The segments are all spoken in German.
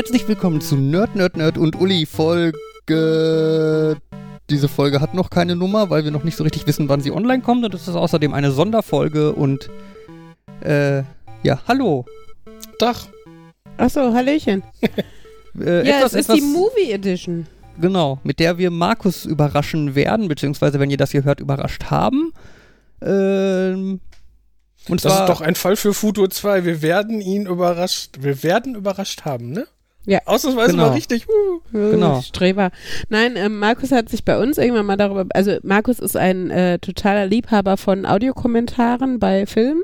Herzlich willkommen zu Nerd, Nerd, Nerd und Uli Folge. Diese Folge hat noch keine Nummer, weil wir noch nicht so richtig wissen, wann sie online kommt. Und es ist außerdem eine Sonderfolge. Und äh, ja, hallo. Dach. Achso, Hallöchen. Äh, ja, etwas, es ist etwas, die Movie Edition. Genau, mit der wir Markus überraschen werden, beziehungsweise wenn ihr das hier hört, überrascht haben. Ähm, und Das zwar, ist doch ein Fall für Futur 2. Wir werden ihn überrascht. Wir werden überrascht haben, ne? Ja. Ausnahmsweise Genau. mal richtig. Uh. Genau. Streber. Nein, ähm, Markus hat sich bei uns irgendwann mal darüber, also Markus ist ein äh, totaler Liebhaber von Audiokommentaren bei Filmen.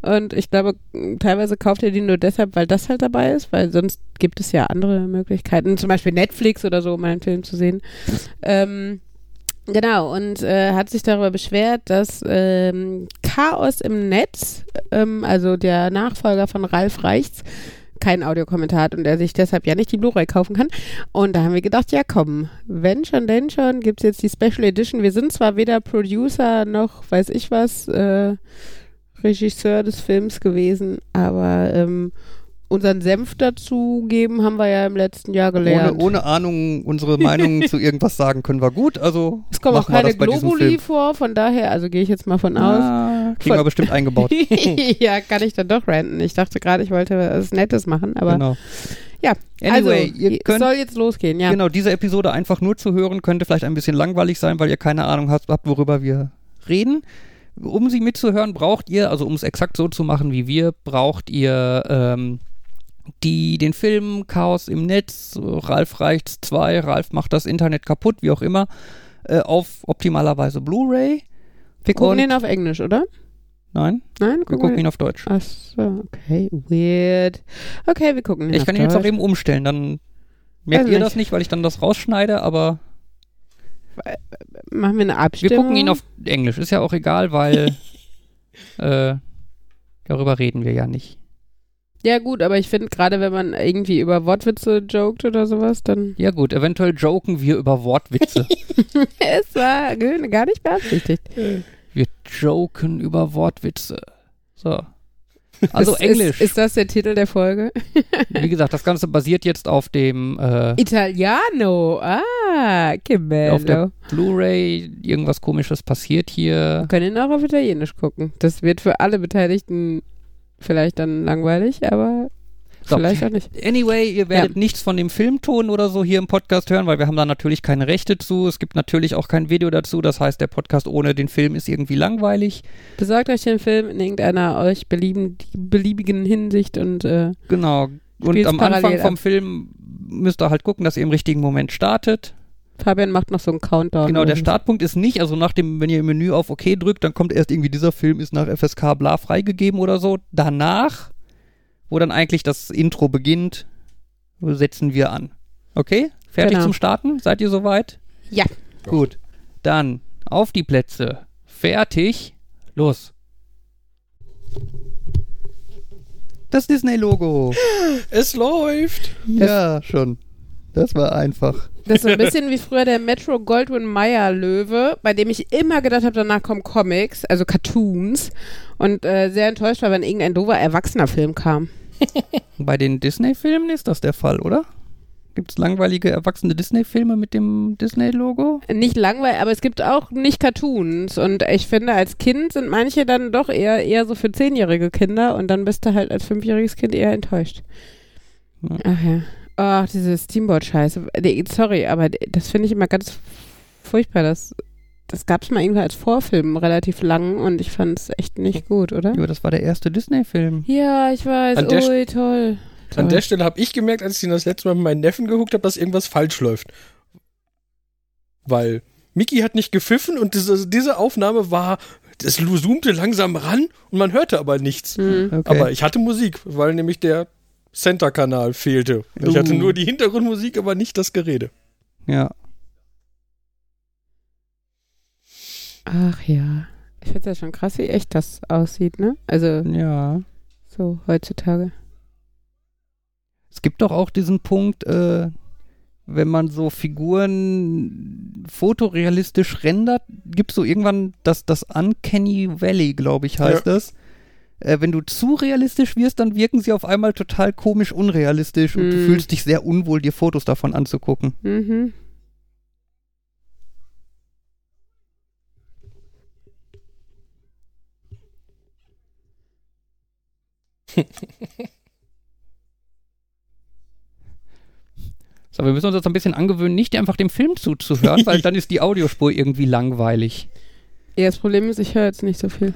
Und ich glaube, teilweise kauft er die nur deshalb, weil das halt dabei ist, weil sonst gibt es ja andere Möglichkeiten, zum Beispiel Netflix oder so, um einen Film zu sehen. Ähm, genau, und äh, hat sich darüber beschwert, dass ähm, Chaos im Netz, ähm, also der Nachfolger von Ralf Reichts, keinen Audiokommentar hat und er sich deshalb ja nicht die Blu-ray kaufen kann. Und da haben wir gedacht, ja komm, wenn schon, denn schon, gibt es jetzt die Special Edition. Wir sind zwar weder Producer noch weiß ich was, äh, Regisseur des Films gewesen, aber ähm, unseren Senf dazu geben haben wir ja im letzten Jahr ohne, gelernt. ohne Ahnung unsere Meinung zu irgendwas sagen können wir gut. Also es kommen auch wir keine Globuli vor, von daher, also gehe ich jetzt mal von aus. Ah, kriegen wir Von- bestimmt eingebaut. ja, kann ich dann doch ranten. Ich dachte gerade, ich wollte was Nettes machen, aber genau. ja. Anyway, also, ihr es könnt soll jetzt losgehen, ja. Genau, diese Episode einfach nur zu hören, könnte vielleicht ein bisschen langweilig sein, weil ihr keine Ahnung habt, habt, worüber wir reden. Um sie mitzuhören, braucht ihr, also um es exakt so zu machen wie wir, braucht ihr ähm, die, den Film Chaos im Netz, Ralf Reichts 2, Ralf macht das Internet kaputt, wie auch immer, äh, auf optimalerweise Blu-ray. Wir gucken den auf Englisch, oder? Nein, Nein, wir gucken ihn auf Deutsch. Ach so, okay, weird. Okay, wir gucken ihn Ich auf kann ihn jetzt auch Deutsch. eben umstellen, dann merkt Weiß ihr nicht. das nicht, weil ich dann das rausschneide, aber Machen wir eine Wir Abstimmung? gucken ihn auf Englisch, ist ja auch egal, weil äh, darüber reden wir ja nicht. Ja gut, aber ich finde gerade, wenn man irgendwie über Wortwitze joked oder sowas, dann Ja gut, eventuell joken wir über Wortwitze. es war gar nicht beabsichtigt. wir joken über Wortwitze. So. Also ist, Englisch. Ist, ist das der Titel der Folge? Wie gesagt, das Ganze basiert jetzt auf dem äh, Italiano. Ah, che bello. auf der Blu-ray. Irgendwas komisches passiert hier. Wir können ihn auch auf Italienisch gucken. Das wird für alle Beteiligten vielleicht dann langweilig, aber So. vielleicht auch nicht. Anyway, ihr werdet nichts von dem Filmton oder so hier im Podcast hören, weil wir haben da natürlich keine Rechte zu. Es gibt natürlich auch kein Video dazu. Das heißt, der Podcast ohne den Film ist irgendwie langweilig. Besorgt euch den Film in irgendeiner euch belieben, beliebigen Hinsicht und äh, Genau. Und am Anfang parallel vom ab. Film müsst ihr halt gucken, dass ihr im richtigen Moment startet. Fabian macht noch so einen Countdown. Genau, der. Startpunkt ist nicht, also nach dem, wenn ihr im Menü auf OK drückt, dann kommt erst irgendwie dieser Film ist nach FSK bla freigegeben oder so. Danach, wo dann eigentlich das Intro beginnt, setzen wir an. Okay? Fertig Genau. zum Starten? Seid ihr soweit? Ja. Gut. Dann auf die Plätze. Fertig. Los. Das Disney-Logo. Es läuft. Ja, schon. Das war einfach. Das ist so ein bisschen wie früher der Metro Goldwyn Mayer Löwe, bei dem ich immer gedacht habe, danach kommen Comics, also Cartoons. Und äh, sehr enttäuscht war, wenn irgendein doofer Erwachsener-Film kam. Bei den Disney-Filmen ist das der Fall, oder? Gibt es langweilige erwachsene Disney-Filme mit dem Disney-Logo? Nicht langweilig, aber es gibt auch nicht Cartoons. Und ich finde, als Kind sind manche dann doch eher, eher so für zehnjährige Kinder und dann bist du halt als fünfjähriges Kind eher enttäuscht. Ja. Ach ja. Ach, diese Steamboat-Scheiße. Sorry, aber das finde ich immer ganz furchtbar. Das, das gab es mal irgendwie als Vorfilm relativ lang und ich fand es echt nicht gut, oder? Ja, das war der erste Disney-Film. Ja, ich weiß. Ui, toll. toll. An der Stelle habe ich gemerkt, als ich ihn das letzte Mal mit meinen Neffen geguckt habe, dass irgendwas falsch läuft. Weil Mickey hat nicht gepfiffen und diese, diese Aufnahme war, es zoomte langsam ran und man hörte aber nichts. Hm. Okay. Aber ich hatte Musik, weil nämlich der Center-Kanal fehlte. Ich hatte Uh. nur die Hintergrundmusik, aber nicht das Gerede. ja. Ach ja. Ich finde es ja schon krass, wie echt das aussieht, ne? Also Ja. so heutzutage. Es gibt doch auch diesen Punkt, äh, wenn man so Figuren fotorealistisch rendert, gibt es so irgendwann das, das Uncanny Valley, glaube ich, heißt das. Äh, wenn du zu realistisch wirst, dann wirken sie auf einmal total komisch unrealistisch und du Mhm. fühlst dich sehr unwohl, dir Fotos davon anzugucken. Mhm. So, wir müssen uns jetzt ein bisschen angewöhnen, nicht einfach dem Film zuzuhören, weil dann ist die Audiospur irgendwie langweilig. Ja, das Problem ist, ich höre jetzt nicht so viel.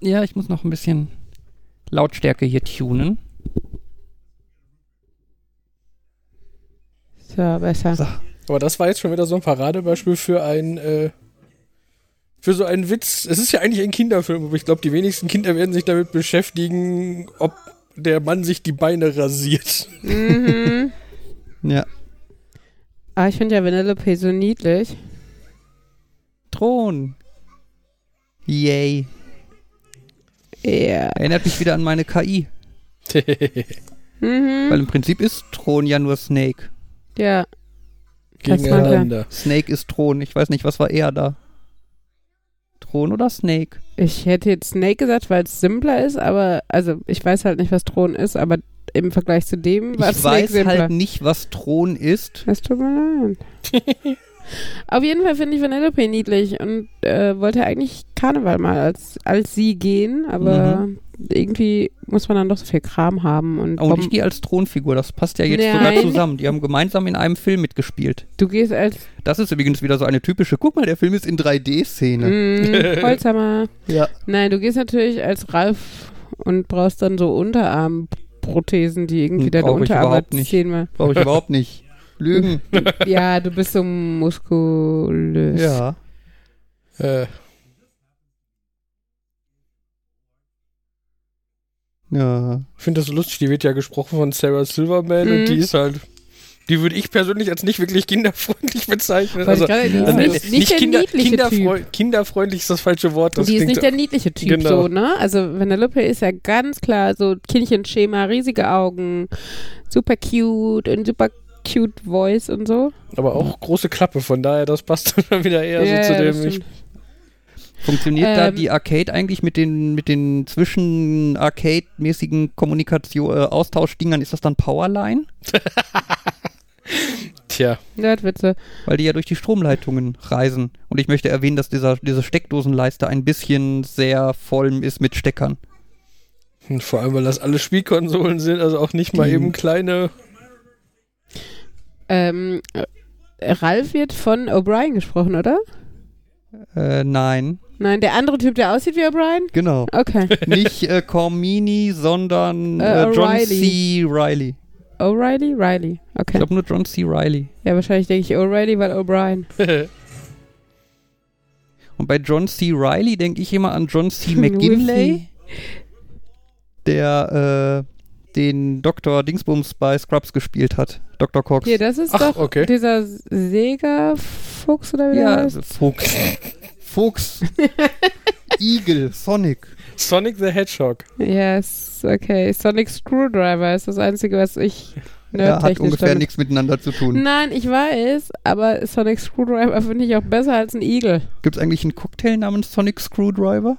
Ja, ich muss noch ein bisschen Lautstärke hier tunen. So, besser. So. Aber das war jetzt schon wieder so ein Paradebeispiel für ein, äh, für so einen Witz. Es ist ja eigentlich ein Kinderfilm, aber ich glaube, die wenigsten Kinder werden sich damit beschäftigen, ob der Mann sich die Beine rasiert. mhm. Ja. Aber ich finde ja Vanellope so niedlich. Thron. Yay. Ja. Erinnert mich wieder an meine KI. Mhm. Weil im Prinzip ist Thron ja nur Snake. Ja. Gegeneinander. Snake ist Thron. Ich weiß nicht, was war er da? Thron oder Snake? Ich hätte jetzt Snake gesagt, weil es simpler ist, aber, also ich weiß halt nicht, was Thron ist, aber im Vergleich zu dem war Ich Snake weiß simpler. halt nicht, was Thron ist. Das tut mir leid. Auf jeden Fall finde ich Vanellope niedlich und äh, wollte eigentlich Karneval mal als, als sie gehen, aber irgendwie muss man dann doch so viel Kram haben. Und Oh, und ich gehe als Thronfigur. Das passt ja jetzt sogar Nein. zusammen. Die haben gemeinsam in einem Film mitgespielt. du gehst als Das ist übrigens wieder so eine typische, guck mal, der Film ist in 3D-Szene. mm, Holzhammer. Ja. Nein, du gehst natürlich als Ralf und brauchst dann so Unterarmprothesen, die irgendwie Hm, deine Unterarme überhaupt nicht. zehnmal. Brauche ich überhaupt nicht. Lügen. Ja, du bist so muskulös. ja. Äh, Ja. ich finde das so lustig, die wird ja gesprochen von Sarah Silverman Mhm. und die ist halt, die würde ich persönlich als nicht wirklich kinderfreundlich bezeichnen. Also, ist also nicht, nicht, der kinder, niedliche kinderfreu Typ. kinderfreundlich ist das falsche Wort. Das die ist nicht der niedliche Typ Genau. so, ne? Also Vanellope ist ja ganz klar so Kindchenschema, riesige Augen, super cute und super cute Voice und so. aber auch große Klappe, von daher, das passt dann wieder eher Ja, so zu ja, dem. Ich. Funktioniert da Ähm. die Arcade eigentlich mit den, mit den zwischen-Arcade-mäßigen Kommunikation, äh, Austauschdingern? Ist das dann Powerline? tja, Nerdwitze. Weil die ja durch die Stromleitungen reisen. Und ich möchte erwähnen, dass dieser, diese Steckdosenleiste ein bisschen sehr voll ist mit Steckern. Und vor allem, weil das alle Spielkonsolen sind, also auch nicht mal Die- eben kleine. Ähm, äh, Ralf wird von O'Brien gesprochen, oder? Äh, nein. Nein, der andere Typ, der aussieht wie O'Brien? Genau. Okay. Nicht äh, Cormini, sondern Äh, äh, John. C. Riley. O'Reilly? Riley. Ich Okay. glaube nur John C. Riley. Ja, wahrscheinlich denke ich O'Reilly, weil O'Brien. Und bei John C. Riley denke ich immer an John C. McGinley, der äh, den Dr. Dingsbums bei Scrubs gespielt hat. Dr. Cox. Hier, das ist Ach, doch okay. dieser Sega-Fuchs oder wie ja, der heißt? Fuchs. Fuchs. Igel. Sonic. Sonic the Hedgehog. Yes, okay. Sonic Screwdriver ist das Einzige, was ich Ja, hat ungefähr damit- nichts miteinander zu tun. Nein, ich weiß, aber Sonic Screwdriver finde ich auch besser als ein Igel. Gibt es eigentlich einen Cocktail namens Sonic Screwdriver?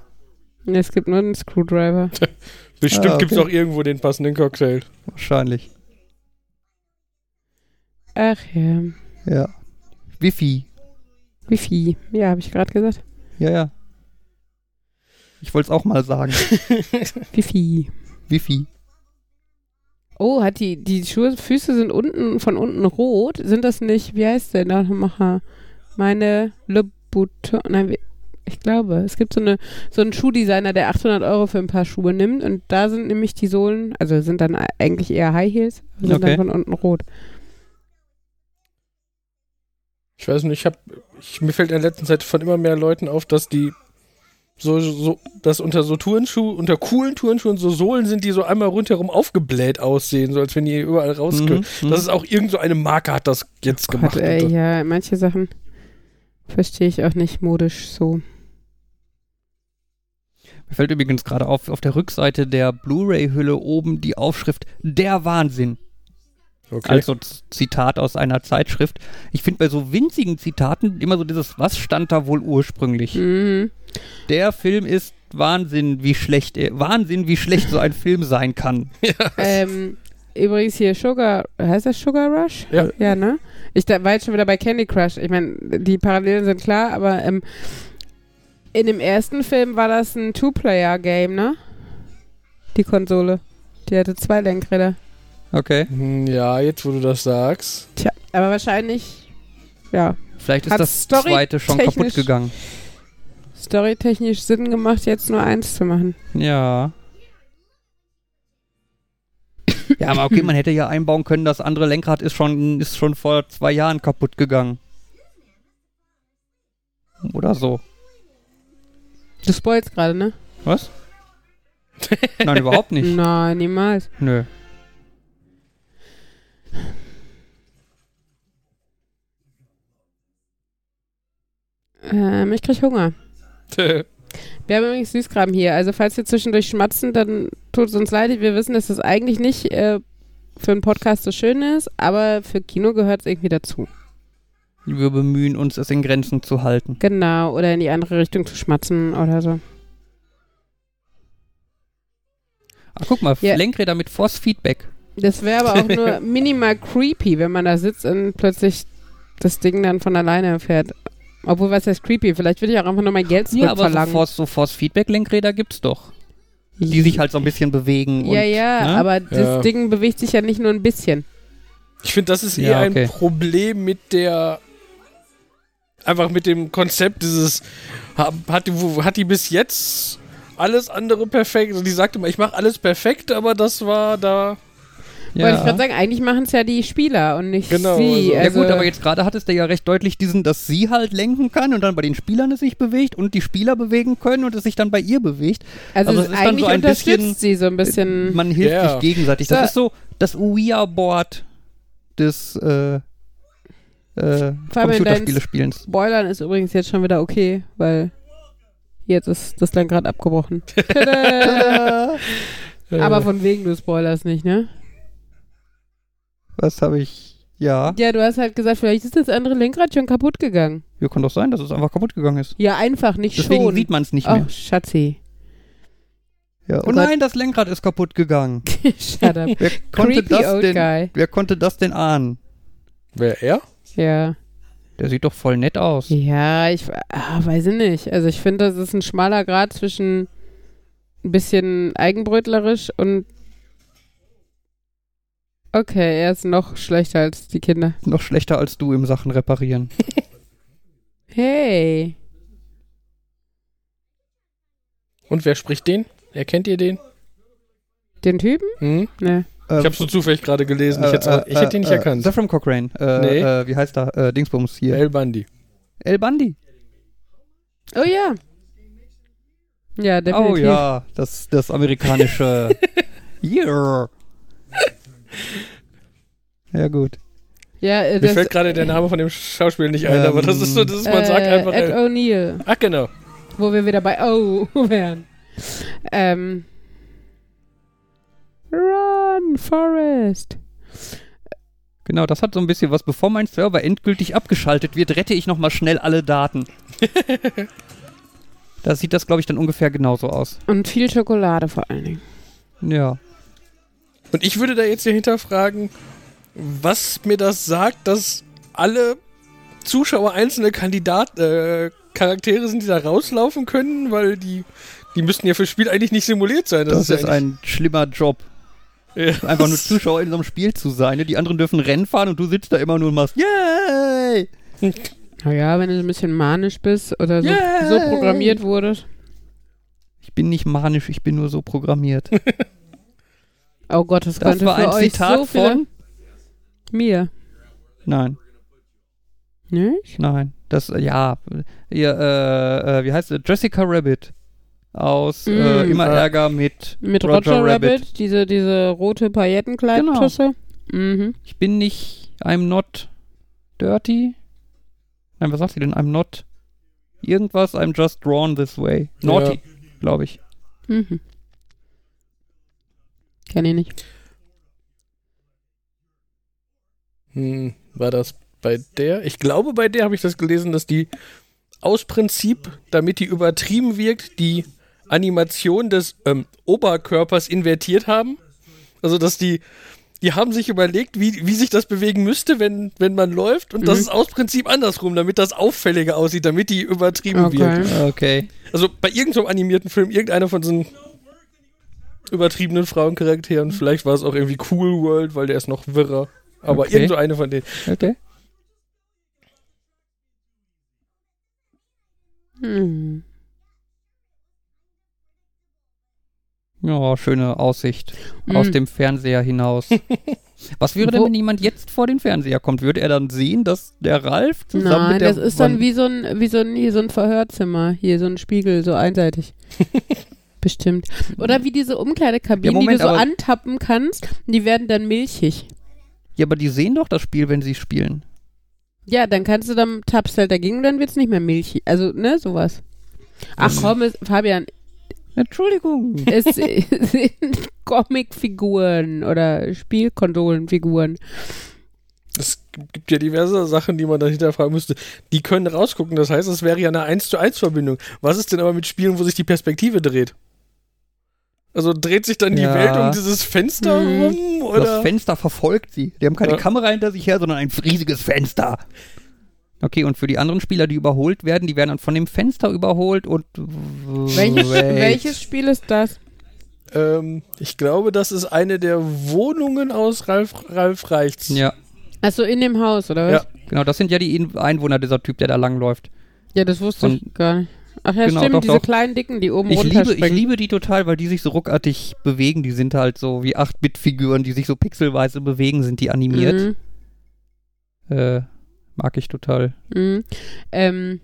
Nee, Es gibt nur einen Screwdriver. Bestimmt Ah, okay. gibt's auch irgendwo den passenden Cocktail. Wahrscheinlich. Ach ja. Ja. Wifi. Wifi. Ja, habe ich gerade gesagt. Ja, ja. Ich wollte es auch mal sagen. Wifi. Wifi. Oh, hat die, die Schuhe, Füße sind unten, von unten rot. Sind das nicht, wie heißt der Nachmacher? Meine Le Bouton, nein, wie- ich glaube, es gibt so, eine, so einen Schuhdesigner, der 800 Euro für ein paar Schuhe nimmt und da sind nämlich die Sohlen, also sind dann eigentlich eher High Heels, sind Okay. dann von unten rot. Ich weiß nicht, ich hab, ich, mir fällt in der letzten Zeit von immer mehr Leuten auf, dass die so, so, dass unter so Turnschuhen, unter coolen Turnschuhen so Sohlen sind, die so einmal rundherum aufgebläht aussehen, so als wenn die überall rausgehören. Mhm, mhm. Dass es auch irgend so eine Marke hat, das jetzt gemacht. Gott, ey, hat. ja, manche Sachen verstehe ich auch nicht modisch so. Mir fällt übrigens gerade auf, auf der Rückseite der Blu-ray-Hülle oben die Aufschrift Der Wahnsinn. Okay. Also Zitat aus einer Zeitschrift. Ich finde bei so winzigen Zitaten immer so dieses, was stand da wohl ursprünglich? Mhm. Der Film ist Wahnsinn, wie schlecht, äh, Wahnsinn, wie schlecht so ein Film sein kann. Ähm, übrigens hier Sugar, heißt das Sugar Rush? Ja. Ja, ne? Ich da, war jetzt schon wieder bei Candy Crush. Ich meine, die Parallelen sind klar, aber ähm, in dem ersten Film war das ein Two-Player-Game, ne? Die Konsole. Die hatte zwei Lenkräder. Okay. Hm, Ja, jetzt wo du das sagst. Tja, aber wahrscheinlich, ja, Vielleicht ist das Story zweite schon kaputt gegangen. storytechnisch Sinn gemacht, jetzt nur eins zu machen. Ja. Ja, aber okay, man hätte ja einbauen können, das andere Lenkrad ist schon, ist schon vor zwei Jahren kaputt gegangen. Oder so. Du spoilst gerade, ne? Was? Nein, überhaupt nicht. Nein, niemals. Nö. Ähm, ich krieg Hunger. Wir haben übrigens Süßkram hier. Also falls wir zwischendurch schmatzen, dann tut es uns leid. Wir wissen, dass das eigentlich nicht äh, für einen Podcast so schön ist, aber für Kino gehört es irgendwie dazu. Wir bemühen uns, es in Grenzen zu halten. Genau, oder in die andere Richtung zu schmatzen oder so. Ach, guck mal, Ja. Lenkräder mit Force Feedback. Das wäre aber auch nur minimal creepy, wenn man da sitzt und plötzlich das Ding dann von alleine fährt. Obwohl, was heißt creepy? Vielleicht würde ich auch einfach nur mein Geld Ja, aber so zurückverlangen. Force, so Force Feedback Lenkräder gibt's doch. Die sich halt so ein bisschen bewegen. ja, und, ja, ne? aber das Ja. Ding bewegt sich ja nicht nur ein bisschen. Ich finde, das ist Ja, eher okay. ein Problem mit der. Einfach mit dem Konzept dieses. ha- Hat die, hat die bis jetzt alles andere perfekt? Also die sagte immer, ich mache alles perfekt, aber das war da. Wollte ich gerade sagen, eigentlich machen es ja die Spieler und nicht Genau, sie. also- Ja Also, gut, aber jetzt gerade hattest du ja recht deutlich diesen, dass sie halt lenken kann und dann bei den Spielern es sich bewegt und die Spieler bewegen können und es sich dann bei ihr bewegt. also, also es ist eigentlich so ein unterstützt bisschen- sie so ein bisschen. Man hilft Ja. sich gegenseitig. So. Das ist so das Ouija-Board des äh, äh, in Computerspielespielens. Spoilern ist übrigens jetzt schon wieder okay, weil jetzt ist das Lenkrad abgebrochen. Tada! Äh, aber von wegen du spoilerst nicht, ne? Was habe ich? Ja, Ja, du hast halt gesagt, vielleicht ist das andere Lenkrad schon kaputt gegangen. ja, kann doch sein, dass es einfach kaputt gegangen ist. Ja, einfach nicht Deswegen schon. sieht man es nicht mehr. Oh, Schatzi. Ja. Oh, oh nein, das Lenkrad ist kaputt gegangen. Shut up. Wer konnte, Creepy das denn, guy. wer konnte das denn ahnen? Wer er? Ja. Der sieht doch voll nett aus. Ja, ich ah, weiß ich nicht. Also ich finde, das ist ein schmaler Grad zwischen ein bisschen eigenbrötlerisch und okay, er ist noch schlechter als die Kinder. Noch schlechter als du im Sachen reparieren. Hey. Und wer spricht den? Erkennt ihr den? Den Typen? Hm? Ne. Ich habe so zufällig gerade gelesen. Ich, hätte- ich hätte ihn nicht erkannt. Zephram Cochrane. Äh, Nee. äh, wie heißt er? Äh, Dingsbums hier. El Bundy. El Bundy. Oh ja. Ja, definitiv. Oh ja, das, das amerikanische. yeah. Ja, gut. Ja, äh, Mir fällt gerade der Name von dem Schauspieler nicht ein, Ähm, aber das ist so, das ist, man äh, sagt einfach. Ed. O'Neill, Ach, genau. wo wir wieder bei Oh wären. Ähm. Run, Forest. Genau, das hat so ein bisschen was. Bevor mein Server endgültig abgeschaltet wird, rette ich nochmal schnell alle Daten. da sieht das, glaube ich, dann ungefähr genauso aus. Und viel Schokolade vor allen Dingen. Ja. Und ich würde da jetzt hier hinterfragen, was mir das sagt, dass alle Zuschauer einzelne Kandidat äh, Charaktere sind, die da rauslaufen können, weil die die müssten ja fürs Spiel eigentlich nicht simuliert sein. Das, ja ist ein schlimmer Job. Ja. Einfach nur Zuschauer in so einem Spiel zu sein. ne? Die anderen dürfen Rennen fahren und du sitzt da immer nur und machst Yay! Naja, wenn du so ein bisschen manisch bist oder so, Yay! so programmiert wurdest. Ich bin nicht manisch, ich bin nur so programmiert. Oh Gott, das, Das könnte war für ein euch Zitat so viele... von. Mir. Nein, Nicht? nein. Das, ja. Ihr, äh, äh, wie heißt es? Jessica Rabbit. Aus äh, Mm, Immer äh, Ärger mit, Mit Roger, Rabbit, diese, diese rote Paillettenkleidtusse. Mhm. Ich bin nicht. I'm not dirty. Nein, was sagt sie denn? I'm not. Irgendwas, I'm just drawn this way. Naughty, glaube ich. Mhm. Kenn ich nicht. Hm, war das bei der? Ich glaube, bei der habe ich das gelesen, dass die aus Prinzip, damit die übertrieben wirkt, die Animation des ähm, Oberkörpers invertiert haben. Also, dass die, die haben sich überlegt, wie, wie sich das bewegen müsste, wenn, wenn man läuft. Und das Mhm. ist aus Prinzip andersrum, damit das auffälliger aussieht, damit die übertrieben Okay. wirkt. Okay. Also bei irgendeinem animierten Film, irgendeiner von diesen übertriebenen Frauencharakteren, vielleicht war es auch irgendwie Cool World, weil der ist noch wirrer. Aber Okay. irgend so eine von denen. Okay. Hm. Ja, schöne Aussicht Mhm. aus dem Fernseher hinaus. Was wäre denn, wenn jemand jetzt vor den Fernseher kommt? Würde er dann sehen, dass der Ralf zusammen Nein, mit der das ist dann wie so ein, wie so ein, hier so ein Verhörzimmer. Hier so ein Spiegel, so einseitig. Bestimmt. Oder wie diese Umkleidekabinen, Ja, Moment, die du so antappen kannst, die werden dann milchig. Ja, aber die sehen doch das Spiel, wenn sie spielen. Ja, dann kannst du dann tappst halt dagegen und dann wird's nicht mehr milchig. Also, ne, sowas. Ach komm, es, Fabian, Entschuldigung. es sind Comicfiguren oder Spielkonsolenfiguren. Es gibt ja diverse Sachen, die man dahinter fragen müsste. Die können rausgucken, das heißt, es wäre ja eine 1 zu 1 Verbindung. Was ist denn aber mit Spielen, wo sich die Perspektive dreht? Also dreht sich dann Ja. die Welt um dieses Fenster Hm. rum? Das Oder? Fenster verfolgt sie. Die haben keine Ja. Kamera hinter sich her, sondern ein riesiges Fenster. Okay, und für die anderen Spieler, die überholt werden, die werden dann von dem Fenster überholt und. Welches, welches Spiel ist das? Ähm, ich glaube, das ist eine der Wohnungen aus Ralf, Ralf Reichts. Ja, Achso, in dem Haus, oder was? Ja. genau, das sind ja die In- Einwohner dieser Typ, der da langläuft. Ja, das wusste Und- ich gar nicht. Ach ja, Genau, stimmt, doch, diese doch. kleinen Dicken, die oben Ich liebe, ich liebe die total, weil die sich so ruckartig bewegen. Die sind halt so wie 8-Bit-Figuren, die sich so pixelweise bewegen, sind die animiert. Mhm. Äh, mag ich total. Mhm. Ähm,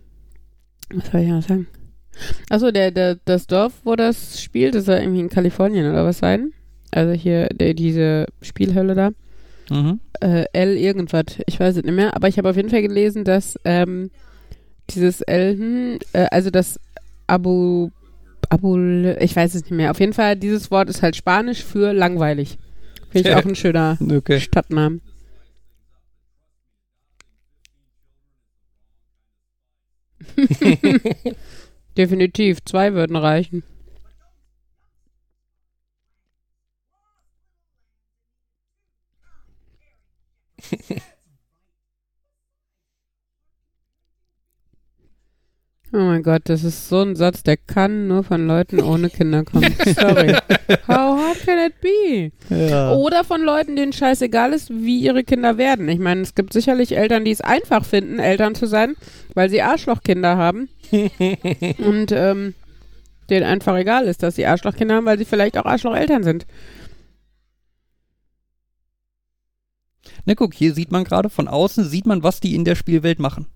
was soll ich noch sagen? Achso, der, der, das Dorf, wo das spielt, ist ja irgendwie in Kalifornien oder was sein? Also hier der, diese Spielhölle da. Mhm. Äh, L irgendwas, ich weiß es nicht mehr. Aber ich habe auf jeden Fall gelesen, dass ähm, dieses L, hm, äh, also das Abu, Abu, ich weiß es nicht mehr. Auf jeden Fall, dieses Wort ist halt Spanisch für langweilig. Finde ich auch ein schöner Okay. Stadtnamen. Definitiv, zwei würden reichen. Oh mein Gott, das ist so ein Satz, der kann nur von Leuten ohne Kinder kommen. Sorry. How hard can it be? Ja. Oder von Leuten, denen scheißegal ist, wie ihre Kinder werden. Ich meine, es gibt sicherlich Eltern, die es einfach finden, Eltern zu sein, weil sie Arschlochkinder haben. und ähm, denen einfach egal ist, dass sie Arschlochkinder haben, weil sie vielleicht auch Arschlocheltern sind. Ne, guck, hier sieht man gerade von außen, sieht man, was die in der Spielwelt machen.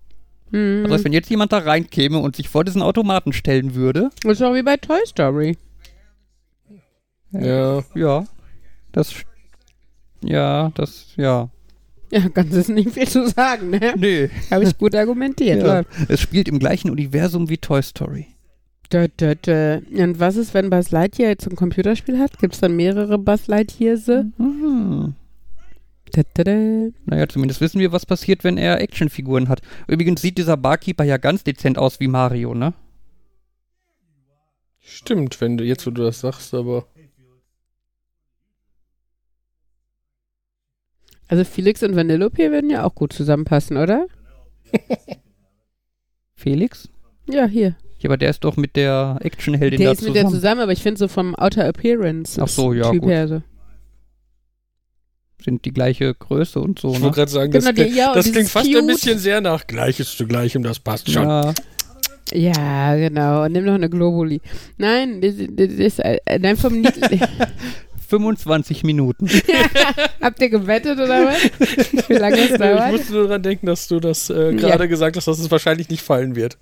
Mhm. Das heißt, wenn jetzt jemand da reinkäme und sich vor diesen Automaten stellen würde, Das ist auch wie bei Toy Story. Ja. ja, das, ja, das, ja. Ja, kannst es nicht viel zu sagen, ne? Nee. Habe ich gut argumentiert. Ja. Es spielt im gleichen Universum wie Toy Story. Dö, dö, dö. Und was ist, wenn Buzz Lightyear jetzt ein Computerspiel hat? Gibt es dann mehrere Buzz Lightyears? Mhm. Dö. Naja, zumindest wissen wir, was passiert, wenn er Actionfiguren hat. Übrigens sieht dieser Barkeeper ja ganz dezent aus wie Mario, ne? Stimmt, wenn du jetzt, wo du das sagst, aber. Also Felix und Vanellope würden ja auch gut zusammenpassen, oder? Felix? Ja, hier. Ja, aber der ist doch mit der Actionheldin Der da ist mit der zusammen. zusammen, aber ich finde so vom Outer Appearance Ach so, ja, Typ gut. her so. Sind die gleiche Größe und so, Ich ne? wollte gerade sagen, Genau, das, die- klingt- ja, das klingt fast cute. ein bisschen sehr nach Gleiches zu Gleichem, das passt schon. Ja, Ja, genau. Und nimm noch eine Globuli. Nein, das, das ist äh, nein, vom Niedl 25 Minuten. Habt ihr gewettet oder was? Wie lange es Ich dauert? musste nur daran denken, dass du das äh, gerade gesagt hast, dass es wahrscheinlich nicht fallen wird.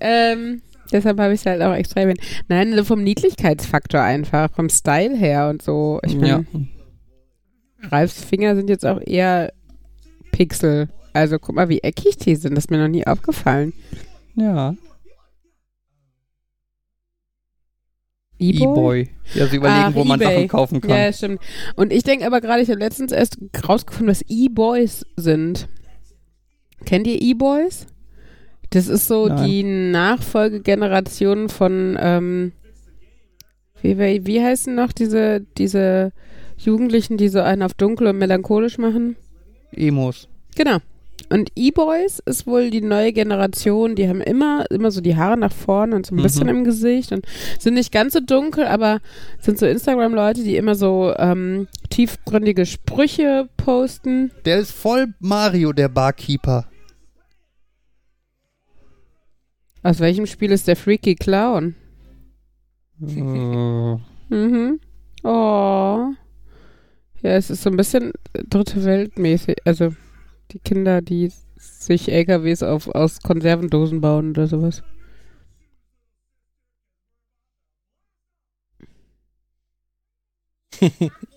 Ähm, deshalb habe ich es halt auch extra erwähnt. Nein, also vom Niedlichkeitsfaktor einfach, vom Style her und so. Ich ja. Ralfs Finger sind jetzt auch eher Pixel. Also guck mal, wie eckig die sind. Das ist mir noch nie aufgefallen. Ja. E-Boy? E-Boy. Ja, sie überlegen, Ach, wo man eBay. Sachen kaufen kann. Ja, stimmt. Und ich denke aber gerade, ich habe letztens erst rausgefunden, was E-Boys sind. Kennt ihr E-Boys? Das ist so Nein. die Nachfolgegeneration von, ähm, wie, wie, wie heißen noch diese, diese Jugendlichen, die so einen auf dunkel und melancholisch machen? Emos. Genau. Und E-Boys ist wohl die neue Generation, die haben immer, immer so die Haare nach vorne und so ein Mhm. bisschen im Gesicht und sind nicht ganz so dunkel, aber sind so Instagram-Leute, die immer so ähm, tiefgründige Sprüche posten. Der ist voll Mario, der Barkeeper. Aus welchem Spiel ist der Freaky Clown? Äh, Mhm. Oh. Ja, es ist so ein bisschen dritte Weltmäßig. Also die Kinder, die sich LKWs auf, aus Konservendosen bauen oder sowas.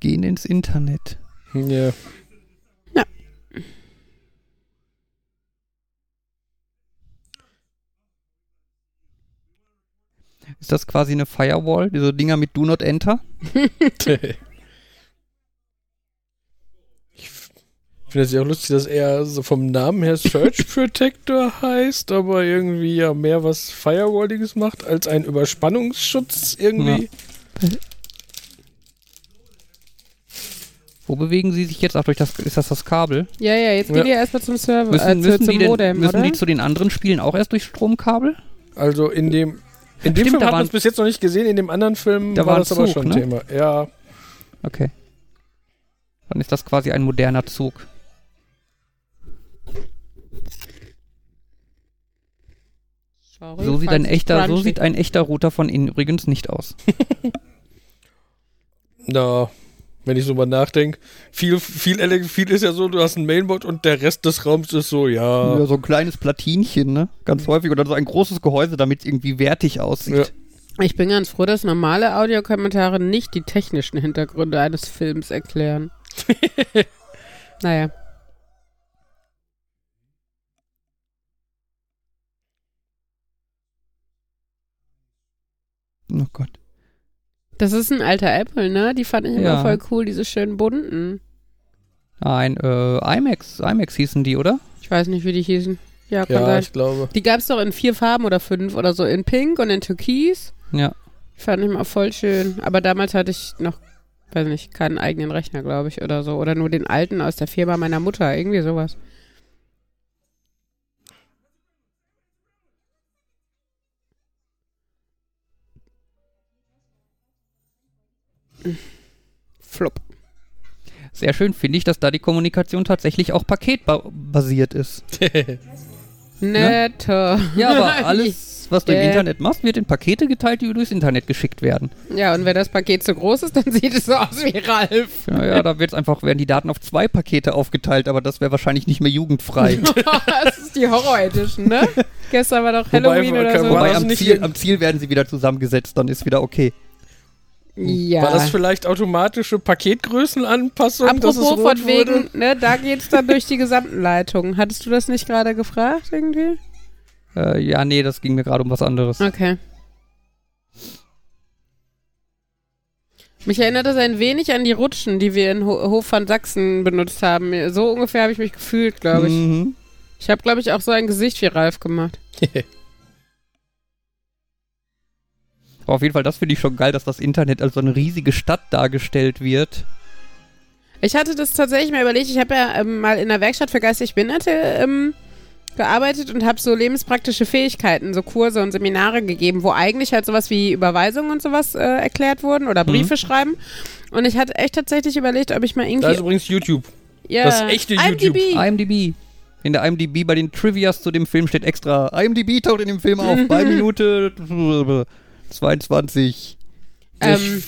gehen ins Internet. Ja. Ist das quasi eine Firewall, diese Dinger mit Do Not Enter? Ich finde es ja auch lustig, dass er so vom Namen her Search Protector heißt, aber irgendwie ja mehr was Firewalliges macht als ein Überspannungsschutz irgendwie. Wo bewegen sie sich jetzt? Ach, durch das, ist das das Kabel? Ja, ja, jetzt Ja. geht ihr erstmal zum Server, Müssen, äh, müssen, zu, die, zum denn, Modem, müssen oder? die zu den anderen Spielen auch erst durch Stromkabel? Also in dem in dem Stimmt, Film hat man es bis jetzt noch nicht gesehen, in dem anderen Film Da war das aber Zug, schon ne? Thema. Ja, Okay. Dann ist das quasi ein moderner Zug. Sorry, So sieht, ein echter, so sieht ein echter Router von innen übrigens nicht aus. na, wenn ich so mal nachdenke, viel, viel, viel ist ja so, du hast ein Mainboard und der Rest des Raums ist so, ja. Ja, so ein kleines Platinchen, ne? Ganz häufig. Oder so ein großes Gehäuse, damit es irgendwie wertig aussieht. Ich bin ganz froh, dass normale Audiokommentare nicht die technischen Hintergründe eines Films erklären. naja. Oh Gott. Das ist ein alter Apple, ne? Die fand ich immer Ja. voll cool, diese schönen bunten. Ein äh, IMAX, IMAX hießen die, oder? Ich weiß nicht, wie die hießen. Ja, kann Ja, sein. ich glaube. Die gab es doch in vier Farben oder fünf oder so. In Pink und in Türkis. Ja. Die fand ich mal voll schön. Aber damals hatte ich noch, weiß nicht, keinen eigenen Rechner, glaube ich, oder so. Oder nur den alten aus der Firma meiner Mutter. Irgendwie sowas. Flop. Sehr schön finde ich, dass da die Kommunikation tatsächlich auch paketbasiert ist. Netter. Ja, aber alles, was du im Äh. Internet machst, wird in Pakete geteilt, die durchs Internet geschickt werden. Ja, und wenn das Paket zu groß ist, dann sieht es so aus wie Ralf. Ja, ja da wird's einfach, werden die Daten auf zwei Pakete aufgeteilt, aber das wäre wahrscheinlich nicht mehr jugendfrei. das ist die Horror-Edition, ne? Gestern war doch Wobei, Halloween oder kann- so. War Wobei am nicht Ziel, am Ziel werden sie wieder zusammengesetzt, dann ist wieder okay. Ja. War das vielleicht automatische Paketgrößenanpassung? dass es Apropos rot von wegen, wurde? ne, da geht's dann durch die gesamten Leitungen. Hattest du das nicht gerade gefragt irgendwie? Äh, ja, nee, das ging mir gerade um was anderes. Okay. Mich erinnert das ein wenig an die Rutschen, die wir in Ho Hof van Sachsen benutzt haben. So ungefähr habe ich mich gefühlt, glaube ich. Mhm. Ich habe, glaube ich, auch so ein Gesicht wie Ralf gemacht. Aber auf jeden Fall, das finde ich schon geil, dass das Internet als so eine riesige Stadt dargestellt wird. Ich hatte das tatsächlich mal überlegt. Ich habe ja ähm, mal in der Werkstatt für geistig Behinderte ähm, gearbeitet und habe so lebenspraktische Fähigkeiten, so Kurse und Seminare gegeben, wo eigentlich halt sowas wie Überweisungen und sowas äh, erklärt wurden oder Briefe schreiben. Und ich hatte echt tatsächlich überlegt, ob ich mal irgendwie. Da ist übrigens YouTube. ja, das echte IMDb. IMDb. In der IMDb bei den Trivias zu dem Film steht extra, IMDb taucht in dem Film auf bei Minute 22. Ähm,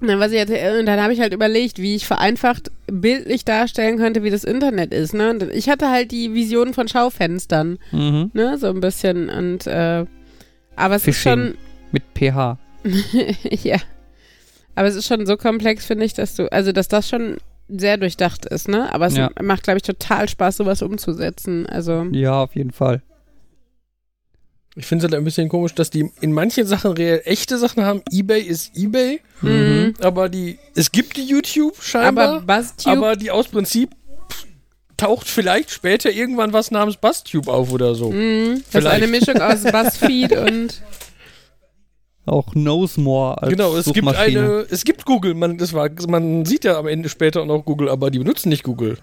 Na, was ich jetzt, äh, und dann habe ich halt überlegt, wie ich vereinfacht bildlich darstellen könnte, wie das Internet ist. Ne? Und ich hatte halt die Vision von Schaufenstern, Mhm. ne, so ein bisschen. Und äh, aber es. Mit PH. ist schon, ja, aber es ist schon so komplex, finde ich, dass du, also dass das schon sehr durchdacht ist, ne? Aber es Ja. macht, glaube ich, total Spaß, sowas umzusetzen. Also Ja, auf jeden Fall. Ich finde es halt ein bisschen komisch, dass die in manchen Sachen reell echte Sachen haben. Ebay ist Ebay, mhm. aber die es gibt die YouTube aber scheinbar, aber, BuzzTube, die aus Prinzip taucht vielleicht später irgendwann was namens Bustube auf oder so. Mhm. Das ist Vielleicht. eine Mischung aus Buzzfeed und Auch Knows More als Genau, es gibt eine, es gibt Google, man, das war, man sieht ja am Ende später auch noch Google, aber die benutzen nicht Google.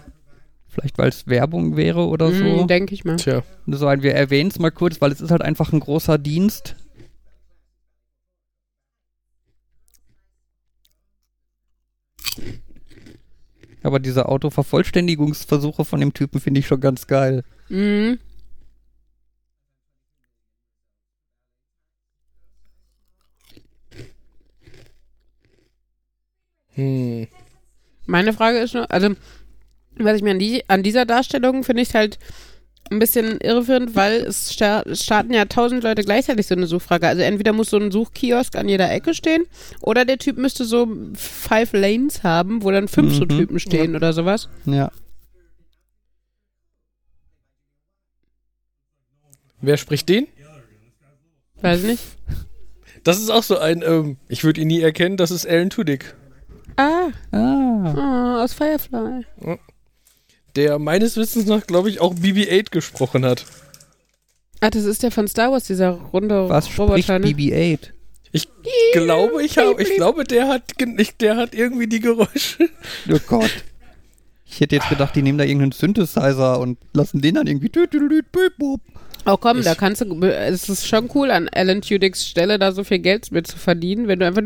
Vielleicht, weil es Werbung wäre oder so. Mhm, denke ich mal. Tja. so ein, wir erwähnen es mal kurz, weil es ist halt einfach ein großer Dienst. Aber diese Autovervollständigungsversuche von dem Typen finde ich schon ganz geil. Mhm. Hm. Meine Frage ist nur, also, was ich mir an, die, an dieser Darstellung finde ich halt ein bisschen irreführend, weil es sta starten ja tausend Leute gleichzeitig so eine Suchfrage. Also entweder muss so ein Suchkiosk an jeder Ecke stehen oder der Typ müsste so five Lanes haben, wo dann fünf so Mhm. Typen stehen oder sowas. Ja. Wer spricht den? Weiß ich nicht. Das ist auch so ein, ähm, ich würde ihn nie erkennen, das ist Alan Tudyk. Ah, Ah. oh, aus Firefly. Der meines Wissens nach, glaube ich, auch BB-8 gesprochen hat. Ah, das ist der von Star Wars, dieser runde Was spricht Roboter. Ne? BB-8? Ich glaube, ich habe, ich glaube, der hat, der hat irgendwie die Geräusche. Oh Gott. Ich hätte jetzt gedacht, die nehmen da irgendeinen Synthesizer und lassen den dann irgendwie. Oh komm, Ich- da kannst du, es ist schon cool, an Alan Tudyks Stelle da so viel Geld mit zu verdienen, wenn du einfach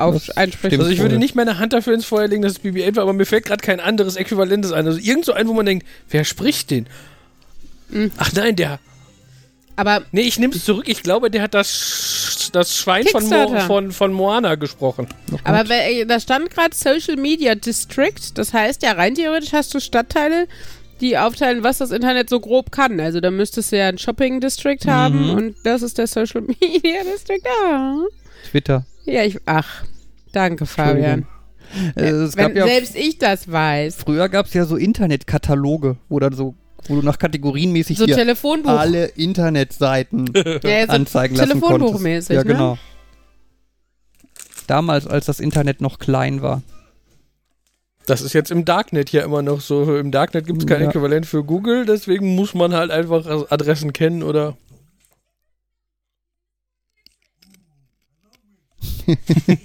auf stimmt. Also ich würde nicht meine Hand dafür ins Feuer legen, dass es BB-8 war, aber mir fällt gerade kein anderes Äquivalentes ein. Also irgend so ein, wo man denkt, wer spricht den? Mhm. Ach nein, der. Aber Nee, ich nehme es zurück. Ich glaube, der hat das, das Schwein von, Mo von, von Moana gesprochen. Aber da stand gerade Social Media District. Das heißt ja, rein theoretisch hast du Stadtteile, die aufteilen, was das Internet so grob kann. Also da müsstest du ja ein Shopping District haben Mhm. und das ist der Social Media District. Ah. Twitter. Ja, ich. Ach, danke, Fabian. Äh, es Wenn gab ja, selbst ich das weiß. früher gab es ja so Internetkataloge, wo dann so, wo du nach kategorienmäßig So hier Telefonbuch. alle Internetseiten ja, so anzeigen lassen konntest. Telefonbuchmäßig, Ja, ne? genau. Damals, als das Internet noch klein war. Das ist jetzt im Darknet ja immer noch so. Im Darknet gibt es kein Ja. Äquivalent für Google, deswegen muss man halt einfach Adressen kennen oder.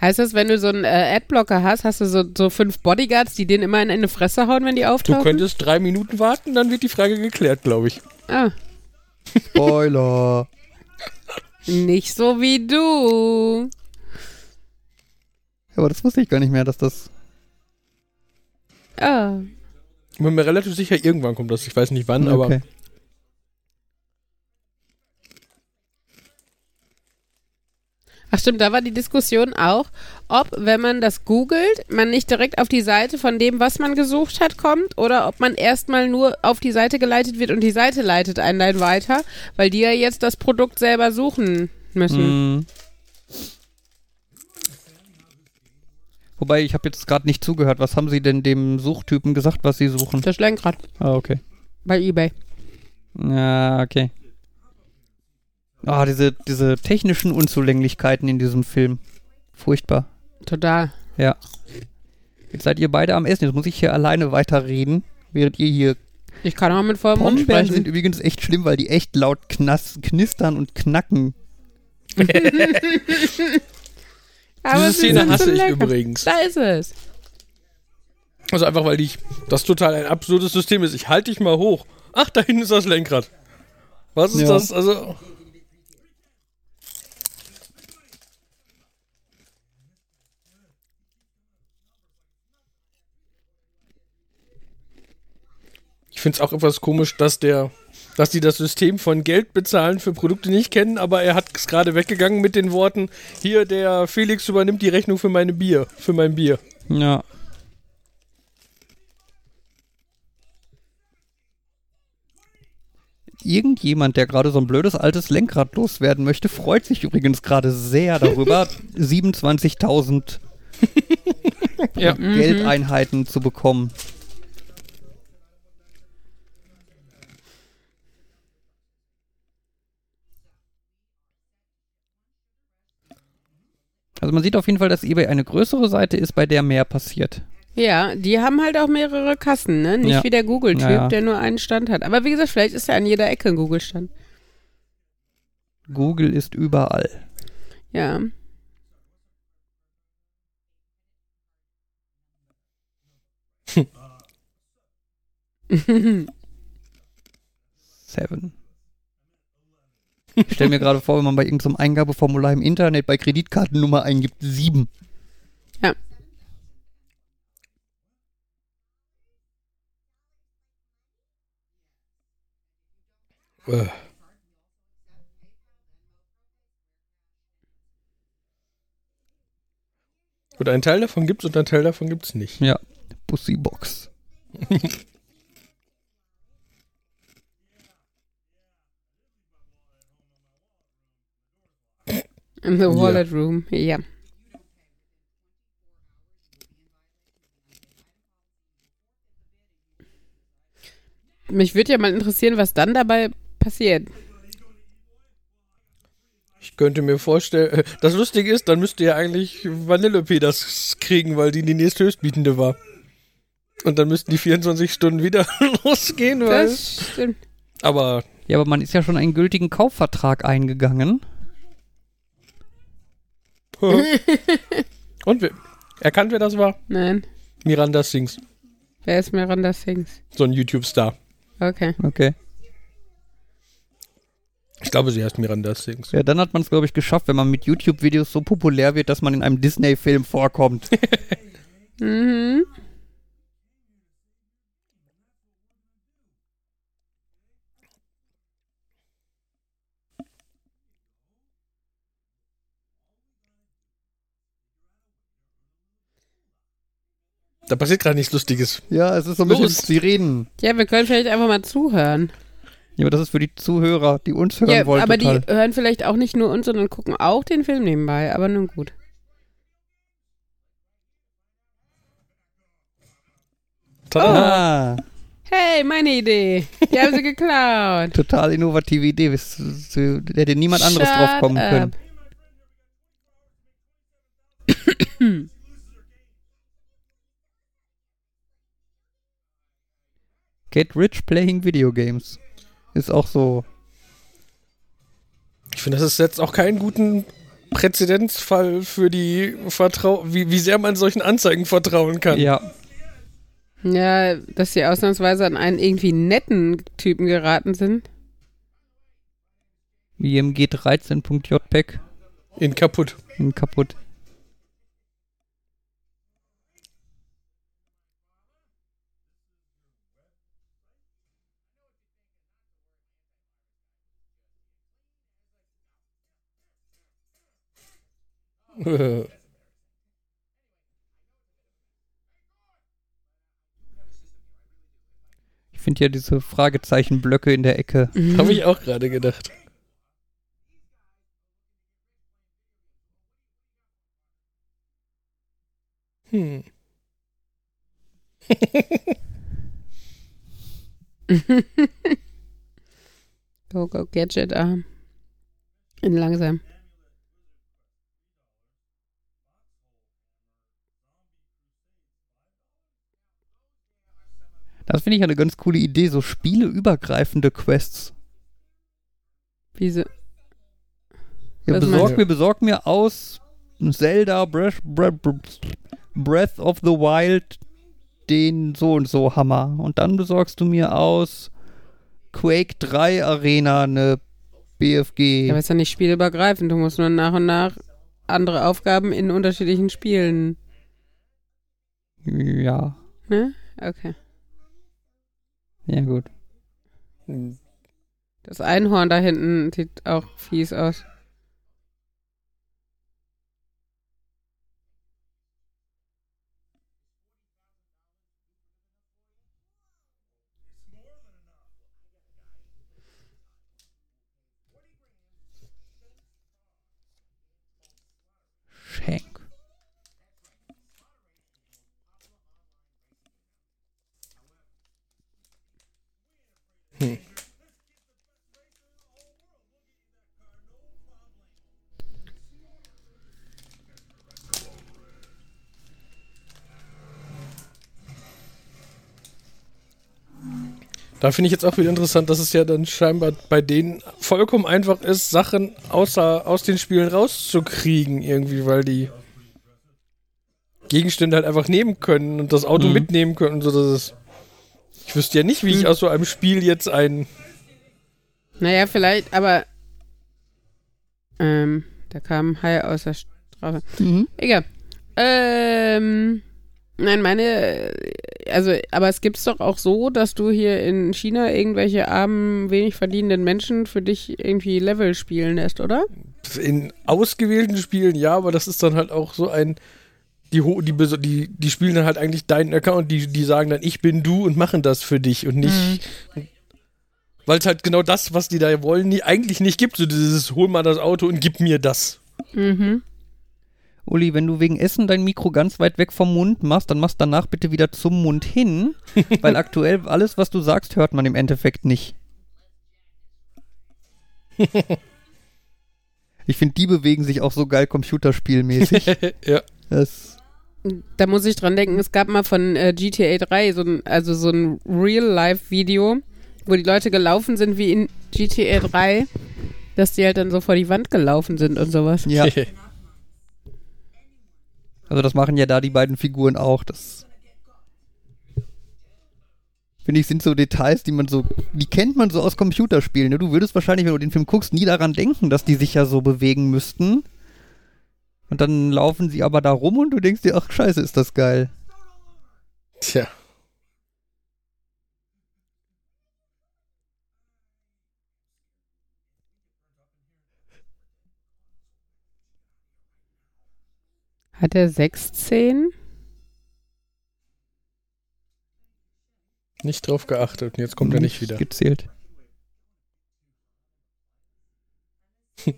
Heißt das, wenn du so einen äh, Adblocker hast, hast du so, so fünf Bodyguards, die den immer in eine Fresse hauen, wenn die Du auftauchen? könntest drei Minuten warten, dann wird die Frage geklärt, glaube ich. ah, Spoiler. nicht so wie du. Aber das wusste ich gar nicht mehr, dass das. Ah. Ich bin mir relativ sicher, irgendwann kommt das. Ich weiß nicht wann, aber. Ach stimmt, da war die Diskussion auch, ob, wenn man das googelt, man nicht direkt auf die Seite von dem, was man gesucht hat, kommt oder ob man erstmal nur auf die Seite geleitet wird und die Seite leitet einen dann weiter, weil die ja jetzt das Produkt selber suchen müssen. Mhm. Wobei, ich habe jetzt gerade nicht zugehört. Was haben Sie denn dem Suchtypen gesagt, was Sie suchen? Das Lenkrad Ah, okay. bei eBay. Ja, okay. Ah, diese, diese technischen Unzulänglichkeiten in diesem Film. Furchtbar. Total. Ja. Jetzt seid ihr beide am Essen. Jetzt muss ich hier alleine weiterreden, während ihr hier. Ich kann auch mit vollem Mund sprechen. sind übrigens echt schlimm, weil die echt laut knas knistern und knacken. Aber Diese Szene hasse so ich lecker. übrigens. Da ist es. Also einfach, weil ich das total ein absurdes System ist. Ich halte dich mal hoch. Ach, da hinten ist das Lenkrad. Was ist Ja. das? Also. Finde es auch etwas komisch, dass der, dass die das System von Geld bezahlen für Produkte nicht kennen, aber er hat es gerade weggegangen mit den Worten: Hier, der Felix übernimmt die Rechnung für meine Bier, für mein Bier. Ja. Irgendjemand, der gerade so ein blödes altes Lenkrad loswerden möchte, freut sich übrigens gerade sehr darüber, 27.000 Ja. Geldeinheiten zu bekommen. Also man sieht auf jeden Fall, dass eBay eine größere Seite ist, bei der mehr passiert. Ja, die haben halt auch mehrere Kassen, ne? Nicht Ja. wie der Google-Typ, ja. der nur einen Stand hat. Aber wie gesagt, vielleicht ist ja an jeder Ecke ein Google-Stand. Google ist überall. Ja. Seven. Ich stelle mir gerade vor, wenn man bei irgendeinem Eingabeformular im Internet bei Kreditkartennummer eingibt, sieben. Ja. Äh. Und einen Teil davon gibt's und einen Teil davon gibt's nicht. Ja, Pussybox. In the Wallet Room, ja. Mich würde ja mal interessieren, was dann dabei passiert. Ich könnte mir vorstellen, äh, das Lustige ist, dann müsste ja eigentlich Vanellope das kriegen, weil die die nächsthöchstbietende war. Und dann müssten die 24 Stunden wieder losgehen, weil. Das stimmt. Aber Ja, aber man ist ja schon einen gültigen Kaufvertrag eingegangen. Und wer, erkannt, wer das war? Nein. Miranda Sings, Wer ist Miranda Sings? so ein YouTube-Star. Okay. Okay. Ich glaube, sie heißt Miranda Sings. Ja, dann hat man es, glaube ich, geschafft, wenn man mit YouTube-Videos so populär wird, dass man in einem Disney-Film vorkommt. Mhm. Da passiert gerade nichts Lustiges. ja, es ist so ein Los. bisschen, sie reden. Ja, wir können vielleicht einfach mal zuhören. Ja, aber das ist für die Zuhörer, die uns hören Ja, wollen, aber total. die hören vielleicht auch nicht nur uns, sondern gucken auch den Film nebenbei. Aber nun gut. Tada! Ah, Hey, meine Idee. Die haben sie geklaut. total innovative Idee. Das- das- Da hätte niemand anderes Shut drauf kommen up. können. Get rich playing video games. Ist auch so. Ich finde, das ist jetzt auch keinen guten Präzedenzfall für die Vertrau wie, wie sehr man solchen Anzeigen vertrauen kann. Ja, Ja, dass sie ausnahmsweise an einen irgendwie netten Typen geraten sind. img13.jpg In kaputt. in kaputt. Ich finde ja diese Fragezeichenblöcke in der Ecke. Habe ich auch gerade gedacht. Hm. Go, go, Gadget Arm. In langsam. Das finde ich eine ganz coole Idee, so spieleübergreifende Quests. Wieso? Ja, besorg mir, besorg mir aus Zelda Breath, Breath, of the Wild den so und so Hammer. Und dann besorgst du mir aus Quake 3 Arena eine BFG. Ja, aber ist ja nicht spielübergreifend. Du musst nur nach und nach andere Aufgaben in unterschiedlichen Spielen. ja, Ne? Okay. Ja gut. Das Einhorn da hinten sieht auch fies aus. Schenk. Da finde ich jetzt auch wieder interessant, dass es ja dann scheinbar bei denen vollkommen einfach ist, Sachen außer, aus den Spielen rauszukriegen, irgendwie, weil die Gegenstände halt einfach nehmen können und das Auto Mhm. mitnehmen können. Und so, dass es ich wüsste ja nicht, wie ich aus so einem Spiel jetzt ein. Naja, vielleicht, aber ähm, da kam Hai aus der Straße. Mhm. Egal. Ähm, nein, meine, äh, also, aber es gibt's doch auch so, dass du hier in China irgendwelche armen, wenig verdienenden Menschen für dich irgendwie Level spielen lässt, oder? In ausgewählten Spielen ja, aber das ist dann halt auch so ein. Die, die, die, die spielen dann halt eigentlich deinen Account, die, die sagen dann, ich bin du und machen das für dich und nicht. Weil es halt genau das, was die da wollen, nie, eigentlich nicht gibt. So dieses, hol mal das Auto und gib mir das. Mhm. Uli, wenn du wegen Essen dein Mikro ganz weit weg vom Mund machst, dann machst danach bitte wieder zum Mund hin, weil aktuell alles, was du sagst, hört man im Endeffekt nicht. Ich finde, die bewegen sich auch so geil computerspielmäßig. ja. Das, Da muss ich dran denken, es gab mal von äh, GTA 3 so ein, also so ein Real-Life-Video, wo die Leute gelaufen sind wie in GTA 3, dass die halt dann so vor die Wand gelaufen sind und sowas. ja, also das machen ja da die beiden Figuren auch. Das finde ich sind so Details, die man so, die kennt man so aus Computerspielen. Ne? Du würdest wahrscheinlich, wenn du den Film guckst, nie daran denken, dass die sich ja so bewegen müssten. Und dann laufen sie aber da rum und du denkst dir, ach scheiße, ist das geil. Tja. Hat er sechs Zehen? Nicht drauf geachtet und jetzt kommt er nicht wieder. Gezählt.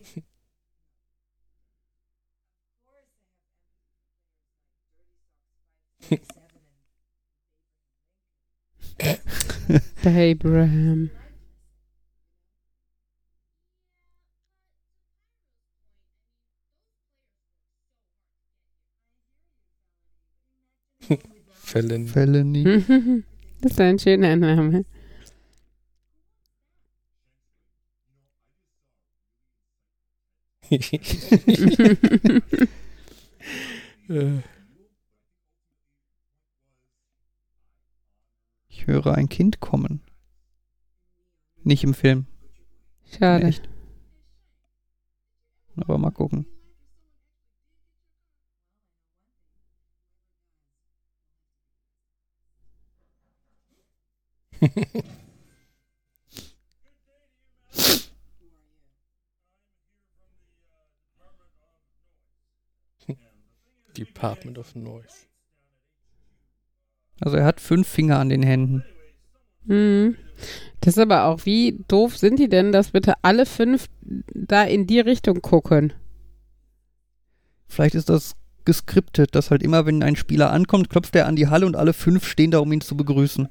Abraham. Fällen. Felony. Das ist ein schöner Name. Ich höre ein Kind kommen. Nicht im Film. Schade. Aber mal gucken. Department of Noise. Also er hat fünf Finger an den Händen. Mhm. Das ist aber auch, wie doof sind die denn, dass bitte alle fünf da in die Richtung gucken? Vielleicht ist das geskriptet, dass halt immer, wenn ein Spieler ankommt, klopft er an die Halle und alle fünf stehen da, um ihn zu begrüßen.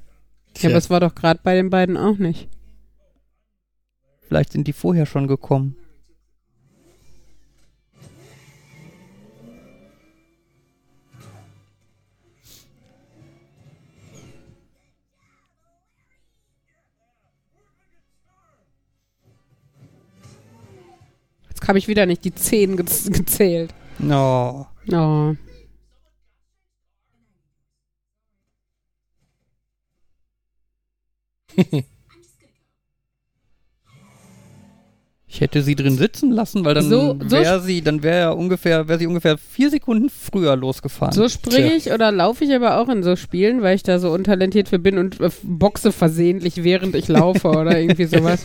Ja, aber es war doch gerade bei den beiden auch nicht. Vielleicht sind die vorher schon gekommen. Jetzt habe ich wieder nicht die zehn gez gezählt. No. Oh. Ich hätte sie drin sitzen lassen, weil dann So- so wäre sie, dann wäre ungefähr, wäre sie ungefähr vier Sekunden früher losgefahren. So springe ich oder laufe ich aber auch in so Spielen, weil ich da so untalentiert für bin und äh, boxe versehentlich, während ich laufe oder irgendwie sowas.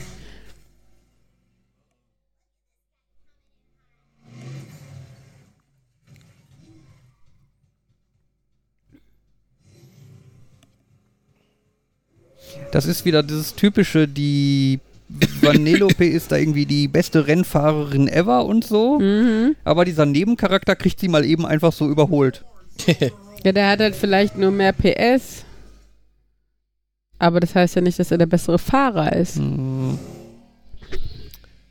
Das ist wieder dieses typische, die Vanellope ist da irgendwie die beste Rennfahrerin ever und so. Mhm. Aber dieser Nebencharakter kriegt sie mal eben einfach so überholt. Ja, der hat halt vielleicht nur mehr PS. Aber das heißt ja nicht, dass er der bessere Fahrer ist. Hm.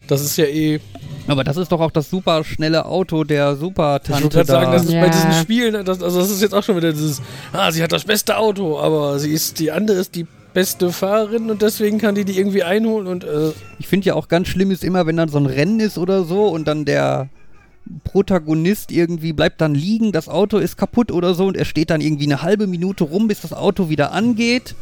Das ist ja eh. Aber das ist doch auch das super schnelle Auto der Ich Super-Tante wollte gerade sagen, da. das ist bei Ja. diesen Spielen, das, also das ist jetzt auch schon wieder dieses, ah, sie hat das beste Auto, aber sie ist, die andere ist die beste Fahrerin und deswegen kann die die irgendwie einholen und äh, Ich finde ja auch ganz schlimm ist immer, wenn dann so ein Rennen ist oder so und dann der Protagonist irgendwie bleibt dann liegen, das Auto ist kaputt oder so und er steht dann irgendwie eine halbe Minute rum, bis das Auto wieder angeht.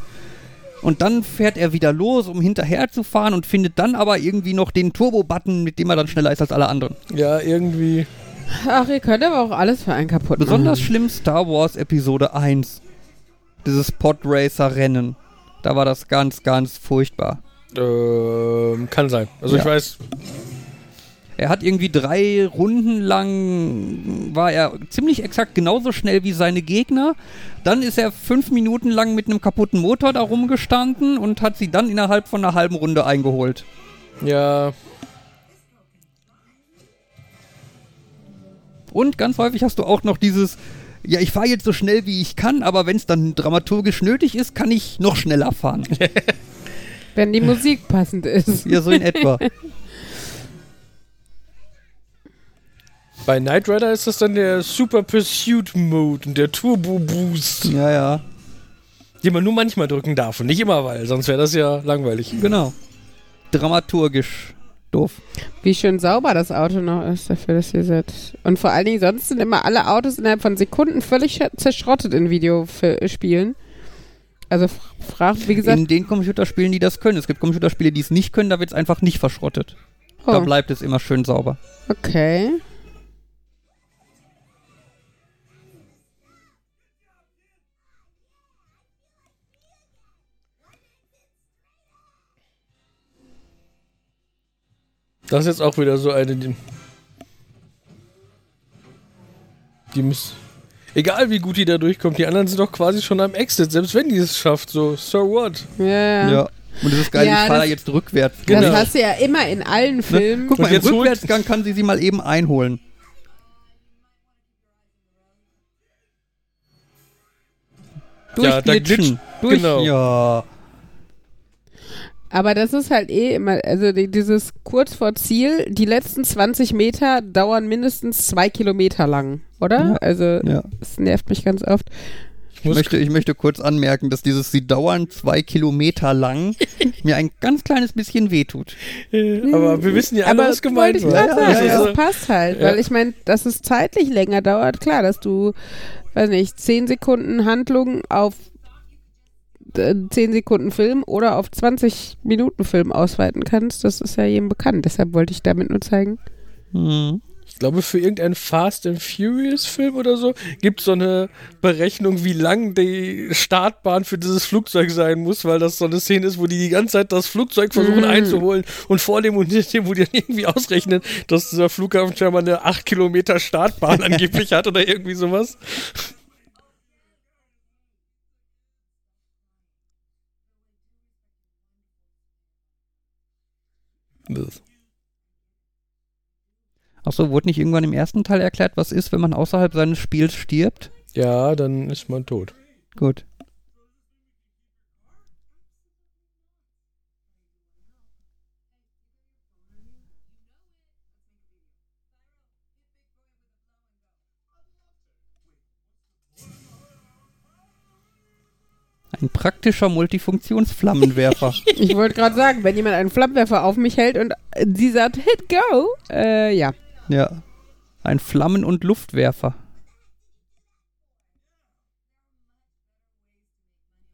Und dann fährt er wieder los, um hinterher zu fahren und findet dann aber irgendwie noch den Turbo-Button, mit dem er dann schneller ist als alle anderen. ja, irgendwie. Ach, ihr könnt aber auch alles für einen kaputt machen. Besonders schlimm Star Wars Episode 1. Dieses Podracer-Rennen. Da war das ganz, ganz furchtbar. Ähm, kann sein. Also ich Ja. weiß, Er hat irgendwie drei Runden lang, war er ziemlich exakt genauso schnell wie seine Gegner. Dann ist er fünf Minuten lang mit einem kaputten Motor da rumgestanden und hat sie dann innerhalb von einer halben Runde eingeholt. ja, Und ganz häufig hast du auch noch dieses, ja, ich fahre jetzt so schnell wie ich kann, aber wenn es dann dramaturgisch nötig ist, kann ich noch schneller fahren. Wenn die Musik passend ist. ja, so in etwa. bei Knight Rider ist das dann der Super Pursuit Mode und der Turbo Boost, Ja, ja, den man nur manchmal drücken darf und nicht immer, weil sonst wäre das ja langweilig. genau. Dramaturgisch doof. Wie schön sauber das Auto noch ist, dafür, dass ihr seid. Und vor allen Dingen, sonst sind immer alle Autos innerhalb von Sekunden völlig sch- zerschrottet in Videospielen. Also fragt, wie gesagt, In den Computerspielen, die das können. Es gibt Computerspiele, die es nicht können, da wird es einfach nicht verschrottet. Da oh, bleibt es immer schön sauber. okay. Das ist jetzt auch wieder so eine, die, die muss, egal wie gut die da durchkommt, die anderen sind doch quasi schon am Exit, selbst wenn die es schafft, so, so what? Ja, ja. Und das ist geil, Ja, ich fahre das- jetzt rückwärts. Das Genau. hast du ja immer in allen Filmen. Ne? Guck mal, im Rückwärtsgang kann sie sie mal eben einholen. Ja, da Durchglitschen. glitscht- Durch, genau. Ja. Aber das ist halt eh immer, also die, dieses kurz vor Ziel, die letzten 20 Meter dauern mindestens zwei Kilometer lang, oder? Ja. Also ja. das nervt mich ganz oft. Ich möchte, ich möchte kurz anmerken, dass dieses Sie dauern zwei Kilometer lang mir ein ganz kleines bisschen wehtut. äh, aber wir wissen ja alle, Aber was gemeint war. gerade Ja, sagen, ja, das ja. passt halt, Ja. weil ich meine, dass es zeitlich länger dauert, klar, dass du, weiß nicht, 10 Sekunden Handlung auf äh, 10 Sekunden Film oder auf 20 Minuten Film ausweiten kannst, das ist ja jedem bekannt. Deshalb wollte ich damit nur zeigen. Hm. Ich glaube, für irgendeinen Fast and Furious Film oder so gibt es so eine Berechnung, wie lang die Startbahn für dieses Flugzeug sein muss, weil das so eine Szene ist, wo die die ganze Zeit das Flugzeug versuchen Mm. einzuholen und vor dem und dem, wo die dann irgendwie ausrechnen, dass dieser Flughafen scheinbar eine 8 Kilometer Startbahn angeblich hat oder irgendwie sowas. Achso, wurde nicht irgendwann im ersten Teil erklärt, was ist, wenn man außerhalb seines Spiels stirbt? Ja, dann ist man tot. Gut. Ein praktischer Multifunktionsflammenwerfer. Ich wollte gerade sagen, wenn jemand einen Flammenwerfer auf mich hält und sie sagt, hit go, äh, ja. ja. Ein Flammen- und Luftwerfer.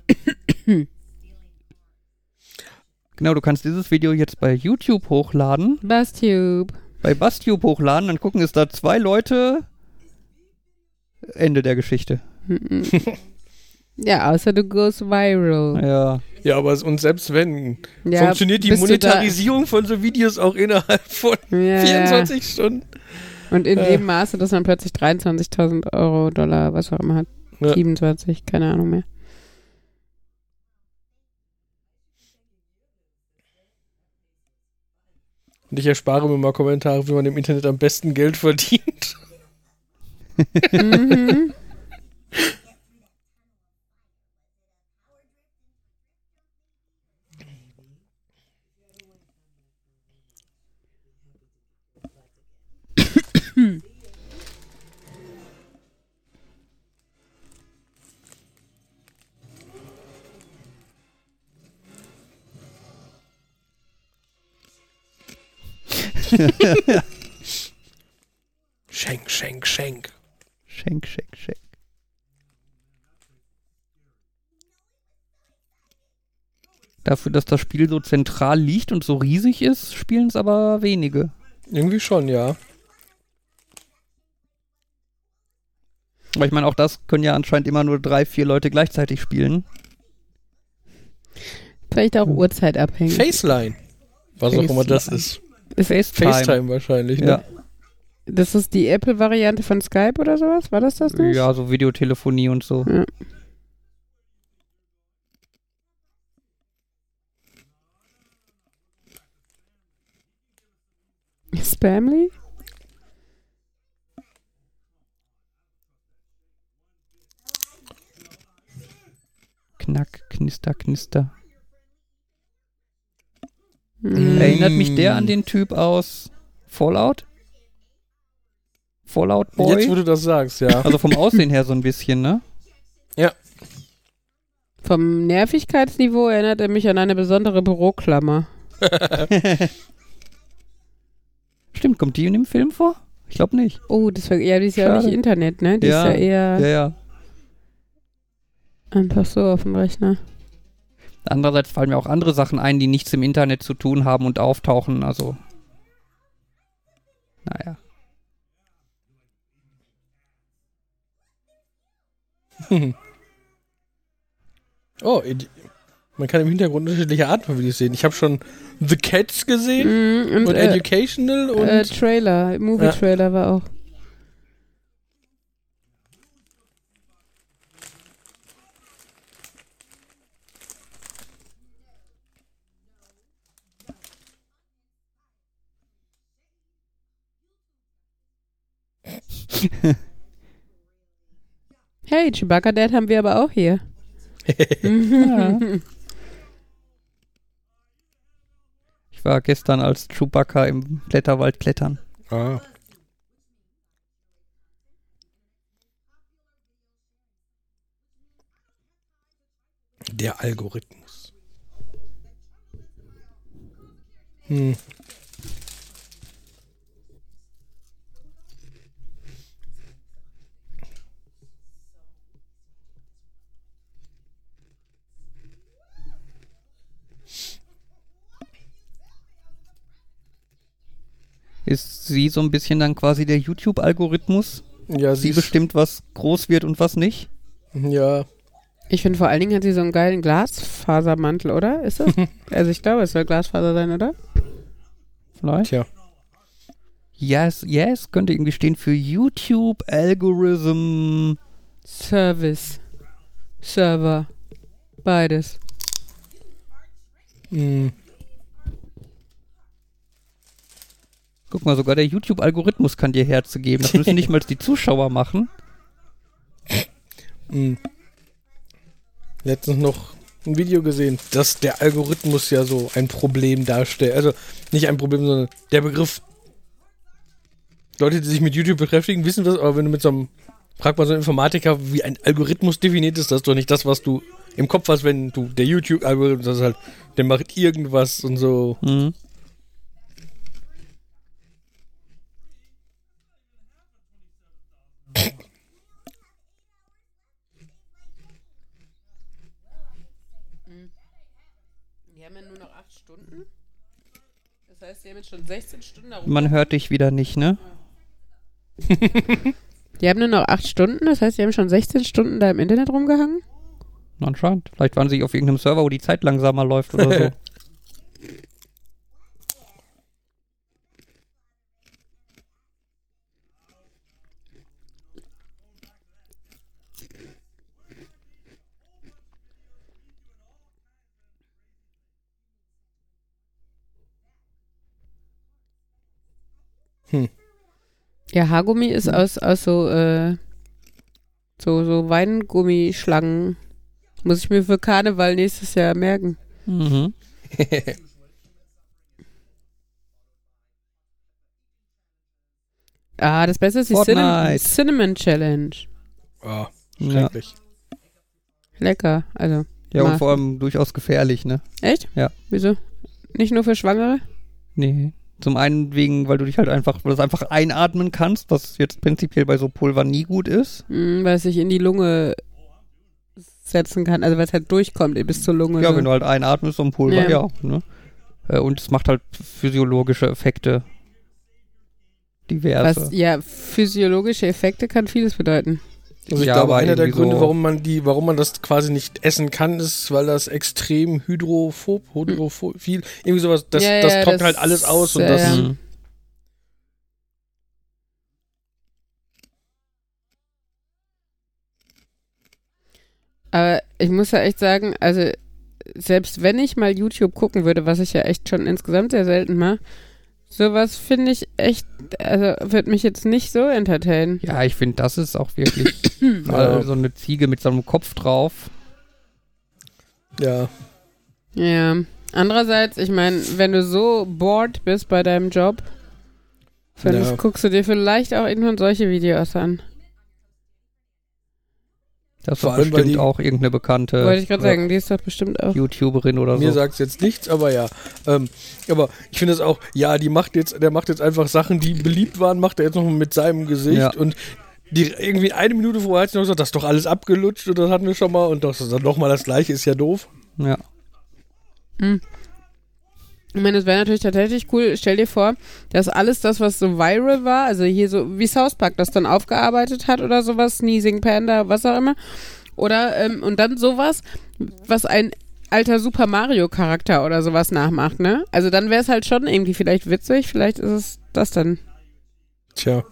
genau, du kannst dieses Video jetzt bei YouTube hochladen. Bastube. Bei Bastube hochladen, dann gucken es da zwei Leute. Ende der Geschichte. Ja, außer du goes viral. Ja. Ja, aber und selbst wenn, Ja, funktioniert die Monetarisierung von so Videos auch innerhalb von Ja, 24 Stunden. Und in Äh. dem Maße, dass man plötzlich 23.000 Euro, Dollar, was auch immer hat. Ja. 27, keine Ahnung mehr. Und ich erspare mir mal Kommentare, wie man im Internet am besten Geld verdient. mhm. Dafür, dass das Spiel so zentral liegt und so riesig ist, spielen es aber wenige. Irgendwie schon, ja. Aber ich meine, auch das können ja anscheinend immer nur drei, vier Leute gleichzeitig spielen. Vielleicht auch uhrzeitabhängig. Faceline. Was auch immer das Faceline. ist. Ist FaceTime. FaceTime wahrscheinlich, ne? Ja. Das ist die Apple-Variante von Skype oder sowas? War das das nicht? ja, so Videotelefonie und so. Ja. Spamly? Knack, knister, knister. Hm. Erinnert mich der an den Typ aus Fallout? Fallout Boy? Jetzt, wo du das sagst, ja. also vom Aussehen her so ein bisschen, ne? Vom Nervigkeitsniveau erinnert er mich an eine besondere Büroklammer. Stimmt, kommt die in dem Film vor? Ich glaube nicht. Oh, das war, ja, die ist ja auch Schade. nicht Internet, ne? Die Ja, ist ja eher Ja, ja. einfach so auf dem Rechner. Andererseits fallen mir auch andere Sachen ein, die nichts im Internet zu tun haben und auftauchen. Also, naja. Oh, man kann im Hintergrund unterschiedliche Arten von Videos sehen. Ich habe schon The Cats gesehen Mhm, und und äh, Educational und äh, Trailer, Movie-Trailer war auch. Hey, Chewbacca Dad haben wir aber auch hier. Ja. War gestern als Chewbacca im Kletterwald klettern. ah. Der Algorithmus. Hm. Ist sie so ein bisschen dann quasi der YouTube-Algorithmus? Ja, Sie sie bestimmt, was groß wird und was nicht? ja, Ich finde vor allen Dingen hat sie so einen geilen Glasfasermantel, oder? Ist das? also ich glaube, es soll Glasfaser sein, oder? Vielleicht? tja. Yes, yes, könnte irgendwie stehen für YouTube Algorithm. Service. Server. Beides. Hm. Guck mal, sogar der YouTube-Algorithmus kann dir Herze geben. Das müssen nicht mal die Zuschauer machen. Hm. Letztens noch ein Video gesehen, dass der Algorithmus ja so ein Problem darstellt. Also nicht ein Problem, sondern der Begriff. Leute, die sich mit YouTube beschäftigen, wissen das, aber wenn du mit so einem, frag mal so einen Informatiker, wie ein Algorithmus definiert ist, das ist doch nicht das, was du im Kopf hast, wenn du der YouTube-Algorithmus, das ist halt, der macht irgendwas und so. Mhm. Die haben ja nur noch acht Stunden. Das heißt, die haben jetzt schon 16 Stunden darum. Man hört dich wieder nicht, ne? Die haben nur noch acht Stunden, das heißt, die haben schon 16 Stunden da im Internet rumgehangen. Anscheinend. Vielleicht waren sie auf irgendeinem Server, wo die Zeit langsamer läuft oder so. Ja, Haargummi ist aus, aus so, äh, so, so Weingummischlangen. Muss ich mir für Karneval nächstes Jahr merken. mhm. Ah, das Beste ist die. Cinnamon, Cinnamon Challenge. Ah, Ja. schrecklich. Lecker, also. ja, Mal. und vor allem durchaus gefährlich, ne? Echt? Ja. Wieso? Nicht nur für Schwangere? Nee. Zum einen wegen, weil du dich halt einfach, weil du es einfach einatmen kannst, was jetzt prinzipiell bei so Pulver nie gut ist. Hm, weil es sich in die Lunge setzen kann, also weil es halt durchkommt bis zur Lunge. Ja, so. wenn du halt einatmest, so ein Pulver, Ja. ja. ne? Äh, Und es macht halt physiologische Effekte. Diverse. Was, ja, physiologische Effekte kann vieles bedeuten. Also ich Ja, glaube, einer der Gründe, so- warum man die, warum man das quasi nicht essen kann, ist, weil das extrem hydrophob, hydrophil, irgendwie sowas, das, Ja, das ja, trocknet das- halt alles aus und ja, das. ja. Mhm. Aber ich muss ja echt sagen, also selbst wenn ich mal YouTube gucken würde, was ich ja echt schon insgesamt sehr selten mache, sowas finde ich echt, also wird mich jetzt nicht so entertainen. Ja, ich finde, das ist auch wirklich Ja. äh, so eine Ziege mit so einem Kopf drauf. Ja. Ja. Andererseits, ich meine, wenn du so bored bist bei deinem Job, dann Ja. guckst du dir vielleicht auch irgendwann solche Videos an. Das ist doch weil bestimmt die- auch irgendeine bekannte Wollte ich gerade ja. sagen, die ist doch bestimmt auch. YouTuberin oder Mir so. sagt es jetzt nichts, aber ja. Ähm, aber ich finde es auch, ja, die macht jetzt, der macht jetzt einfach Sachen, die beliebt waren, macht er jetzt noch mit seinem Gesicht Ja. und die irgendwie eine Minute vorher hat sie noch gesagt, das ist doch alles abgelutscht und das hatten wir schon mal und das ist dann nochmal das gleiche, ist ja doof. Ja. Ich meine, es wäre natürlich tatsächlich cool, stell dir vor, dass alles das, was so viral war, also hier so wie South Park das dann aufgearbeitet hat oder sowas, Sneezing Panda, was auch immer, oder, ähm, und dann sowas, was ein alter Super Mario Charakter oder sowas nachmacht, ne? Also dann wäre es halt schon irgendwie vielleicht witzig, vielleicht ist es das dann. Tja.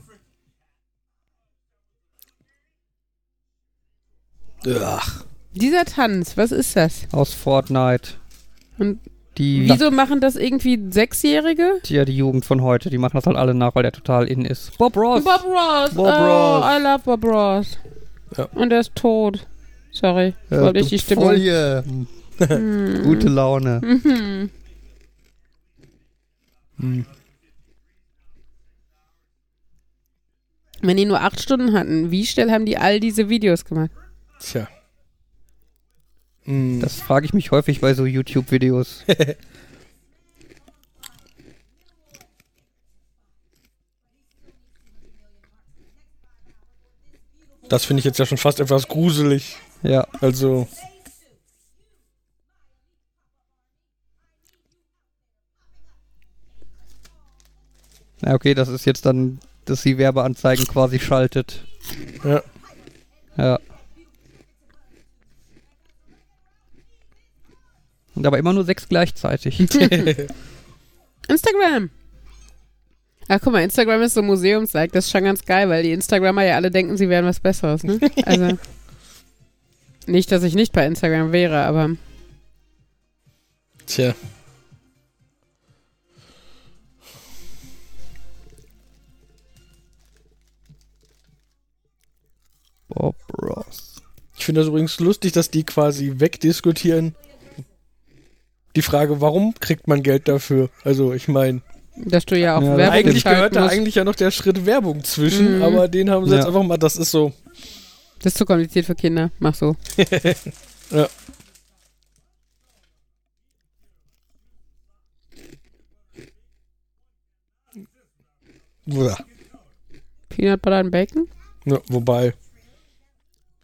Ach. Dieser Tanz, was ist das? Aus Fortnite. Und Die, Wieso machen das irgendwie Sechsjährige? ja, die Jugend von heute, die machen das halt alle nach, weil der total in ist. Bob Ross! Bob Ross. Bob oh, Ross. I love Bob Ross. Ja. Und er ist tot. Sorry, ich Ja, wollte du die Stimmung. Folie. Hm. Gute Laune. Mhm. Hm. Wenn die nur acht Stunden hatten, wie schnell haben die all diese Videos gemacht? Tja. Hm. Das frage ich mich häufig bei so YouTube-Videos. Das finde ich jetzt ja schon fast etwas gruselig. ja. Also. Na okay, das ist jetzt dann, dass sie Werbeanzeigen quasi schaltet. Ja. Ja. Und aber immer nur sechs gleichzeitig. Instagram. Ach, guck mal, Instagram ist so Museumsleik. Das ist schon ganz geil, weil die Instagrammer ja alle denken, sie wären was Besseres, ne? Also. nicht, dass ich nicht bei Instagram wäre, aber. Tja. Bob Ross. Ich finde das übrigens lustig, dass die quasi wegdiskutieren. Die Frage, warum kriegt man Geld dafür? Also, ich meine, Dass du ja auch Ja, Werbung eigentlich gehört da eigentlich ja noch der Schritt Werbung zwischen, Mhm. aber den haben sie jetzt Ja. einfach mal, das ist so. Das ist zu kompliziert für Kinder. Mach so. Ja. Uah. Peanut Butter und Bacon? Ja, wobei,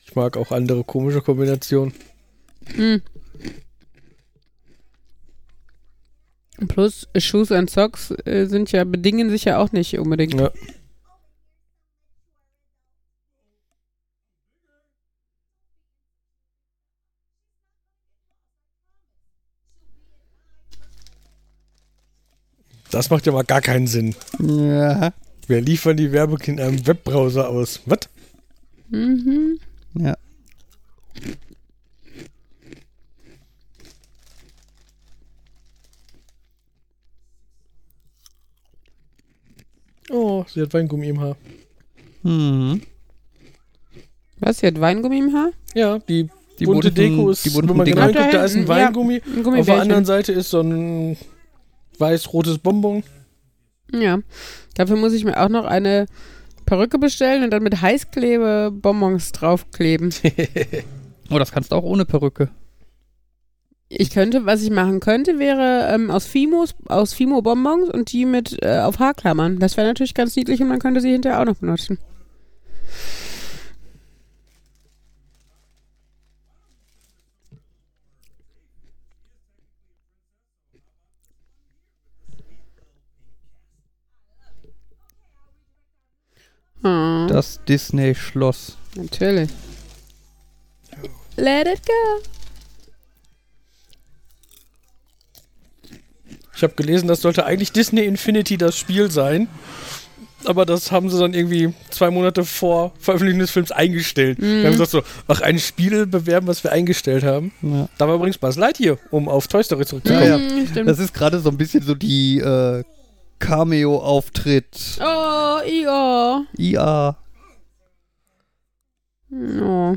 ich mag auch andere komische Kombinationen. Hm. Plus Shoes and Socks äh, sind ja, bedingen sich ja auch nicht unbedingt. Ja. Das macht ja mal gar keinen Sinn. Ja. Wir liefern die Werbung in einem Webbrowser aus. Was? Mhm. Ja. Oh, sie hat Weingummi im Haar. Hm. Was, sie hat Weingummi im Haar? Ja, die, Die bunte bunten- Deko ist, die bunten wenn man Dinger. genau da da ist ein hinten, ja. Weingummi. Ein Auf der anderen Seite ist so ein weiß-rotes Bonbon. Ja. Dafür muss ich mir auch noch eine Perücke bestellen und dann mit Heißklebe Bonbons draufkleben. Oh, das kannst du auch ohne Perücke. Ich könnte, was ich machen könnte, wäre ähm, aus Fimos, aus Fimo-Bonbons und die mit äh, auf Haarklammern. Das wäre natürlich ganz niedlich und man könnte sie hinterher auch noch benutzen. Ah, Das Disney-Schloss. natürlich. Let it go. Ich habe gelesen, das sollte eigentlich Disney Infinity das Spiel sein. Aber das haben sie dann irgendwie zwei Monate vor Veröffentlichung des Films eingestellt. Wir haben gesagt so, ach, ein Spiel bewerben, was wir eingestellt haben. Ja. Da war übrigens Buzz Lightyear, um auf Toy Story zurückzukommen. Ja, stimmt. Das ist gerade so ein bisschen so die äh, Cameo-Auftritt. oh, ja. IA. Oh.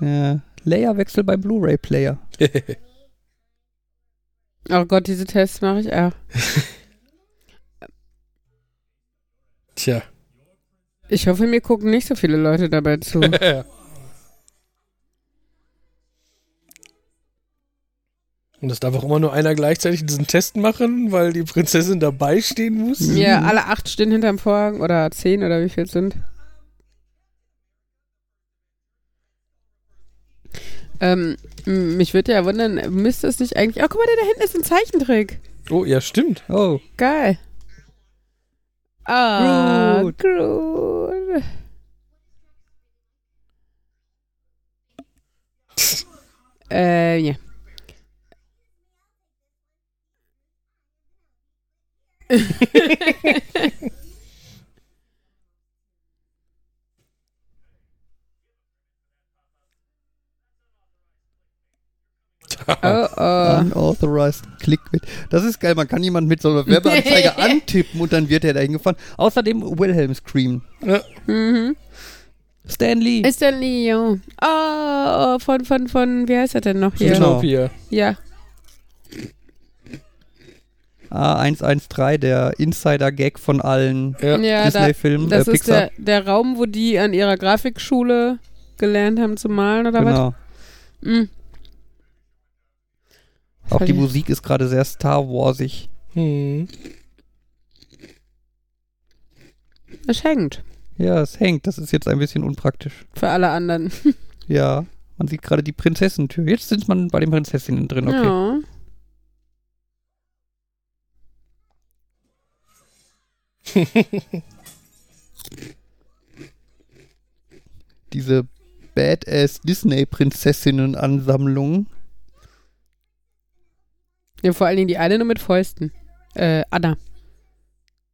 Ja. Layerwechsel beim Blu-ray-Player. oh Gott, diese Tests mache ich auch. Tja. Ich hoffe, mir gucken nicht so viele Leute dabei zu. Und es darf auch immer nur einer gleichzeitig diesen Test machen, weil die Prinzessin dabei stehen muss. ja, alle acht stehen hinterm Vorhang oder zehn oder wie viel es sind. Ähm, mich würde ja wundern, müsste es nicht eigentlich. Oh, guck mal, der da hinten ist ein Zeichentrick. Oh, ja, stimmt. Oh, Geil. Ah, Groot. Groot. äh, ja. oh, oh. Unauthorized Clickbait. Das ist geil, man kann jemanden mit so einer Werbeanzeige antippen und dann wird er dahin gefahren. Außerdem Wilhelm Scream. Ja. Mhm. Stanley. Der Leo. Oh, oh, von, von, von, wie heißt er denn noch hier? Genau. Zootopia. Ja. A113, der Insider-Gag von allen Ja. Ja, da, Disney-Filmen, das äh, ist Pixar. der, der Raum, wo die an ihrer Grafikschule gelernt haben zu malen oder Genau. was? Mhm. Auch die Musik ist gerade sehr Star Warsig. Hm. Es hängt. Ja, es hängt. Das ist jetzt ein bisschen unpraktisch. Für alle anderen. Ja, man sieht gerade die Prinzessentür. Jetzt sind man bei den Prinzessinnen drin, okay. Ja. Diese Badass Disney-Prinzessinnen-Ansammlung. Ja, vor allen Dingen die eine nur mit Fäusten. Äh, Anna.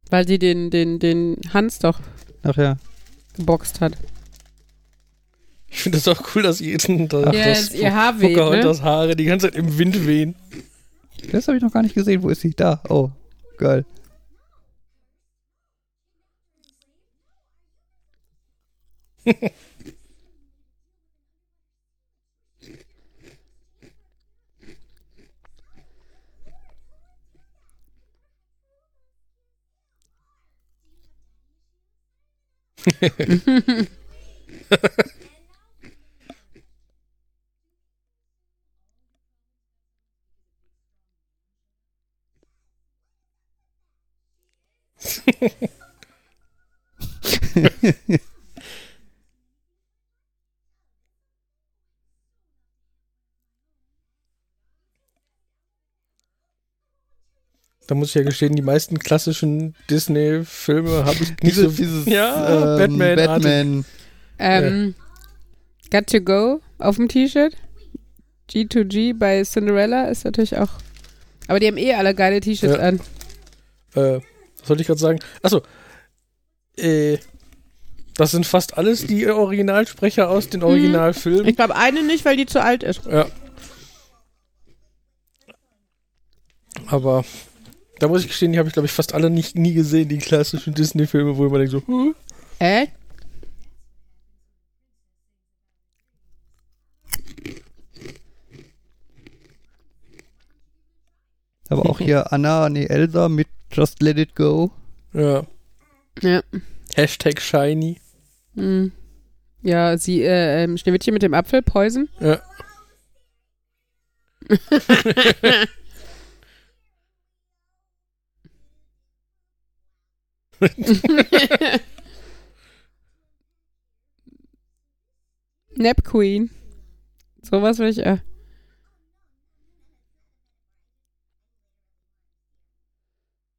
Weil sie den, den, den Hans doch Ach ja. geboxt hat. Ich finde das auch cool, dass jeden da, Ja, das ist ihr Haar weht, Fucker und ne? das Haare die ganze Zeit im Wind wehen. Das habe ich noch gar nicht gesehen. Wo ist sie? Da. Oh, geil. Yeah. Da muss ich ja gestehen, die meisten klassischen Disney-Filme habe ich nicht Diese, so dieses Ja, ähm, Batman. Batman. Ähm, Got to Go auf dem T-Shirt. G2G bei Cinderella ist natürlich auch. Aber die haben eh alle geile T-Shirts Ja. an. Äh, was sollte ich gerade sagen? Achso. Äh, das sind fast alles die Originalsprecher aus den Originalfilmen. Ich glaube eine nicht, weil die zu alt ist. Ja. Aber da muss ich gestehen, die habe ich, glaube ich, fast alle nicht nie gesehen, die klassischen Disney-Filme, wo man denkt so, huh? Äh? Aber auch hier Anna, nee, Elsa mit Just Let It Go. Ja. Ja. Hashtag Shiny. Hm. Ja, sie, äh, ähm, Schneewittchen mit dem Apfel, Poison. Ja. Nap Queen. Sowas will ich, äh.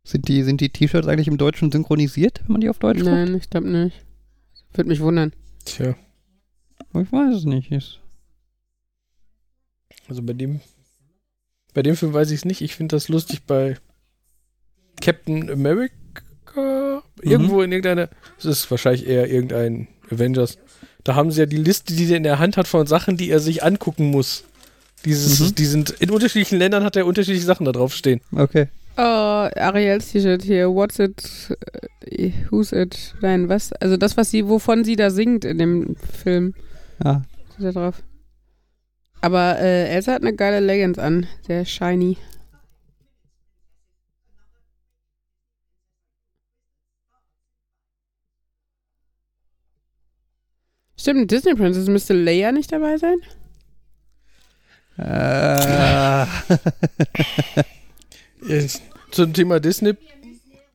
Sind die, sind die T-Shirts eigentlich im Deutschen synchronisiert, wenn man die auf Deutsch guckt? Nein, ich glaube nicht. Würde mich wundern. Tja, Ich weiß es nicht. Ist also bei dem, bei dem Film weiß ich es nicht. Ich finde das lustig bei Captain America. Irgendwo in irgendeiner, es ist wahrscheinlich eher irgendein Avengers. Da haben sie ja die Liste, die er in der Hand hat von Sachen, die er sich angucken muss. Dieses, Mhm. die sind in unterschiedlichen Ländern hat er unterschiedliche Sachen da drauf stehen. Okay. Oh, Ariels T-Shirt hier. What's it? äh, Who's it? Nein, was? Also das, was sie, wovon sie da singt in dem Film. Ja. Steht da drauf. Aber äh, Elsa hat eine geile Leggings an. Sehr shiny. Stimmt, Disney Princess müsste Leia nicht dabei sein? Äh, Zum Thema Disney.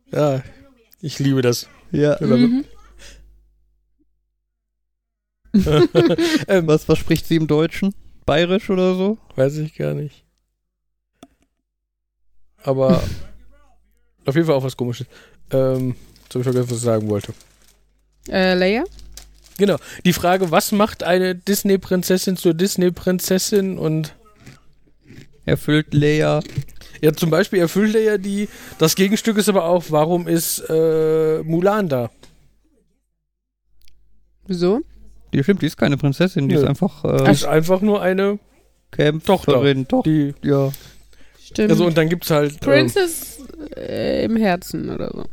Ja, ich liebe das. ja. Mhm. ähm, Was, was spricht sie im Deutschen? Bayerisch oder so? Weiß ich gar nicht. Aber auf jeden Fall auch was komisches. Ähm, jetzt habe ich vergessen, was ich sagen wollte. Äh, Leia? Genau. Die Frage, was macht eine Disney-Prinzessin zur Disney-Prinzessin? Und Erfüllt Leia. ja, zum Beispiel erfüllt er ja die. Das Gegenstück ist aber auch, warum ist äh, Mulan da? Wieso? Die stimmt, die ist keine Prinzessin, die Nö. ist einfach Das äh, ist einfach nur eine, Kämpferin. Doch, die. ja. Stimmt. Also, und dann gibt's halt. Ähm, Princess äh, im Herzen oder so.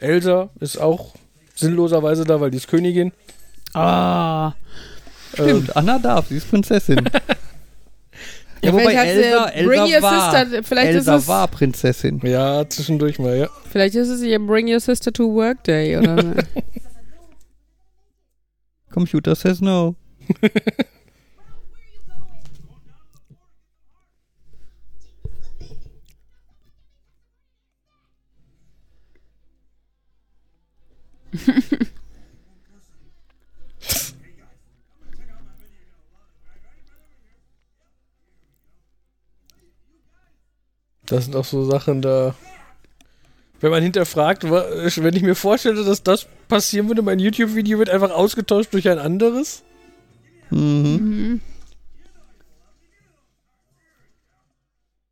Elsa ist auch sinnloserweise da, weil die ist Königin. Ah. Stimmt, Anna darf, sie ist Prinzessin. ja, wobei vielleicht hat sie- Elsa, Bring Elsa Your war, Sister, vielleicht Elsa ist es, war Prinzessin. Ähm, ja, zwischendurch mal, ja. vielleicht ist es ihr Bring Your Sister to Work Day oder. Computer says no. Das sind auch so Sachen da. Wenn man hinterfragt, wenn ich mir vorstelle, dass das passieren würde, mein YouTube-Video wird einfach ausgetauscht durch ein anderes. Mhm.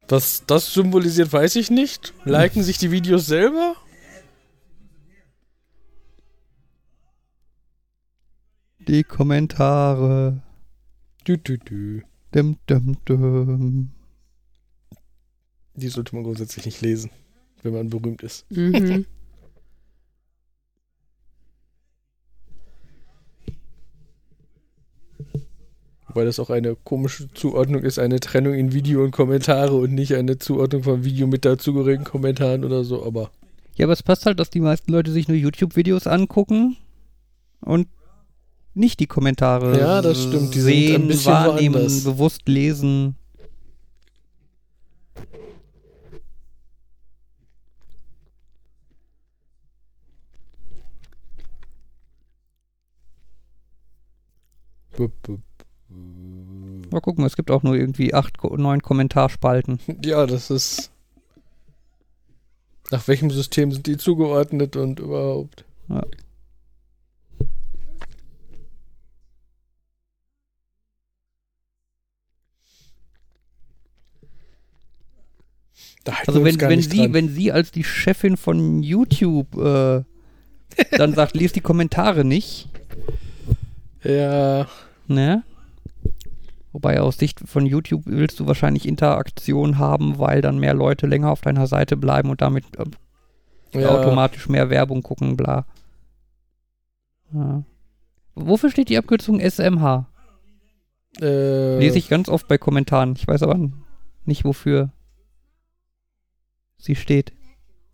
Was das symbolisiert, weiß ich nicht. Liken sich die Videos selber? Die Kommentare. Dü, dü, dü. Dum, dum, dum. Die sollte man grundsätzlich nicht lesen, wenn man berühmt ist. Mhm. Wobei das auch eine komische Zuordnung ist, eine Trennung in Video und Kommentare und nicht eine Zuordnung von Video mit dazugehörigen Kommentaren oder so, aber. Ja, aber es passt halt, dass die meisten Leute sich nur YouTube-Videos angucken und nicht die Kommentare Ja, das stimmt, die sehen, wahrnehmen, woanders. bewusst lesen. Mal gucken, es gibt auch nur irgendwie acht, neun Kommentarspalten. Ja, das ist. Nach welchem System sind die zugeordnet und überhaupt? Ja. Also wenn, wenn, sie, dran. wenn sie als die Chefin von YouTube äh, dann sagt, lies die Kommentare nicht, Ja, ne? Wobei aus Sicht von YouTube willst du wahrscheinlich Interaktion haben, weil dann mehr Leute länger auf deiner Seite bleiben und damit äh, ja automatisch mehr Werbung gucken, bla. Ja. Wofür steht die Abkürzung SMH? äh, Lese ich ganz oft bei Kommentaren. Ich weiß aber nicht, wofür sie steht.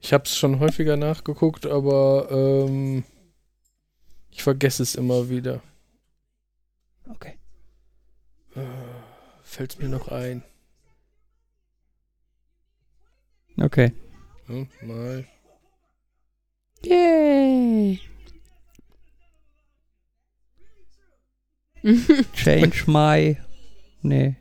Ich habe es schon häufiger nachgeguckt, aber ähm, Ich vergesse es immer wieder. Okay. Äh, Fällt's mir noch ein. Okay. Hm, mal. Yay. Change my. Nee.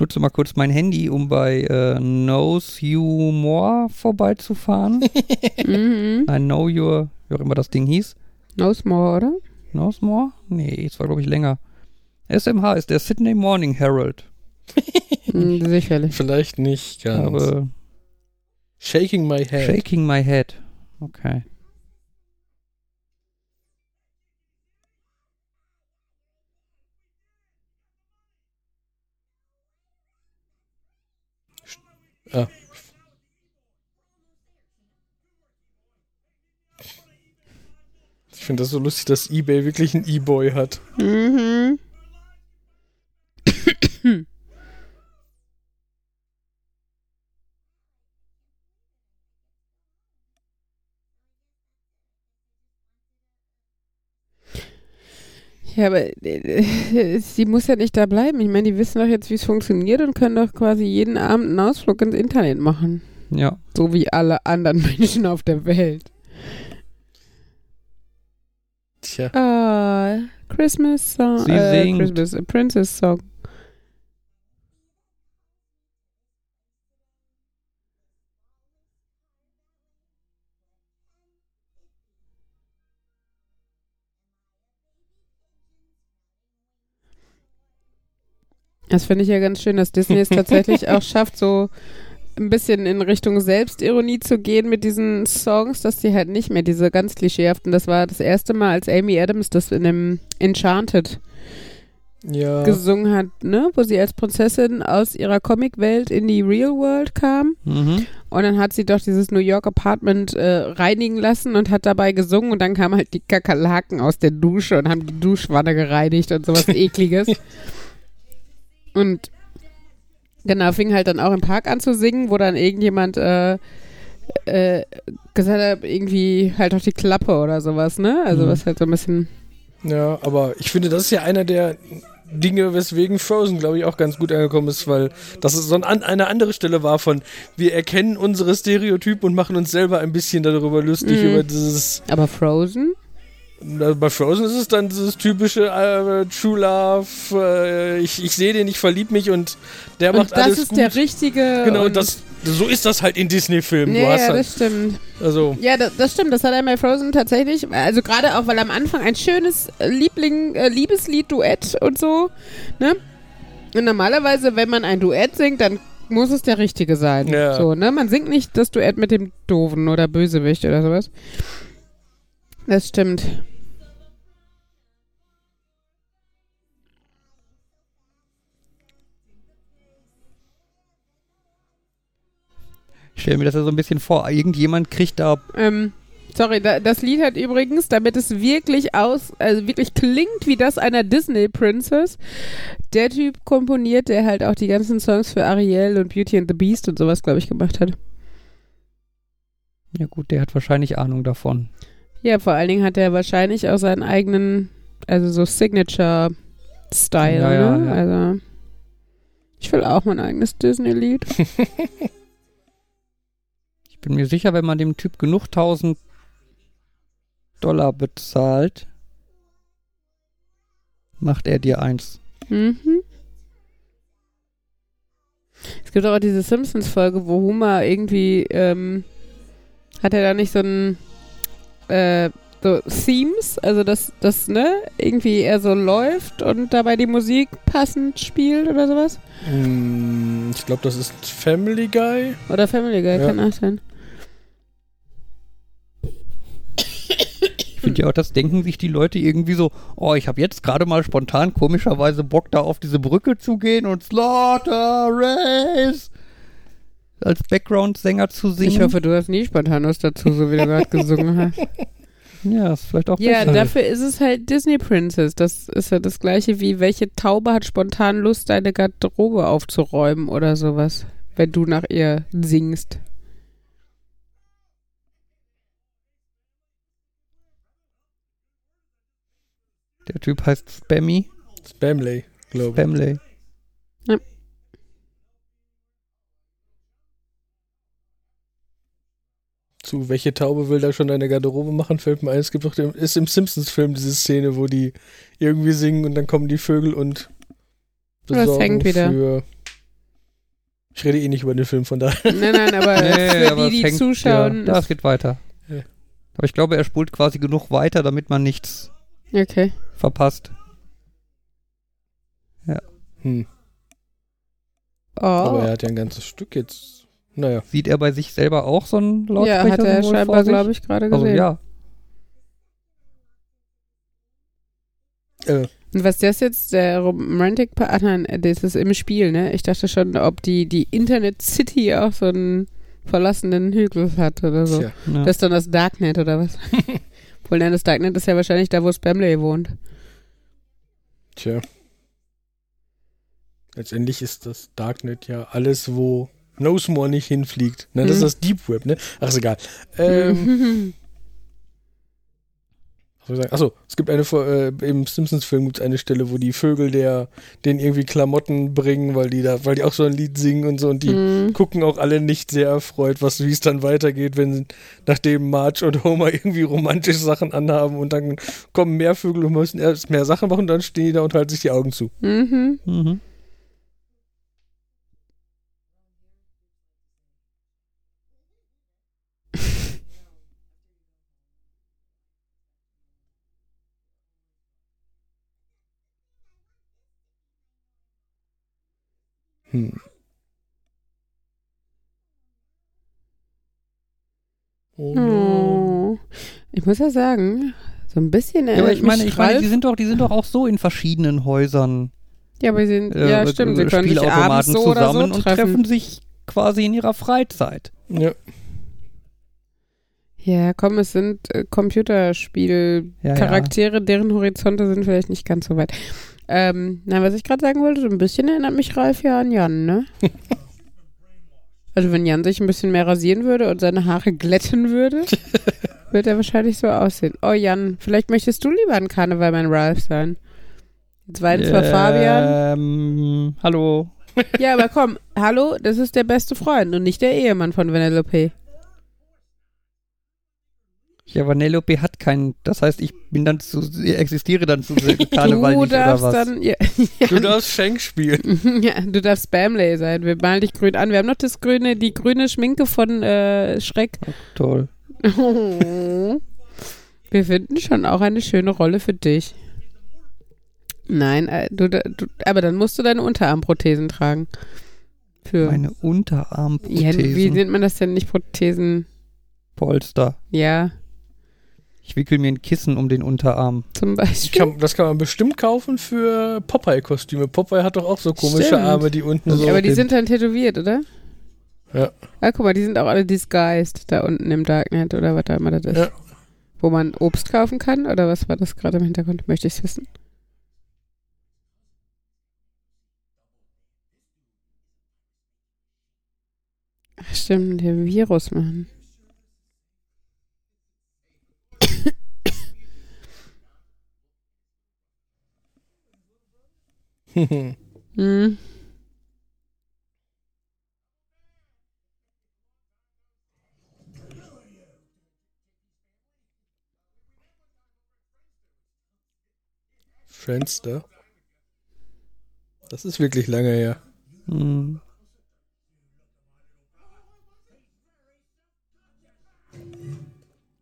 Ich benutze mal kurz mein Handy, um bei äh, Knows You More vorbeizufahren. mhm. I know your, wie auch immer das Ding hieß. No more, oder? Knows More? Nee, es war glaube ich länger. SMH ist der Sydney Morning Herald. Hm, sicherlich. Vielleicht nicht ganz. Aber Shaking my head. Shaking my head. Okay. Ah. Ich finde das so lustig, dass eBay wirklich einen E-Boy hat. Mhm. Ja, aber äh, sie muss ja nicht da bleiben. Ich meine, die wissen doch jetzt, wie es funktioniert und können doch quasi jeden Abend einen Ausflug ins Internet machen. Ja. So wie alle anderen Menschen auf der Welt. Tja. Ah, Christmas Song. Sie äh, singt. Christmas, Princess Song. Das finde ich ja ganz schön, dass Disney es tatsächlich auch schafft, so ein bisschen in Richtung Selbstironie zu gehen mit diesen Songs, dass die halt nicht mehr diese ganz klischeehaften, das war das erste Mal, als Amy Adams das in dem Enchanted Ja. gesungen hat, ne, wo sie als Prinzessin aus ihrer Comicwelt in die Real World kam Mhm. und dann hat sie doch dieses New York Apartment äh, reinigen lassen und hat dabei gesungen und dann kamen halt die Kakerlaken aus der Dusche und haben die Duschwanne gereinigt und sowas ekliges. Und genau, fing halt dann auch im Park an zu singen, wo dann irgendjemand äh, äh, gesagt hat, irgendwie halt doch die Klappe oder sowas, ne? Also Mhm. was halt so ein bisschen Ja, aber ich finde, das ist ja einer der Dinge, weswegen Frozen, glaube ich, auch ganz gut angekommen ist, weil das so ein, an- eine andere Stelle war von, wir erkennen unsere Stereotypen und machen uns selber ein bisschen darüber lustig, Mhm. über dieses, aber Frozen? Bei Frozen ist es dann dieses typische äh, True Love, äh, ich, ich sehe den, ich verlieb mich und der Und macht das alles ist gut. der richtige. genau, und das, so ist das halt in Disney-Filmen. Ja, ja, halt, das stimmt. also, Ja, das, das stimmt. Das hat er bei Frozen tatsächlich. Also gerade auch, weil am Anfang ein schönes äh, Liebling, äh, Liebeslied-Duett und so. Ne? Und normalerweise, wenn man ein Duett singt, dann muss es der Richtige sein. Ja. So, ne? Man singt nicht das Duett mit dem Doofen oder Bösewicht oder sowas. Das stimmt. Ich stelle mir das ja so ein bisschen vor. Irgendjemand kriegt da. Ähm, sorry, da, das Lied hat übrigens, damit es wirklich aus, also wirklich klingt wie das einer Disney Princess, der Typ komponiert, der halt auch die ganzen Songs für Ariel und Beauty and the Beast und sowas, glaube ich, gemacht hat. Ja, gut, der hat wahrscheinlich Ahnung davon. Ja, vor allen Dingen hat er wahrscheinlich auch seinen eigenen, also so Signature-Style, Ja, ja, ne? ja. Also, ich will auch mein eigenes Disney-Lied. Ich bin mir sicher, wenn man dem Typ genug tausend Dollar bezahlt, macht er dir eins. Mhm. Es gibt auch diese Simpsons-Folge, wo Homer irgendwie, ähm, hat er da nicht so ein, äh, so Themes, also dass das, ne, irgendwie er so läuft und dabei die Musik passend spielt oder sowas? mh, ich glaube, das ist Family Guy. Oder Family Guy, Ja. kann auch sein. Ich finde ja auch, das denken sich die Leute irgendwie so, oh, ich habe jetzt gerade mal spontan komischerweise Bock, da auf diese Brücke zu gehen und Slaughter Race als Background-Sänger zu singen. Ich hoffe, du hast nie spontan was dazu, so wie du gerade gesungen hast. Ja, ist vielleicht auch Ja, besser. dafür ist es halt Disney Princess. Das ist ja das gleiche wie, welche Taube hat spontan Lust, deine Garderobe aufzuräumen oder sowas, wenn du nach ihr singst. Der Typ heißt Spammy. Spamley, glaube ich. Spamley. Zu welche Taube will da schon deine Garderobe machen, fällt mir ein. Es gibt doch den, ist im Simpsons-Film diese Szene, wo die irgendwie singen und dann kommen die Vögel und Das besorgen hängt wieder. für. Ich rede eh nicht über den Film, von daher. Nein, nein, aber Nee, für aber die, die hängt- zuschauen. Ja, das geht weiter. Ja. Aber ich glaube, er spult quasi genug weiter, damit man nichts okay. verpasst. Hm. Oh. Aber er hat ja ein ganzes Stück jetzt. Naja. Sieht er bei sich selber auch so einen ja, Lautsprecher? hat er scheinbar, glaube ich, gerade Also gesehen. ja. Äh, Und was das jetzt, der Romantic Part, ach nein, das ist im Spiel, ne? Ich dachte schon, ob die, die Internet City auch so einen verlassenen Hügel hat oder so. tja. ja. Das ist dann das Darknet oder was? Wohl, nein, das Darknet ist ja wahrscheinlich da, wo Spamley wohnt. Tja. Letztendlich ist das Darknet ja alles, wo Nosemore nicht hinfliegt. Ne, das ist Mhm. das Deep Web, ne? Ach, ist egal. Ähm, was soll ich sagen? Achso, es gibt eine, Vor- äh, im Simpsons-Film gibt es eine Stelle, wo die Vögel der, denen irgendwie Klamotten bringen, weil die da, weil die auch so ein Lied singen und so und die Hm. gucken auch alle nicht sehr erfreut, was, wie es dann weitergeht, wenn, nachdem Marge und Homer irgendwie romantische Sachen anhaben und dann kommen mehr Vögel und müssen erst mehr Sachen machen und dann stehen die da und halten sich die Augen zu. Mhm. Mhm. Hm. Oh no. Oh. Ich muss ja sagen, so ein bisschen Ja, aber erinnert ich meine, ich meine, die sind doch, die sind doch auch so in verschiedenen Häusern. Ja, aber sie sind, äh, ja, stimmt, sie äh, können sich abends so oder so zusammen und treffen. treffen sich quasi in ihrer Freizeit. Ja. Ja, komm, es sind äh, Computerspiel-Charaktere, Ja, deren Horizonte sind vielleicht nicht ganz so weit. Ähm, na, was ich gerade sagen wollte, so ein bisschen erinnert mich Ralf ja an Jan, ne? also wenn Jan sich ein bisschen mehr rasieren würde und seine Haare glätten würde, würde er wahrscheinlich so aussehen. Oh Jan, vielleicht möchtest du lieber ein Karneval mein Ralf sein. Jetzt weint zwar Fabian. Ähm, hallo. Ja, aber komm, hallo, das ist der beste Freund und nicht der Ehemann von Vanellope. Ja, Vanellope hat keinen, das heißt, ich bin dann zu, existiere dann zu Karneval du nicht, oder darfst was? dann, ja, Du darfst Schenk spielen. ja, du darfst Spamley sein. Wir malen dich grün an. Wir haben noch das grüne, die grüne Schminke von äh, Schreck. Toll. Wir finden schon auch eine schöne Rolle für dich. Nein, äh, du, du, aber dann musst du deine Unterarmprothesen tragen. Für Meine ja, Unterarmprothesen. wie nennt man das denn nicht Prothesen? Polster. Ja, Ich wickel mir ein Kissen um den Unterarm. zum Beispiel. Kann, das kann man bestimmt kaufen für Popeye-Kostüme. Popeye hat doch auch so komische Stimmt. Arme, die unten so. Ja, aber die sind dann tätowiert, oder? Ja. Ah, guck mal, die sind auch alle disguised da unten im Darknet oder was da immer das ist. Ja. Wo man Obst kaufen kann oder was war das gerade im Hintergrund? Möchte ich wissen. Ach, stimmt, der Virus, Mann. Hm. Friendster. Das ist wirklich lange her. Hm.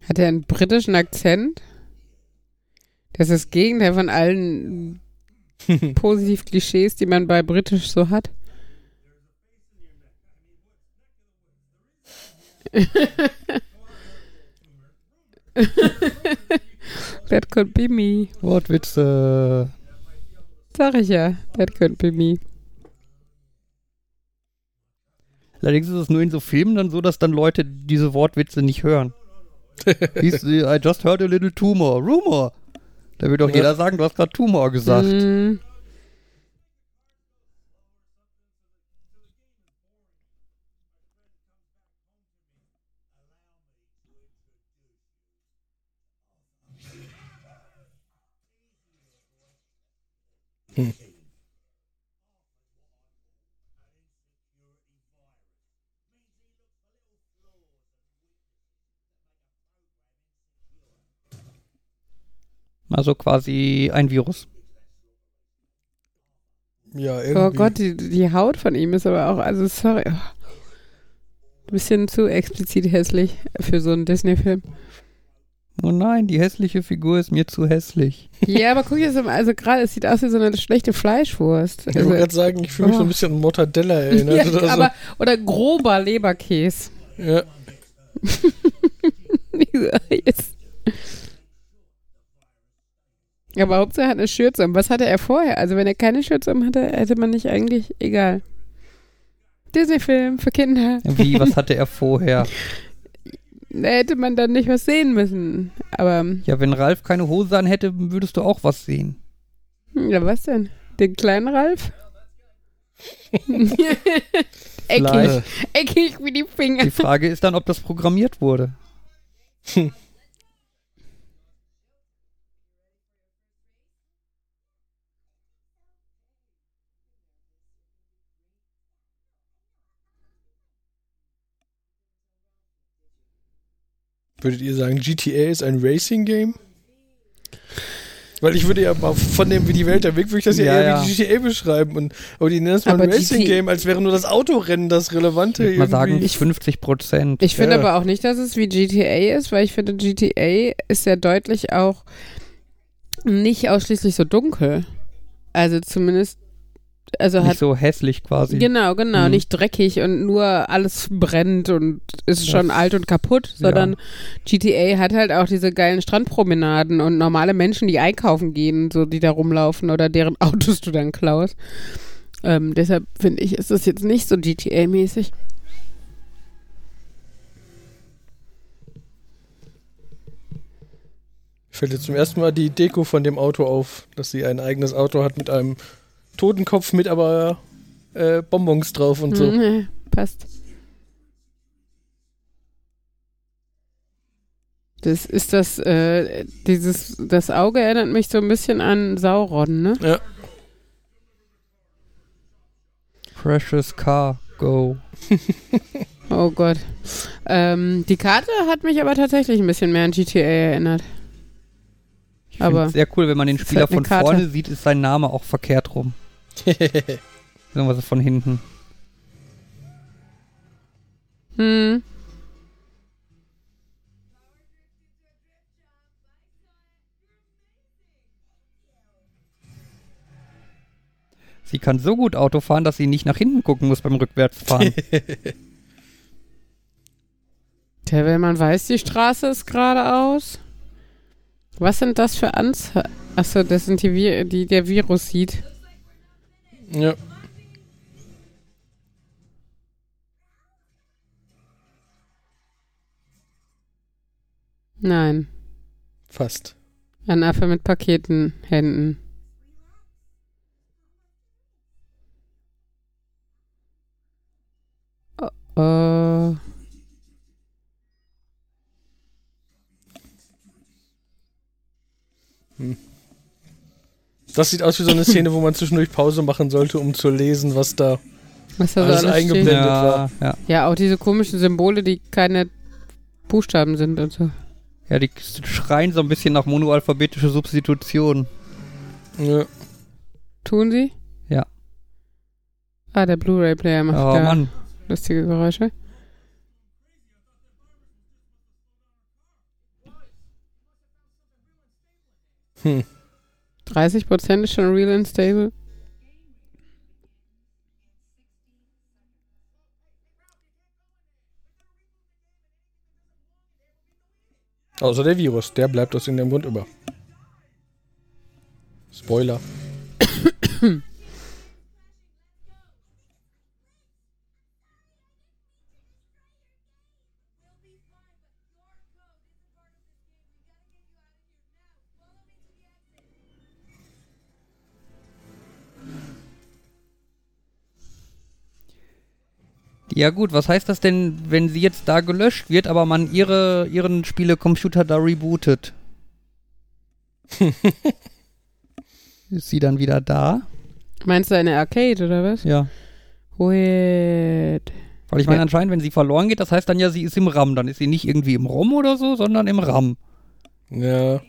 Hat er einen britischen Akzent? Das ist das Gegenteil von allen positiv Klischees, die man bei britisch so hat. That could be me. Wortwitze. Sag ich ja. That could be me. Allerdings ist es nur in so Filmen dann so, dass dann Leute diese Wortwitze nicht hören. I just heard a little tumor. Rumor. Da wird doch Ja. jeder sagen, du hast gerade Tumor gesagt. Mm. Hm. Also quasi ein Virus. Ja, irgendwie. Oh Gott, die, die Haut von ihm ist aber auch, also sorry. Oh. Bisschen zu explizit hässlich für so einen Disney-Film. Oh nein, die hässliche Figur ist mir zu hässlich. Ja, aber guck jetzt mal, also gerade, es sieht aus wie so eine schlechte Fleischwurst. Ich Also, wollte gerade sagen, ich fühle mich so ein Oh. bisschen an Mortadella erinnert. ja, oder so. aber, oder grober Leberkäse. ja. Yes. Aber Hauptsache er hat eine Schürze. Und was hatte er vorher? Also wenn er keine Schürze um hatte, hätte man nicht eigentlich, egal. Disney-Film für Kinder. Wie, was hatte er vorher? Da hätte man dann nicht was sehen müssen. Aber, Ja, wenn Ralf keine Hose an hätte, würdest du auch was sehen. hm, ja, was denn? Den kleinen Ralf? eckig, eckig wie die Finger. Die Frage ist dann, ob das programmiert wurde. Würdet ihr sagen, GTA ist ein Racing-Game? Weil ich würde ja mal von dem, wie die Welt erweckt, würde ich das ja, Ja, eher ja. wie GTA beschreiben. Und, aber die nennen es mal Aber ein Racing-Game, als wäre nur das Autorennen das Relevante. Ich würde mal sagen, irgendwie. 50 Prozent. Ich finde Ja. aber auch nicht, dass es wie GTA ist, weil ich finde, GTA ist ja deutlich auch nicht ausschließlich so dunkel. Also zumindest, also hat Nicht so hässlich quasi. Genau, genau, Mhm. nicht dreckig und nur alles brennt und ist Das- schon alt und kaputt, Ja. sondern GTA hat halt auch diese geilen Strandpromenaden und normale Menschen, die einkaufen gehen, so die da rumlaufen oder deren Autos du dann klaust. Ähm, deshalb finde ich, ist das jetzt nicht so GTA-mäßig. Fällt jetzt zum ersten Mal die Deko von dem Auto auf, dass sie ein eigenes Auto hat mit einem Totenkopf mit aber äh, Bonbons drauf und so. Mhm, passt. Das ist das, äh, dieses, das Auge erinnert mich so ein bisschen an Sauron, ne? Ja. Precious Car, go. Oh Gott. Ähm, die Karte hat mich aber tatsächlich ein bisschen mehr an GTA erinnert. Ich Aber sehr cool, wenn man den Spieler halt von Karte. vorne sieht, ist sein Name auch verkehrt rum. Irgendwas von hinten. Hm. Sie kann so gut Auto fahren, dass sie nicht nach hinten gucken muss beim Rückwärtsfahren. Tja, wenn man weiß, die Straße ist geradeaus. Was sind das für Anzeigen? Achso, das sind die, Vi die der Virus sieht. Ja. Nein. Fast. Ein Affe mit Paketenhänden. Oh, oh. Das sieht aus wie so eine Szene, wo man zwischendurch Pause machen sollte, um zu lesen, was da. Was da Alles alles eingeblendet. steht. war. ja, ja. Ja, auch diese komischen Symbole, die keine Buchstaben sind und so. ja, die schreien so ein bisschen nach monoalphabetische Substitution. Ja. Tun sie? Ja. Ah, der Blu-ray-Player macht Oh da Mann. lustige Geräusche. Hm. 30% ist schon real and stable. Außer der Virus, der bleibt aus irgendeinem Grund über. Spoiler. Ja gut, was heißt das denn, wenn sie jetzt da gelöscht wird, aber man ihre, ihren Spielecomputer da rebootet? ist sie dann wieder da. Meinst du eine Arcade oder was? Ja. Weird. Weil ich meine, anscheinend, wenn sie verloren geht, das heißt dann ja, sie ist im RAM. Dann ist sie nicht irgendwie im ROM oder so, sondern im RAM. Ja.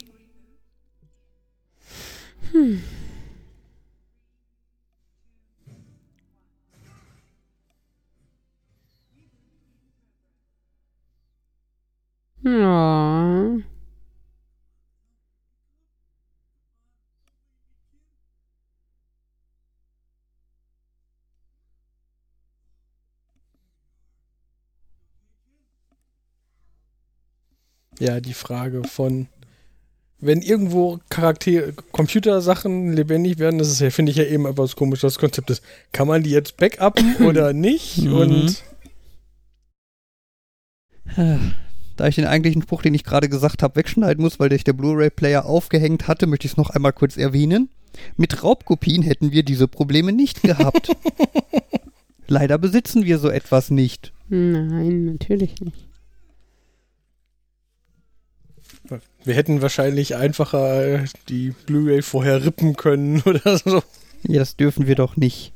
Ja. Ja, die Frage von, wenn irgendwo Charaktere, Computersachen lebendig werden, das ist ja, finde ich ja eben etwas komisch, das Konzept ist, kann man die jetzt backuppen oder nicht? Mhm. Und Da ich den eigentlichen Spruch, den ich gerade gesagt habe, wegschneiden muss, weil ich der Blu-ray-Player aufgehängt hatte, möchte ich es noch einmal kurz erwähnen. Mit Raubkopien hätten wir diese Probleme nicht gehabt. Leider besitzen wir so etwas nicht. Nein, natürlich nicht. wir hätten wahrscheinlich einfacher die Blu-ray vorher rippen können oder so. Ja, das dürfen wir doch nicht.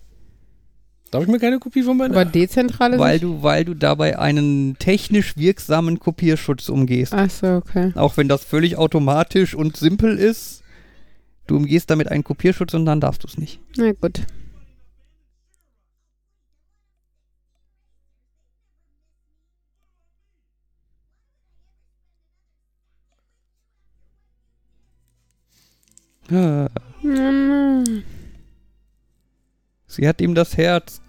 Darf ich mir keine Kopie von meiner? Aber dezentrale Weil du, weil du dabei einen technisch wirksamen Kopierschutz umgehst. Ach so, okay. Auch wenn das völlig automatisch und simpel ist. Du umgehst damit einen Kopierschutz und dann darfst du es nicht. Na gut. Ah, Sie hat ihm das Herz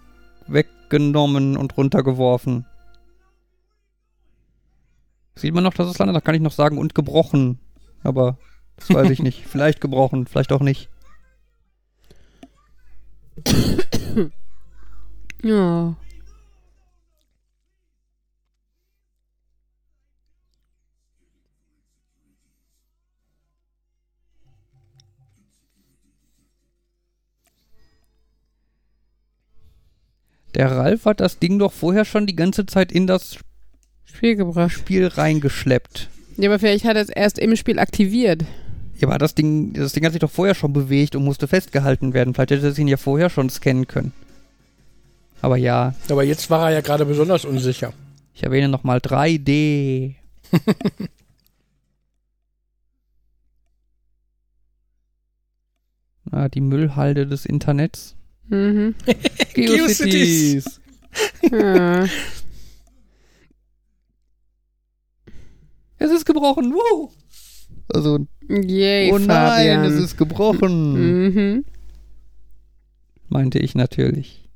weggenommen und runtergeworfen. Sieht man noch, dass es landet? Da kann ich noch sagen, und gebrochen. Aber das weiß ich nicht. Vielleicht gebrochen, vielleicht auch nicht. Ja. Der Ralf hat das Ding doch vorher schon die ganze Zeit in das Spiel gebracht. Spiel reingeschleppt. Ja, aber vielleicht hat er es erst im Spiel aktiviert. Ja, aber das Ding, das Ding hat sich doch vorher schon bewegt und musste festgehalten werden. Vielleicht hätte es ihn ja vorher schon scannen können. Aber ja, Aber jetzt war er ja gerade besonders unsicher. ich erwähne nochmal 3D. ah, die Müllhalde des Internets. Mhm. GeoCities. Ja. Es ist gebrochen. Wow. Also, Yay, oh nein, Fabian. es ist gebrochen. Mhm. Meinte ich natürlich.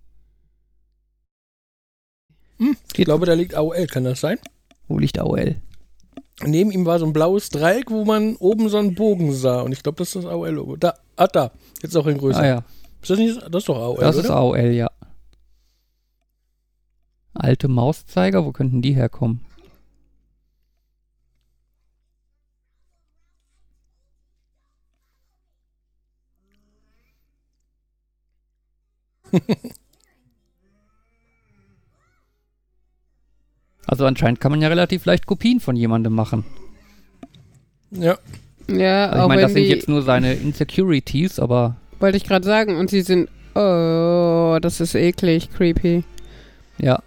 Hm, ich glaube, da liegt AOL, kann das sein? Wo liegt AOL? Neben ihm war so ein blaues Dreieck, wo man oben so einen Bogen sah. Und ich glaube, das ist das AOL-Logo. Da, ah, da. Jetzt auch in Größe. Ah ja, Ist das nicht, das ist doch AOL, das oder? ist AOL, ja. Alte Mauszeiger, wo könnten die herkommen? Also anscheinend kann man ja relativ leicht Kopien von jemandem machen. Ja. Ja, Also ich meine, das sind jetzt nur seine Insecurities, aber wollte ich gerade sagen, und sie sind, oh, das ist eklig, creepy. ja.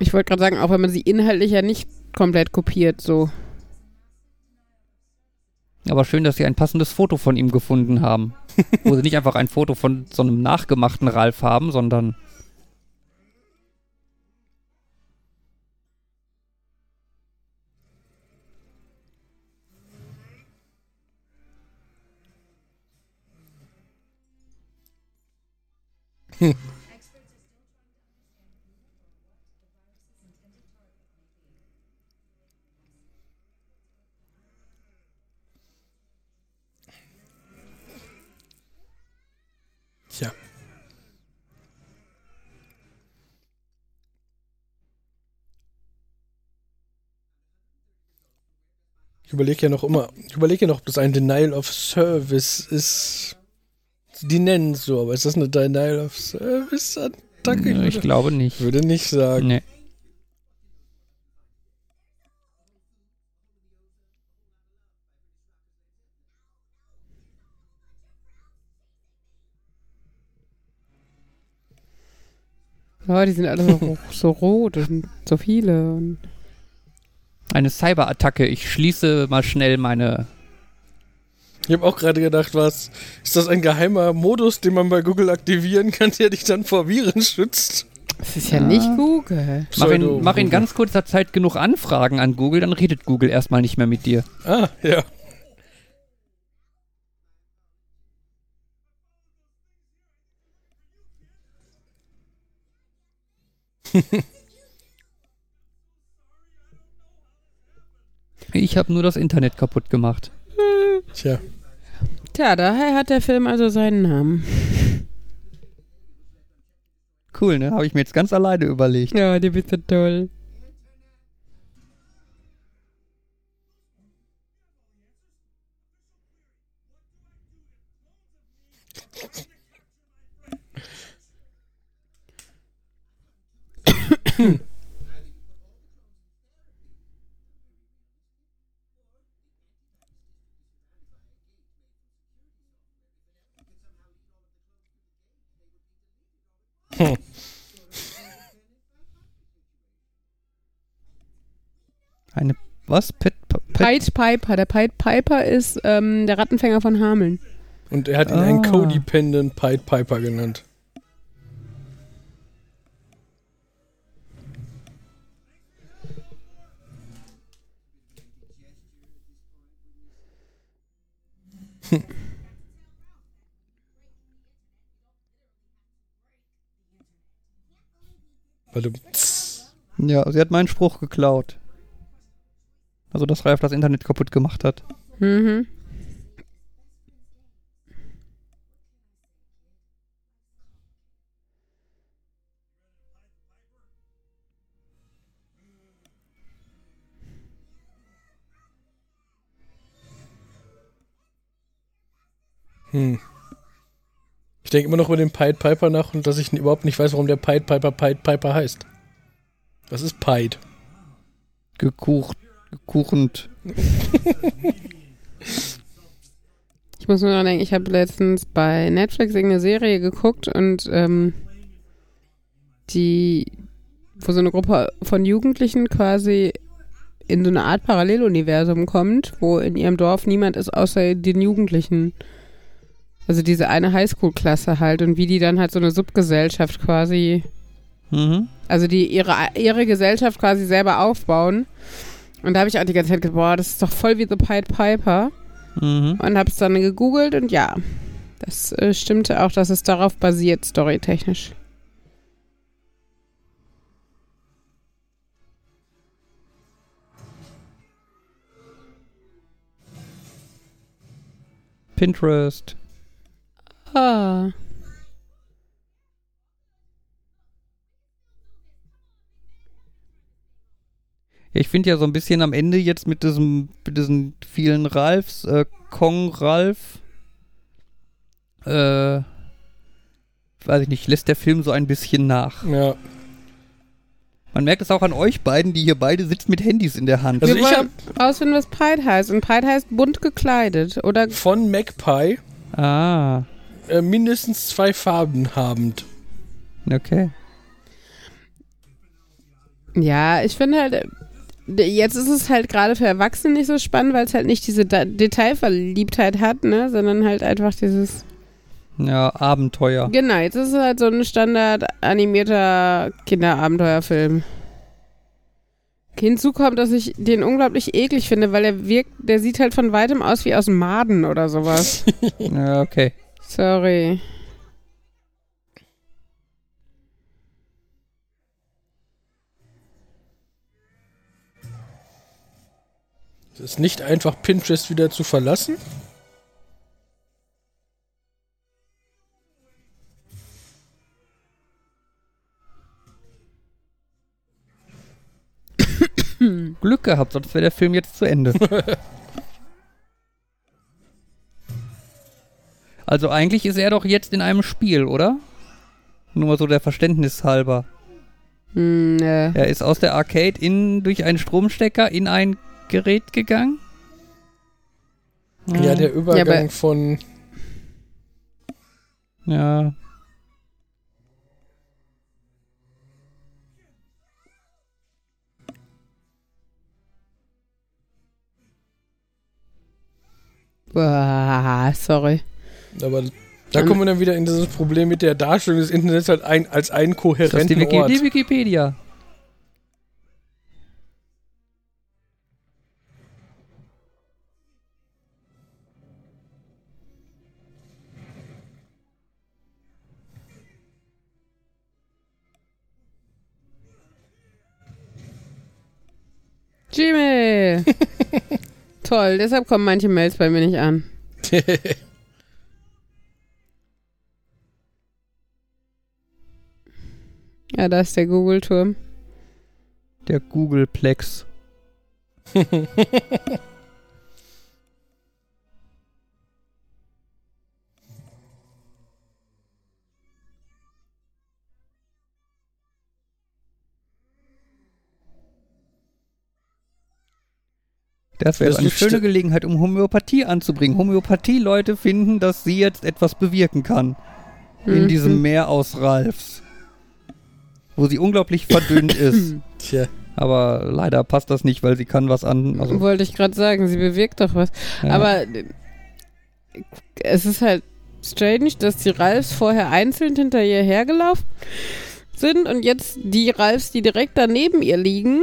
Ich wollte gerade sagen, auch wenn man sie inhaltlich ja nicht komplett kopiert, so. Aber schön, dass sie ein passendes Foto von ihm gefunden haben. Wo sie nicht einfach ein Foto von so einem nachgemachten Ralf haben, sondern Tja. Ich überlege ja noch immer, ich überlege ja noch, ob das ein Denial of Service ist die nennen es so, aber ist das eine äh, Denial of Service-Attacke? Ich, ich, glaube nicht. Würde nicht sagen. Nee. Ja, die sind alle so, so rot und so viele. Und Eine Cyberattacke. Ich schließe mal schnell meine ich habe auch gerade gedacht, was ist das ein geheimer Modus, den man bei Google aktivieren kann, der dich dann vor Viren schützt? das ist ja, Ja. nicht Google. Mach in, mach in ganz kurzer Zeit genug Anfragen an Google, dann redet Google erstmal nicht mehr mit dir. Ah, ja. Ich habe nur das Internet kaputt gemacht. Tja. Tja, daher hat der Film also seinen Namen. Cool, ne? Habe ich mir jetzt ganz alleine überlegt. Ja, die bist so toll. Eine. Was? Pet, Pied Piper. Der Pied Piper ist ähm, der Rattenfänger von Hameln. Und er hat ihn einen Ah. Codependent Pied Piper genannt. Warte. Ja, sie hat meinen Spruch geklaut. Also, dass Ralf das Internet kaputt gemacht hat. Mhm. Hm. Ich denke immer noch über den Pied Piper nach und dass ich überhaupt nicht weiß, warum der Pied Piper Pied Piper heißt. Was ist Pied? Gekucht, gekuchend. Ich muss nur noch denken, ich habe letztens bei Netflix irgendeine Serie geguckt und ähm, die, wo so eine Gruppe von Jugendlichen quasi in so eine Art Paralleluniversum kommt, wo in ihrem Dorf niemand ist außer den Jugendlichen. Also diese eine Highschool-Klasse halt und wie die dann halt so eine Subgesellschaft quasi Mhm. also die ihre, ihre Gesellschaft quasi selber aufbauen. Und da habe ich auch die ganze Zeit gedacht, boah, das ist doch voll wie The Pied Piper. Mhm. Und habe es dann gegoogelt und ja, das äh, stimmte auch, dass es darauf basiert, storytechnisch. Pinterest. Ah. Ja, ich finde ja so ein bisschen am Ende jetzt mit diesem, mit diesen vielen Ralfs, äh, Kong Ralf, äh, weiß ich nicht, lässt der Film so ein bisschen nach. Ja. Man merkt es auch an euch beiden, die hier beide sitzen mit Handys in der Hand. Also Wir ich wollen rausfinden, was Pied heißt. Und Pied heißt bunt gekleidet. Oder Von Magpie ah, äh, mindestens zwei Farben habend. okay. Ja, ich finde halt, äh, jetzt ist es halt gerade für Erwachsene nicht so spannend, weil es halt nicht diese Da- Detailverliebtheit hat, ne, sondern halt einfach dieses. Ja, Abenteuer. Genau, jetzt ist es halt so ein Standard animierter Kinderabenteuerfilm. Hinzu kommt, dass ich den unglaublich eklig finde, weil er wirkt, der sieht halt von weitem aus wie aus Maden oder sowas. Ja, okay. Sorry. Es ist nicht einfach, Pinterest wieder zu verlassen. Glück gehabt, sonst wäre der Film jetzt zu Ende. Also eigentlich ist er doch jetzt in einem Spiel, oder? Nur mal so der Verständnis halber. Mm, äh. Er ist aus der Arcade in, durch einen Stromstecker in ein Gerät gegangen. Ja, der Übergang ja, von. Ja. Boah, sorry. Aber da kommen wir dann wieder in dieses Problem mit der Darstellung des Internets halt ein, als einen Das ist kohärenten die, Wiki Ort. die Wikipedia. Gmail. Toll, deshalb kommen manche Mails bei mir nicht an. Ja, da ist der Google-Turm. Der Googleplex. Das wäre Das eine schöne Gelegenheit, um Homöopathie anzubringen. Homöopathie-Leute finden, dass sie jetzt etwas bewirken kann. In Mhm. diesem Meer aus Ralfs. Wo sie unglaublich verdünnt ist. Tja. Aber leider passt das nicht, weil sie kann was an. Also, Wollte ich gerade sagen, sie bewirkt doch was. ja. Aber äh, es ist halt strange, dass die Ralfs vorher einzeln hinter ihr hergelaufen sind und jetzt die Ralfs, die direkt daneben ihr liegen,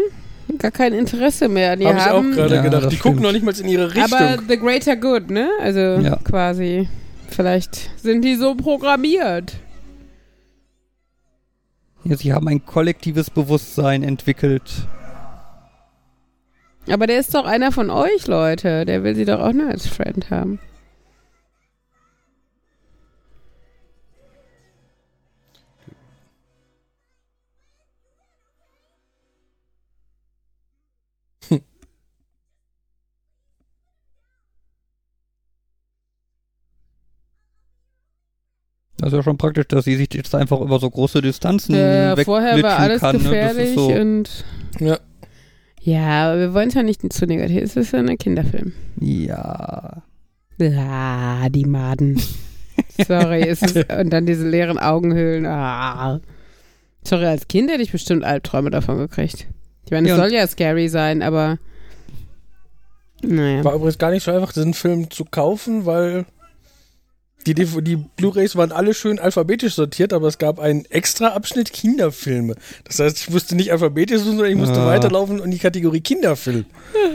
gar kein Interesse mehr an ihr Habe ich auch haben. gerade Ja, gedacht. Die gucken noch nicht mal in ihre Richtung. Aber the greater good, ne? Also Ja. quasi. Vielleicht sind die so programmiert. Ja, sie haben ein kollektives Bewusstsein entwickelt. Aber der ist doch einer von euch, Leute. Der will sie doch auch nur als Friend haben. Das ist ja schon praktisch, dass sie sich jetzt einfach über so große Distanzen Äh, vorher war wegglitschen alles kann. Ne? Gefährlich ist so, und. Ja. Ja, aber wir wollen es ja nicht zu negativ. Es ist ja ein Kinderfilm. ja. Ah, die Maden. Sorry, es ist, und dann diese leeren Augenhöhlen. Ah. Sorry, als Kind hätte ich bestimmt Albträume davon gekriegt. Ich meine, es Ja, soll ja scary sein, aber. Naja. War übrigens gar nicht so einfach, diesen Film zu kaufen, weil die, die Blu-Rays waren alle schön alphabetisch sortiert, aber es gab einen extra Abschnitt Kinderfilme. Das heißt, ich musste nicht alphabetisch suchen, sondern ich musste Ah. weiterlaufen und die Kategorie Kinderfilm.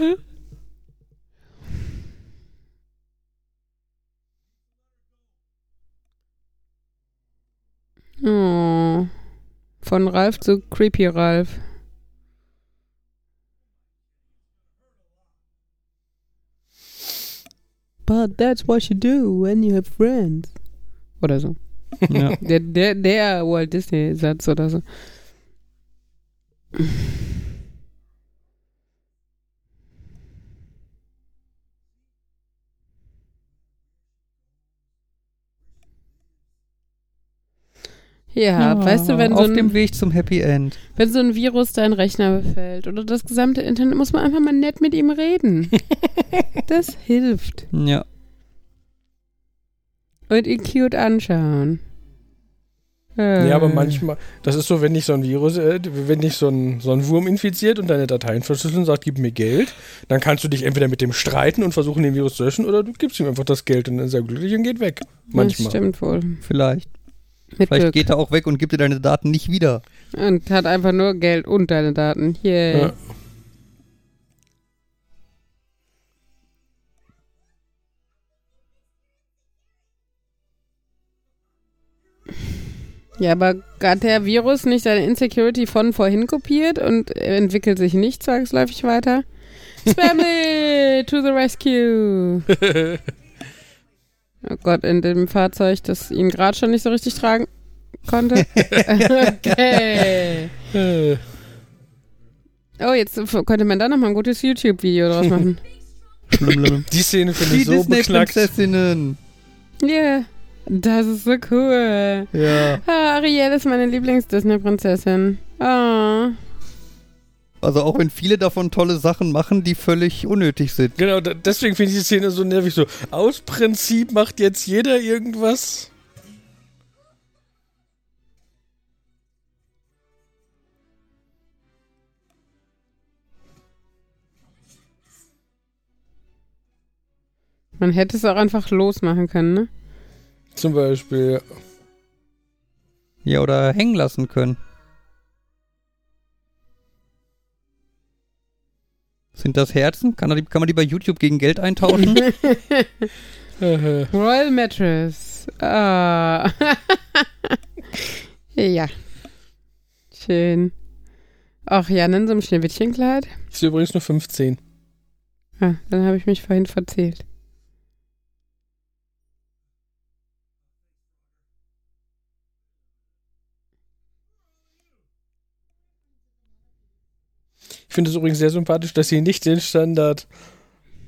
Oh. Von Ralf zu Creepy Ralf. But that's what you do when you have friends. Oder so. ja. Der, der, der Walt Disney-Satz oder so. Ja, weißt du, wenn so, Auf dem ein, Weg zum Happy End. wenn so ein Virus deinen Rechner befällt oder das gesamte Internet, muss man einfach mal nett mit ihm reden. das hilft. Ja. Und ihn cute anschauen. Äh. Ja, aber manchmal, das ist so, wenn dich so ein Virus, äh, wenn dich so ein, so ein Wurm infiziert und deine Dateien verschlüsseln und sagt, gib mir Geld, dann kannst du dich entweder mit dem streiten und versuchen, den Virus zu löschen, oder du gibst ihm einfach das Geld und dann ist er glücklich und geht weg. Das Manchmal. stimmt wohl. Vielleicht. Mit Vielleicht Glück. geht er auch weg und gibt dir deine Daten nicht wieder. Und hat einfach nur Geld und deine Daten. Yay. Ja. Ja, aber hat der Virus nicht seine Insecurity von vorhin kopiert und entwickelt sich nicht zwangsläufig weiter? Spamly to the rescue. Oh Gott, in dem Fahrzeug, das ihn gerade schon nicht so richtig tragen konnte. okay. Oh, jetzt könnte man da nochmal ein gutes YouTube-Video draus machen. Die Szene finde Die ich so beknackt. Disney-Prinzessinnen. Ja, yeah, das ist so cool. Ja. Ah, Ariel ist meine Lieblings-Disney-Prinzessin. Oh. Also auch wenn viele davon tolle Sachen machen, die völlig unnötig sind. Genau, deswegen finde ich die Szene so nervig. So, aus Prinzip macht jetzt jeder irgendwas. Man hätte es auch einfach losmachen können, ne? Zum Beispiel, ja. Ja, oder hängen lassen können. Sind das Herzen? Kann, er die, kann man die bei YouTube gegen Geld eintauschen? Äh, Royal Mattress. Ah. ja. Schön. Ach ja, in so einem Schneewittchenkleid. ist übrigens nur 15. Ah, dann habe ich mich vorhin verzählt. Ich finde es übrigens sehr sympathisch, dass sie nicht den Standard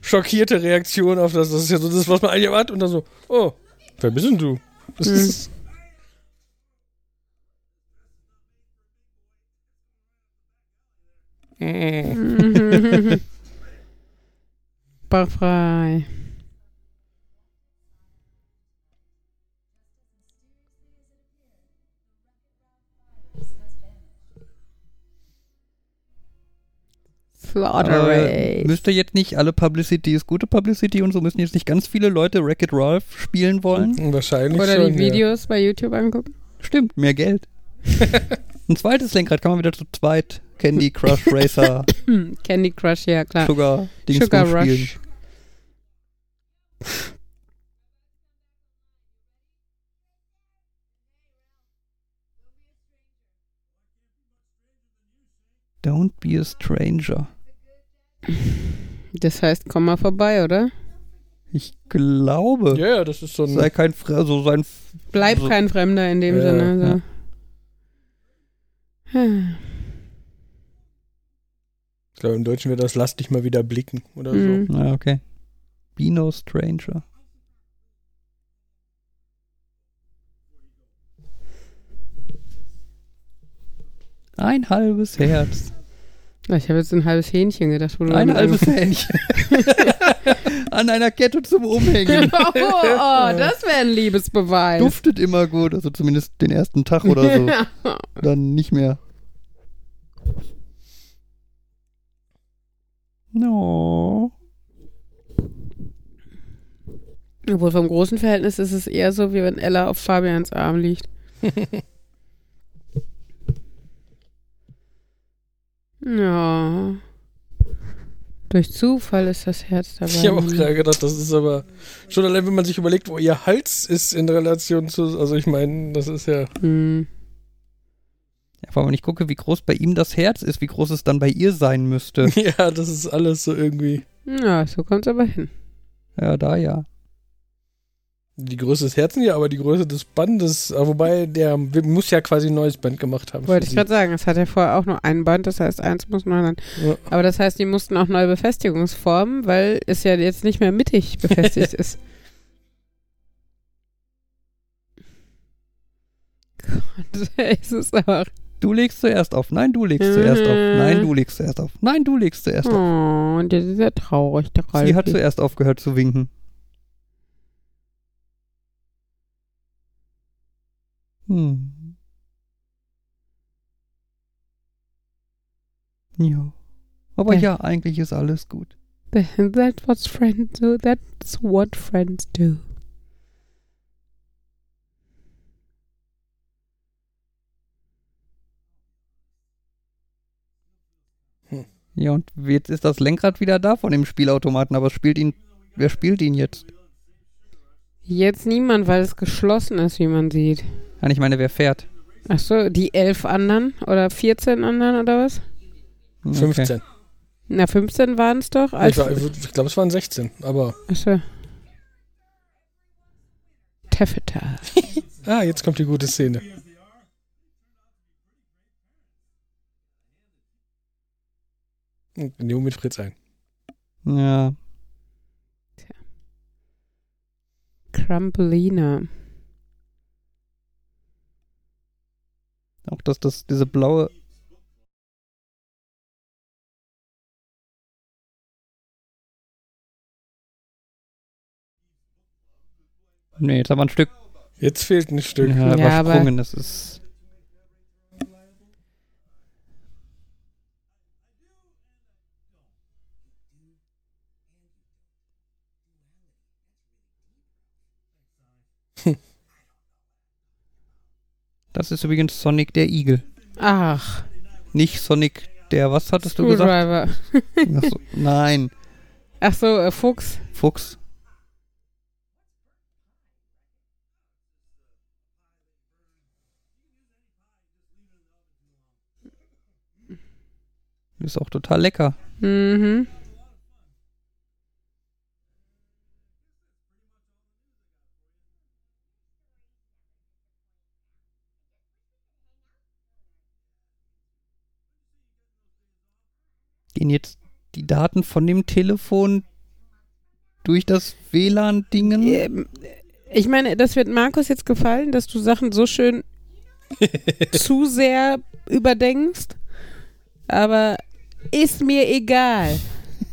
schockierte Reaktion auf das, das ist ja so das, was man eigentlich erwartet und dann so, oh, wer bist denn du? Das Hm. ist, Mm. Aber Race. müsste jetzt nicht alle Publicity ist gute Publicity und so müssen jetzt nicht ganz viele Leute Wreck-It Ralph spielen wollen? wahrscheinlich Oder schon, die Videos bei YouTube angucken. Stimmt, mehr Geld. Ein zweites Lenkrad kann man wieder zu zweit Candy Crush Racer Candy Crush, ja klar. Sugar Dings Sugar spielen. Rush. Don't be a stranger. Das heißt, komm mal vorbei, oder? Ich glaube, Ja, ja, das ist so ein. sei kein Fre also sein Bleib so, kein Fremder in dem Ja, Sinne. So. Hm. Ich glaube, im Deutschen wäre das Lass dich mal wieder blicken oder Hm. Ah, okay. Be no stranger. Ein halbes Herz. Ich habe jetzt ein halbes Hähnchen gedacht. Wo du Ein halbes Hähnchen. An einer Kette zum Umhängen. oh, oh, das wäre ein Liebesbeweis. Duftet immer gut, also zumindest den ersten Tag oder so. Dann nicht mehr. No. Obwohl vom großen Verhältnis ist es eher so, wie wenn Ella auf Fabians Arm liegt. ja. Durch Zufall ist das Herz dabei. Ich habe auch gerade gedacht, das ist aber schon allein, wenn man sich überlegt, wo ihr Hals ist in Relation zu. Also, ich meine, das ist ja. Hm. Ja, vor allem, wenn ich gucke, wie groß bei ihm das Herz ist, wie groß es dann bei ihr sein müsste. Ja, das ist alles so irgendwie. Ja, so kommt es aber hin. Ja, da ja. Die Größe des Herzens ja, aber die Größe des Bandes, ah, wobei der muss ja quasi ein neues Band gemacht haben. Wollte ich gerade sagen, es hat ja vorher auch nur ein Band, das heißt, eins muss neu sein. Ja. Aber das heißt, die mussten auch neue Befestigungsformen, weil es ja jetzt nicht mehr mittig befestigt ist. Gott, es ist aber. Du legst zuerst auf. Nein, du legst zuerst auf. Nein, du legst zuerst auf. Nein, du legst zuerst auf. Oh, und das ist ja traurig, der Sie hat Ralfi. zuerst aufgehört zu winken. Hm. Ja. Aber Ja. eigentlich ist alles gut. That's what friends do. That's what friends do. Ja, und jetzt ist das Lenkrad wieder da von dem Spielautomaten, aber spielt ihn. Wer spielt ihn jetzt? Jetzt niemand, weil es geschlossen ist, wie man sieht. Ja, ich meine, wer fährt? Ach so, die elf anderen oder 14 anderen oder was? Hm, okay. 15. Na, 15 waren es doch. Ich, Als, war- ich glaube, es waren 16, aber. ach so. Taffeta. Ah, jetzt kommt die gute Szene. Neo mit Fritz ein. Ja. Crumpelina. Auch dass das, diese blaue. Nee, jetzt haben wir ein Stück. Jetzt fehlt ein Stück. Ja, Ja, aber-. Das ist. Das ist übrigens Sonic der Igel. Ach, Nicht Sonic der, was hattest du gesagt? Ach so, nein, Ach so, äh, Fuchs. Fuchs. Ist auch total lecker. Mhm. Gehen jetzt die Daten von dem Telefon durch das WLAN-Dingen? Ähm, Ich meine, das wird Markus jetzt gefallen, dass du Sachen so schön zu sehr überdenkst. Aber ist mir egal.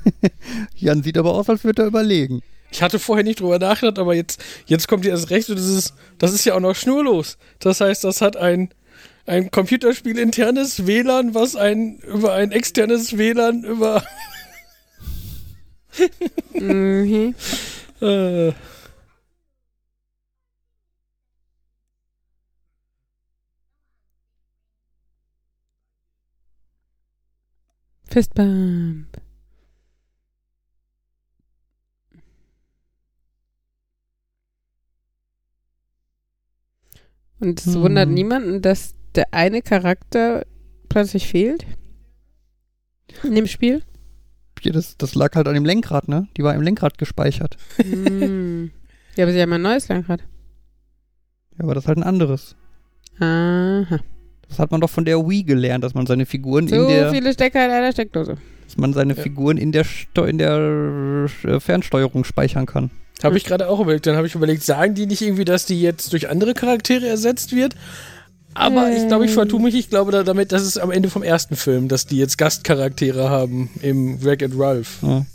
Jan sieht aber aus, als würde er überlegen. Ich hatte vorher nicht drüber nachgedacht, aber jetzt, jetzt kommt dir erst recht, so dieses, das ist ja auch noch schnurlos. Das heißt, das hat ein, ein Computerspiel internes WLAN, was ein über ein externes WLAN über Mhm. äh, Fistbump. Und es Hm. wundert niemanden, dass der eine Charakter plötzlich fehlt in dem Spiel. Das, das lag halt an dem Lenkrad, ne? Die war im Lenkrad gespeichert. hm. Ja, aber sie haben ein neues Lenkrad. Ja, aber das ist halt ein anderes. Aha. Das hat man doch von der Wii gelernt, dass man seine Figuren in So der, viele Stecker in einer Steckdose. dass man seine Ja. Figuren in der, in der äh, Fernsteuerung speichern kann. habe ich gerade auch überlegt. Dann habe ich überlegt, sagen die nicht irgendwie, dass die jetzt durch andere Charaktere ersetzt wird? Aber ich glaube, ich vertue mich. Ich glaube da, damit, das ist am Ende vom ersten Film, dass die jetzt Gastcharaktere haben im Wreck and Ralph. Ja.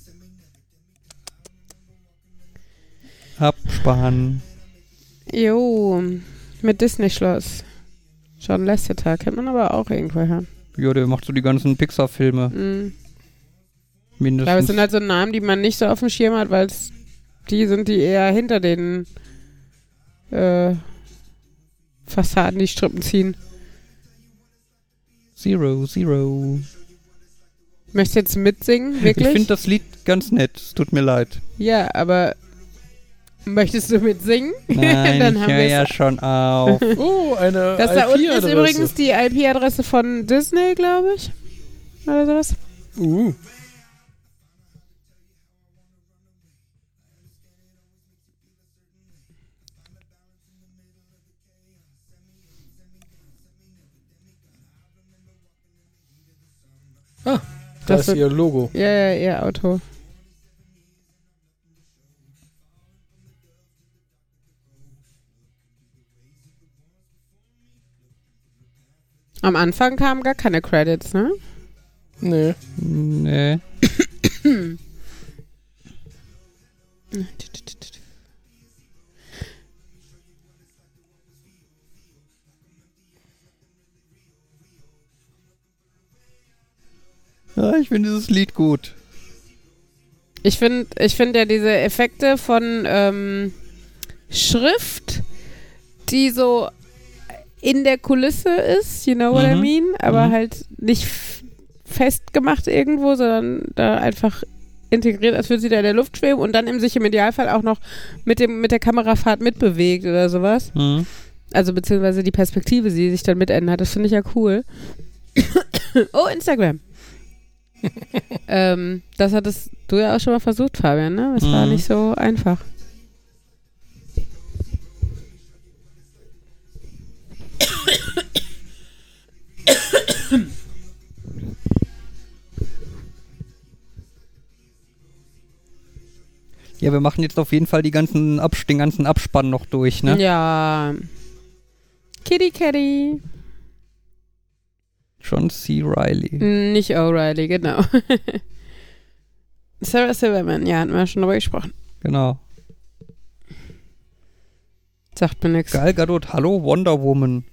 Abspann. Jo, mit Disney-Schloss. John Lasseter kennt man aber auch irgendwoher. Ja, der macht so die ganzen Pixar-Filme. Mhm. Aber es Mindestens. sind halt so Namen, die man nicht so auf dem Schirm hat, weil es die sind, die eher hinter den äh, Fassaden die Strippen ziehen. Zero, Zero. Möchtest du jetzt mitsingen? Wirklich? Ich finde das Lied ganz nett. Es tut mir leid. ja, aber möchtest du mitsingen? Nein, Dann ich haben höre ja schon auf. Oh, eine Das da unten ist übrigens die IP-Adresse von Disney, glaube ich. Oder sowas. Uh. Ah, da Das ist ihr Logo. Ja, ja, ihr Auto. Am Anfang kamen gar keine Credits, ne? Nee. Nee. Ja, ich finde dieses Lied gut. Ich finde ich find ja diese Effekte von ähm, Schrift, die so in der Kulisse ist, you know what I Mhm. mean, aber Mhm. halt nicht festgemacht irgendwo, sondern da einfach integriert, als würde sie da in der Luft schweben und dann im sich im Idealfall auch noch mit, dem, mit der Kamerafahrt mitbewegt oder sowas. Mhm. Also beziehungsweise die Perspektive, die sich dann mitändert, das finde ich ja cool. oh, Instagram. ähm, das hattest du ja auch schon mal versucht, Fabian, ne? Es war Mhm. nicht so einfach. Ja, wir machen jetzt auf jeden Fall die ganzen Abs den ganzen Abspann noch durch, ne? Ja. Kitty Catty. John C. Riley. Mm, Nicht O'Reilly, genau. Sarah Silverman, ja, hatten wir schon drüber gesprochen. Genau. Sagt mir nichts. Gal Gadot, hallo Wonder Woman.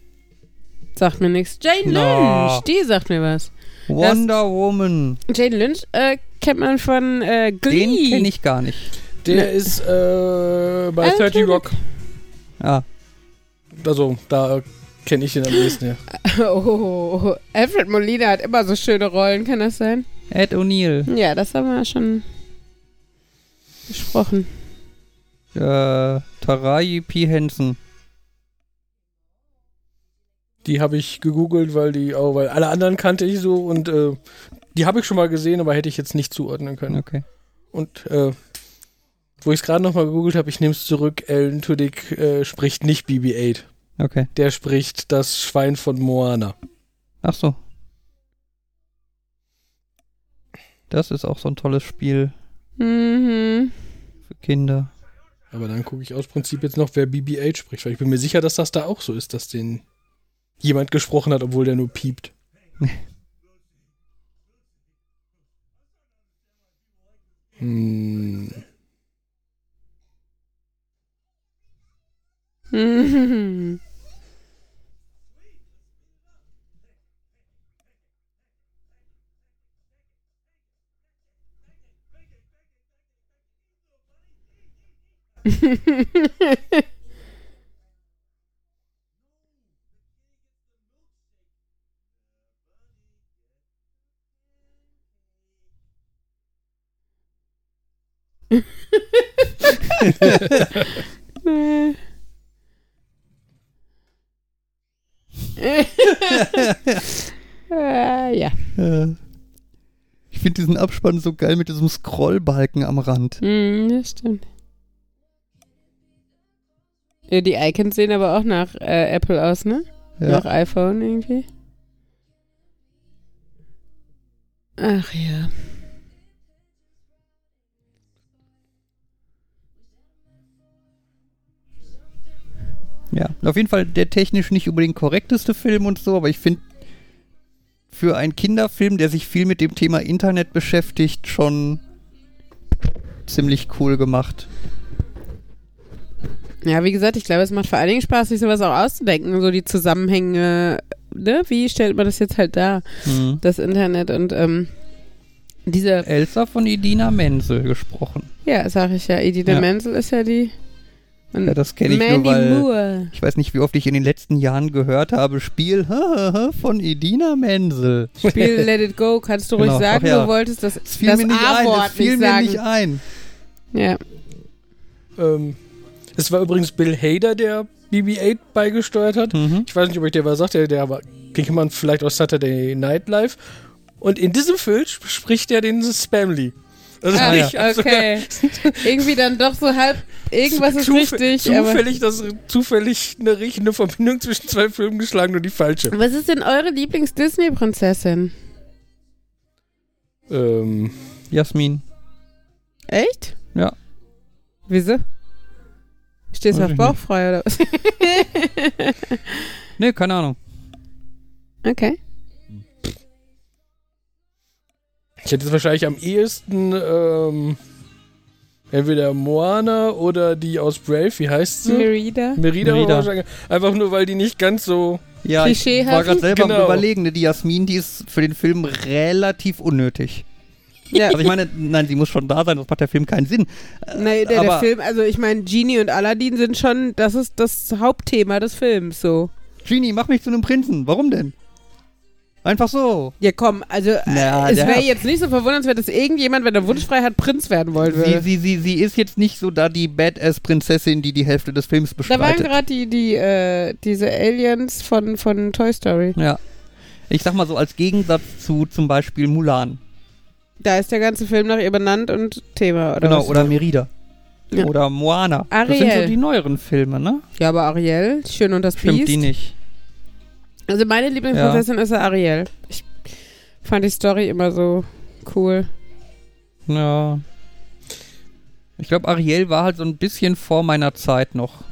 Sagt mir nichts. Jane Na. Lynch, die sagt mir was. Wonder Woman. Jane Lynch äh, kennt man von äh, Glee. Den kenne ich gar nicht. Der Ne. ist äh, bei Alan 30 Tudyk. Rock. Ah, Also, da kenne ich den am besten, ja. Oh, Alfred Molina hat immer so schöne Rollen, kann das sein? Ed O'Neill. Ja, das haben wir schon besprochen. Äh, Taraji P. Henson. Die habe ich gegoogelt, weil die, oh, weil alle anderen kannte ich so und äh, die habe ich schon mal gesehen, aber hätte ich jetzt nicht zuordnen können. Okay. Und äh, wo ich es gerade nochmal gegoogelt habe, ich nehme es zurück, Alan Tudyk äh, spricht nicht BB-8. Okay. Der spricht das Schwein von Moana. Ach so. Das ist auch so ein tolles Spiel Mhm. für Kinder. Aber dann gucke ich aus Prinzip jetzt noch, wer BB-8 spricht, weil ich bin mir sicher, dass das da auch so ist, dass den jemand gesprochen hat, obwohl der nur piept. hm. Mhm. Nee. äh, ja. Ich finde diesen Abspann so geil mit diesem Scrollbalken am Rand. Mhm, das stimmt. Ja, die Icons sehen aber auch nach äh, Apple aus, ne? Nach Ja. iPhone irgendwie. Ach ja. ja. Auf jeden Fall der technisch nicht unbedingt korrekteste Film und so, aber ich finde für einen Kinderfilm, der sich viel mit dem Thema Internet beschäftigt, schon ziemlich cool gemacht. Ja, wie gesagt, ich glaube, es macht vor allen Dingen Spaß, sich sowas auch auszudenken. So die Zusammenhänge, ne? Wie stellt man das jetzt halt dar, Mhm. das Internet und ähm, diese, Elsa von Idina Menzel gesprochen. ja, sag ich ja, Edina Ja. Menzel ist ja die. Und Ja, das kenne ich Mandy nur, weil Moore. ich weiß nicht, wie oft ich in den letzten Jahren gehört habe, Spiel von Idina Menzel. Spiel Let It Go, kannst du ruhig Genau, sagen, ach ja. du wolltest das, das mir nicht ein, A-Wort nicht mir sagen. nicht ein. Ja. Ähm, es war übrigens Bill Hader, der BB-8 beigesteuert hat. Mhm. Ich weiß nicht, ob euch der was sagt, der, war, kennt man vielleicht aus Saturday Night Live. Und in diesem Film sp- spricht er den Spamly. Also Ah, nicht, also okay. Irgendwie dann doch so halb, irgendwas ist zuf- richtig, aber. Zufällig, das, zufällig eine riechende Verbindung zwischen zwei Filmen geschlagen, nur die falsche. Was ist denn eure Lieblings-Disney-Prinzessin? Ähm, Jasmin. Echt? Ja. Wieso? Stehst du auf ich Bauch nicht. frei oder was? Nee, keine Ahnung. okay. ich hätte jetzt wahrscheinlich am ehesten ähm, entweder Moana oder die aus Brave, wie heißt sie? Merida. Merida. Merida. wahrscheinlich. Einfach nur, weil die nicht ganz so. Ja, ich war gerade selber am Genau. überlegen, ne, die Jasmin, die ist für den Film relativ unnötig. Ja. Also ich meine, nein, sie muss schon da sein, sonst macht der Film keinen Sinn. Nee, der, der Film, also ich meine, Genie und Aladdin sind schon, das ist das Hauptthema des Films, so. Genie, mach mich zu einem Prinzen. Warum denn? Einfach so. Ja, komm, also Na, äh, es wäre jetzt nicht so verwundernswert, dass irgendjemand, wenn er Wunsch frei hat, Prinz werden wollen Sie, würde. sie, sie, sie ist jetzt nicht so da die Badass-Prinzessin, die die Hälfte des Films Da waren gerade die, die, äh, diese Aliens von, von Toy Story. Ja. Ich sag mal so als Gegensatz zu zum Beispiel Mulan. Da ist der ganze Film nach ihr benannt und Thema, oder genau, oder Merida. Ja. Oder Moana. Das sind so Ariel. die neueren Filme, ne? Ja, aber Ariel, Schön und das Stimmt Biest. die nicht. Also meine Lieblingsprinzessin ist ja Ariel. Ich fand die Story immer so cool. Ja. Ich glaube, Ariel war halt so ein bisschen vor meiner Zeit noch.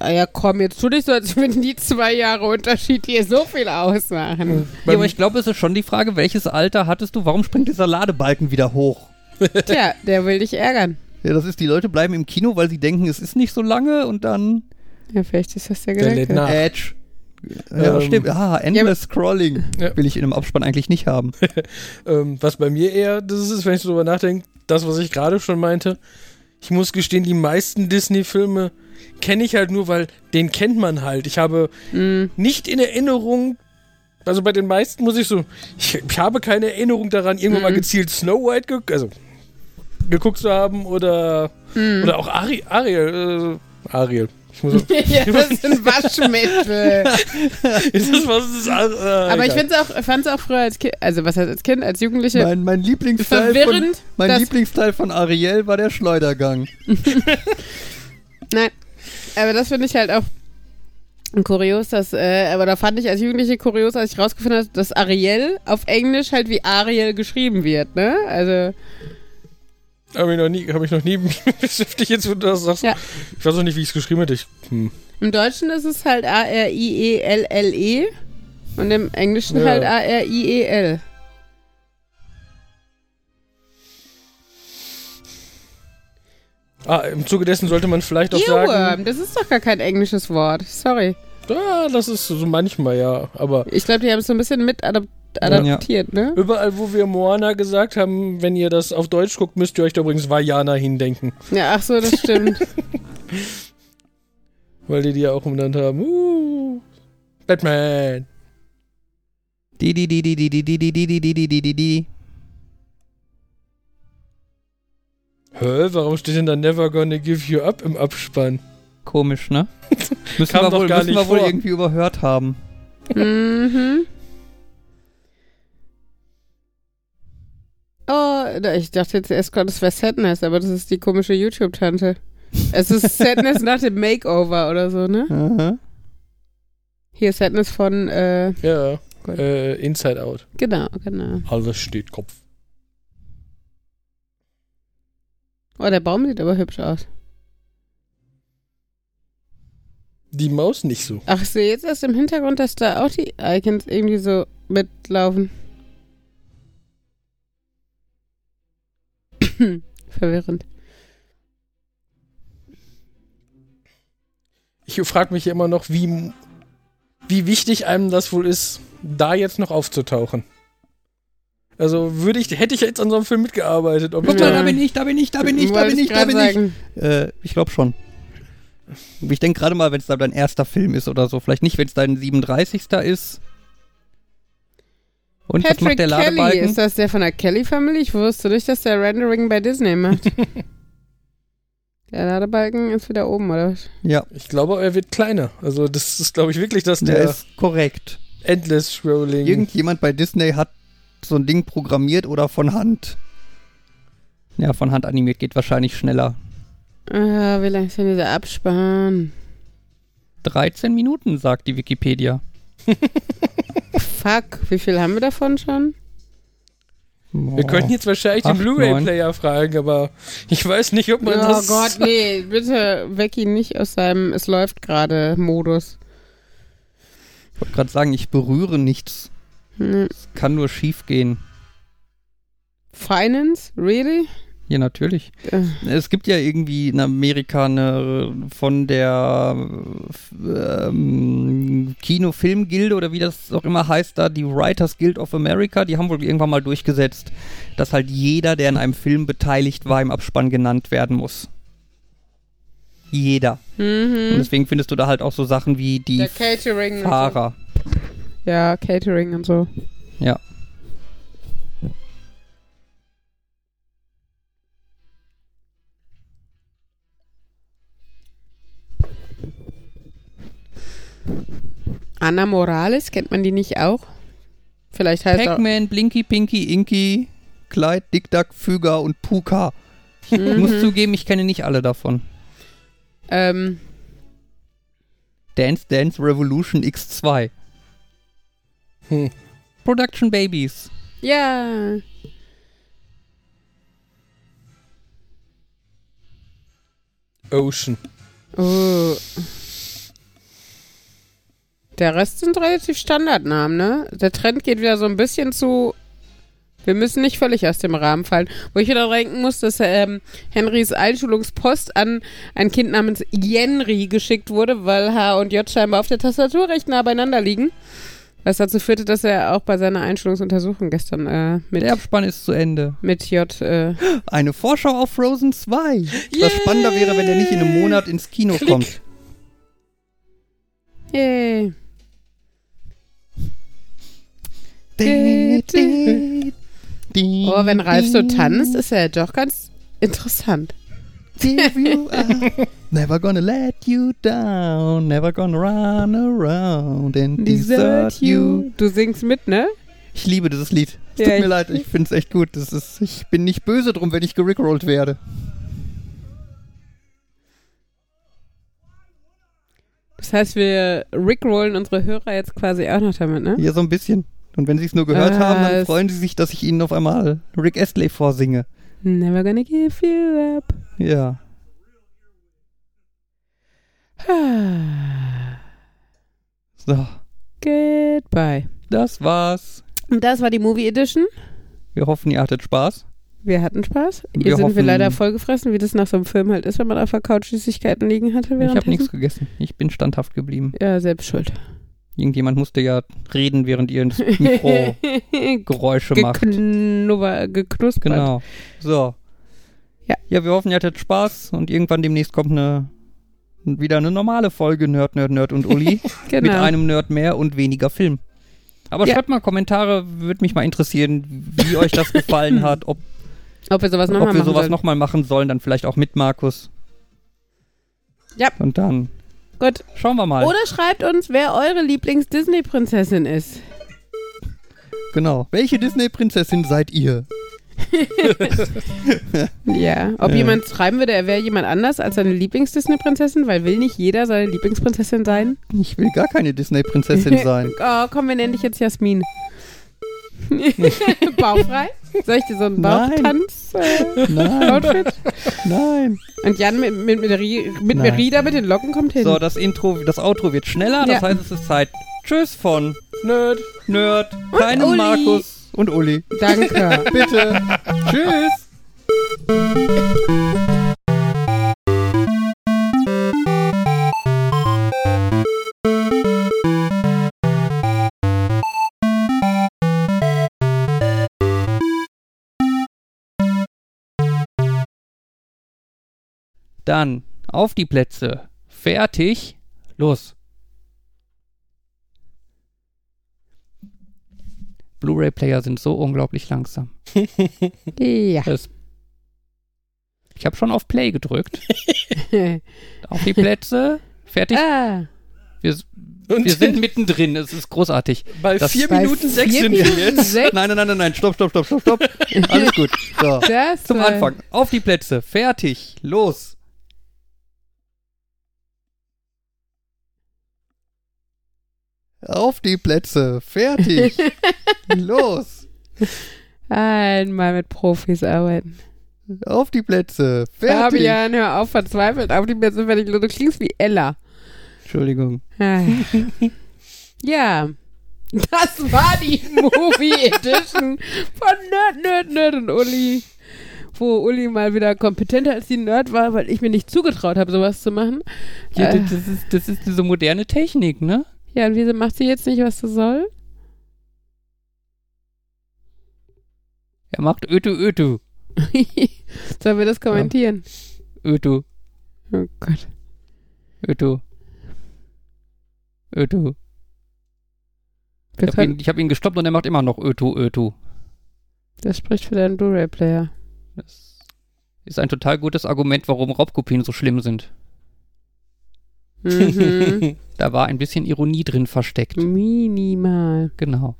Ah ja, komm, jetzt tu dich so, als würden die zwei Jahre Unterschied hier so viel ausmachen. Ja, aber ich glaube, es ist schon die Frage, welches Alter hattest du? Warum springt dieser Ladebalken wieder hoch? Tja, der will dich ärgern. Ja, das ist, die Leute bleiben im Kino, weil sie denken, es ist nicht so lange und dann Ja, vielleicht ist das der Der Gedanke. nach. Edge. Ja, Ähm, stimmt. Ah, Endless Scrolling. Ja. Will ich in einem Abspann eigentlich nicht haben. Ähm, was bei mir eher, das ist, wenn ich so drüber nachdenke, das, was ich gerade schon meinte. Ich muss gestehen, die meisten Disney-Filme kenne ich halt nur, weil den kennt man halt. Ich habe Mhm. nicht in Erinnerung, also bei den meisten muss ich so, ich, ich habe keine Erinnerung daran, irgendwann mal Mhm. gezielt Snow White ge also, geguckt zu haben oder, Mhm. oder auch Ari Ariel. Äh, Ariel. Ich muss auch, ja, das ist ein Waschmittel. ist das was? Ist, äh, Aber ich egal. find's auch, auch früher als Kind, also was heißt als Kind, als Jugendliche, Mein, mein Lieblingsteil von, mein Lieblingsteil von Ariel war der Schleudergang. Nein, aber das finde ich halt auch kurios, dass, äh, aber da fand ich als Jugendliche kurios, als ich rausgefunden habe, dass Ariel auf Englisch halt wie Ariel geschrieben wird, ne? Also, Habe ich noch nie, habe ich noch nie beschäftigt, jetzt wo du das sagst. Ja. Ich weiß auch nicht, wie ich es geschrieben hätte. Ich, hm. im Deutschen ist es halt A-R-I-E-L-L-E E und im Englischen Ja. halt A-R-I-E-L. Ah, im Zuge dessen sollte man vielleicht auch sagen. Earworm, das ist doch gar kein englisches Wort. Sorry. Ja, das ist so manchmal, ja. Aber Ich glaube, die haben es so ein bisschen mit adap adaptiert, ne? überall, wo wir Moana gesagt haben, wenn ihr das auf Deutsch guckt, müsst ihr euch da übrigens Vajana hindenken. Ja, ach so, das stimmt. Weil die die ja auch umbenannt haben. Uh, Batman. Die, die, die, die, die, die, die, die, die, die, die, die, die, die, die. Hä, warum steht denn da Never Gonna Give You Up im Abspann? Komisch, ne? Müssen Kam wir doch wohl, gar müssen nicht wir wohl irgendwie überhört haben. mhm. Oh, ich dachte jetzt erst gerade, es wäre Sadness, aber das ist die komische YouTube-Tante. Es ist Sadness nach dem Makeover oder so, ne? Aha. Hier Sadness von, äh, Ja, äh, Inside Out. genau, genau. Alles steht Kopf. Oh, der Baum sieht aber hübsch aus. Die Maus nicht so. Ach, ich sehe jetzt erst im Hintergrund, dass da auch die Icons irgendwie so mitlaufen. Verwirrend. Ich frage mich immer noch, wie, wie wichtig einem das wohl ist, da jetzt noch aufzutauchen. Also würde ich, hätte ich jetzt an so einem Film mitgearbeitet. Ob Guck ich mal, da, da bin ich, da bin ich, da bin ich, da bin ich, da bin ich. sagen. Äh, ich glaube schon. Ich denke gerade mal, wenn es da dein erster Film ist oder so. Vielleicht nicht, wenn es dein 37. ist. Und was Patrick macht der Kelly, Ladebalken? ist das der von der Kelly-Familie? Ich wusste nicht, dass der Rendering bei Disney macht. der Ladebalken ist wieder oben, oder was? ja, ich glaube, er wird kleiner. Also das ist, glaube ich, wirklich, dass der der, ist korrekt. Endless Scrolling. Irgendjemand bei Disney hat so ein Ding programmiert oder von Hand. Ja, von Hand animiert geht wahrscheinlich schneller. Ah, wie lange ist denn dieser Abspann? 13 Minuten, sagt die Wikipedia. Fuck, wie viel haben wir davon schon? Wir könnten jetzt wahrscheinlich den Acht, Blu-ray-Player fragen, aber ich weiß nicht, ob man Oh das. Gott, nee, bitte weck ihn nicht aus seinem Es läuft gerade Modus. Ich wollte gerade sagen, ich berühre nichts. Hm. Kann nur schief gehen. Finance? Really? Ja, natürlich. Äh, Es gibt ja irgendwie in Amerika eine von der ähm, Kino-Film-Gilde oder wie das auch immer heißt, da die Writers Guild of America, die haben wohl irgendwann mal durchgesetzt, dass halt jeder, der in einem Film beteiligt war, im Abspann genannt werden muss. Jeder. Und Mhm. deswegen findest du da halt auch so Sachen wie die und Fahrer. Ja, Catering und so. Ja. Anna Morales, kennt man die nicht auch? Vielleicht heißt auch. Pac-Man, Blinky, Pinky, Inky, Clyde, Dick Duck, Füger und Puka. Ich muss Mhm. zugeben, ich kenne nicht alle davon. Ähm, Dance Dance Revolution X2. Hm. Production Babies. ja. Ocean. Oh. Der Rest sind relativ Standardnamen, ne? Der Trend geht wieder so ein bisschen zu. Wir müssen nicht völlig aus dem Rahmen fallen. Wo ich wieder denken muss, dass ähm, Henrys Einschulungspost an ein Kind namens Jenry geschickt wurde, weil H und J scheinbar auf der Tastatur recht nah beieinander liegen. Was dazu führte, dass er auch bei seiner Einstellungsuntersuchung gestern äh, mit, Der Abspann ist zu Ende. mit J. Äh, Eine Vorschau auf Frozen 2. Yay! Was spannender wäre, wenn der nicht in einem Monat ins Kino Klick. kommt. yay. Oh, wenn Ralf so tanzt, ist er doch ganz interessant. Give you up. Never gonna let you down. Never gonna run around and desert you. Du singst mit, ne? Ich liebe dieses Lied. Es Ja, tut mir leid, ich finde es echt gut. Das ist, ich bin nicht böse drum, wenn ich gerickrollt werde. Das heißt, wir rickrollen unsere Hörer jetzt quasi auch noch damit, ne? Ja, so ein bisschen. Und wenn sie es nur gehört Ah, haben, dann freuen sie sich, dass ich ihnen auf einmal Rick Astley vorsinge. Never gonna give you up. Ja. So, Goodbye. das war's. Und das war die Movie Edition. Wir hoffen, ihr hattet Spaß. Wir hatten Spaß. Hier Wir sind wir hoffen- leider vollgefressen, wie das nach so einem Film halt ist, wenn man auf der Couch Süßigkeiten liegen hatte. Ich habe nichts gegessen. Ich bin standhaft geblieben. Ja, selbst schuld. Irgendjemand musste ja reden, während ihr ins Mikro Geräusche macht. Geknubber, geknuspert. Genau. So. Ja. Ja, wir hoffen, ihr hattet Spaß und irgendwann demnächst kommt eine wieder eine normale Folge Nerd, Nerd, Nerd und Uli Genau. mit einem Nerd mehr und weniger Film. Aber Ja. schreibt mal Kommentare, würde mich mal interessieren, wie euch das gefallen hat, ob, Ob wir sowas nochmal machen nochmal machen sollen, dann vielleicht auch mit Markus. Ja. Und dann Gut. schauen wir mal. Oder schreibt uns, wer eure Lieblings-Disney-Prinzessin ist. Genau. Welche Disney-Prinzessin seid ihr? Ja. Ob Ja. jemand schreiben würde, er wäre jemand anders als seine Lieblings-Disney-Prinzessin, weil will nicht jeder seine Lieblingsprinzessin sein? Ich will gar keine Disney-Prinzessin sein. Oh, komm, wir nennen dich jetzt Jasmin. Bauchfrei? Soll ich dir so einen Nein. Bauchtanz-Outfit? Nein, nein. Und Jan mit, mit, mit, mit Nein. Merida mit den Locken kommt hin. So, das Intro, das Outro wird schneller, das Ja. heißt, es ist Zeit. Tschüss von Nerd. Nerd, kleinem Uli. Markus und Uli. Danke. Bitte. Tschüss. Dann auf die Plätze. Fertig. Los. Blu-ray-Player sind so unglaublich langsam. ja. Das ich habe schon auf Play gedrückt. Auf die Plätze. Fertig. ah. Wir, Und wir sind mittendrin. Es ist großartig. bei das- 4 Bei Minuten 6 vier sind wir Minuten jetzt. sechs? Nein, nein, nein, nein, nein. Stopp, stopp, stopp, stopp, stopp. Alles gut. So. Zum Anfang. Auf die Plätze. Fertig. Los. Auf die Plätze. Fertig. Los. Einmal mit Profis arbeiten. Auf die Plätze. Fertig. Fabian, hör auf, verzweifelt auf die Plätze, wenn ich du klingst wie Ella. Entschuldigung. Ah. ja. Das war die Movie Edition von Nerd, Nerd, Nerd und Uli. Wo Uli mal wieder kompetenter als die Nerd war, weil ich mir nicht zugetraut habe, sowas zu machen. Ja, Äh. das, ist, das ist diese moderne Technik, ne? Ja, und wieso macht sie jetzt nicht, was sie soll? Er macht Ötu Ötu. Sollen wir das kommentieren? Ötu. Oh Gott. Ötu. Ötu. Wir Ich habe ihn, hab ihn gestoppt und er macht immer noch Ötu Ötu. das spricht für deinen Blu-ray-Player. Das ist ein total gutes Argument, warum Raubkopien so schlimm sind. Mhm. Da war ein bisschen Ironie drin versteckt. Minimal. Genau.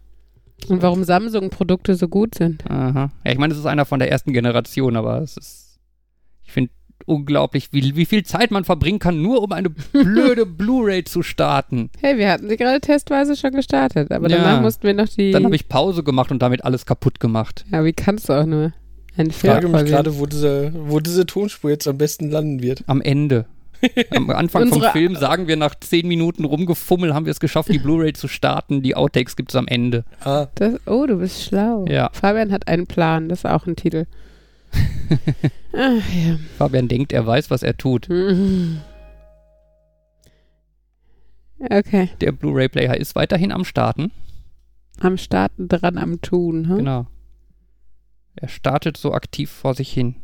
Und warum Samsung-Produkte so gut sind. Aha. Ja, ich meine, es ist einer von der ersten Generation, aber es ist. Ich finde unglaublich, wie, wie viel Zeit man verbringen kann, nur um eine blöde Blu-ray zu starten. Hey, wir hatten sie gerade testweise schon gestartet, aber Ja. danach mussten wir noch die. Dann habe ich Pause gemacht und damit alles kaputt gemacht. ja, wie kannst du auch nur? Ein Ich frage mich gerade, wo diese, wo diese Tonspur jetzt am besten landen wird. Am Ende. Am Anfang vom Film sagen wir nach zehn Minuten rumgefummel, haben wir es geschafft, die Blu-ray zu starten. Die Outtakes gibt es am Ende. Ah, Das, oh, du bist schlau. Ja. Fabian hat einen Plan, das ist auch ein Titel. Ach ja. Fabian denkt, er weiß, was er tut. Okay. Der Blu-ray-Player ist weiterhin am Starten. Am Starten dran am Tun. Hm? Genau. Er startet so aktiv vor sich hin.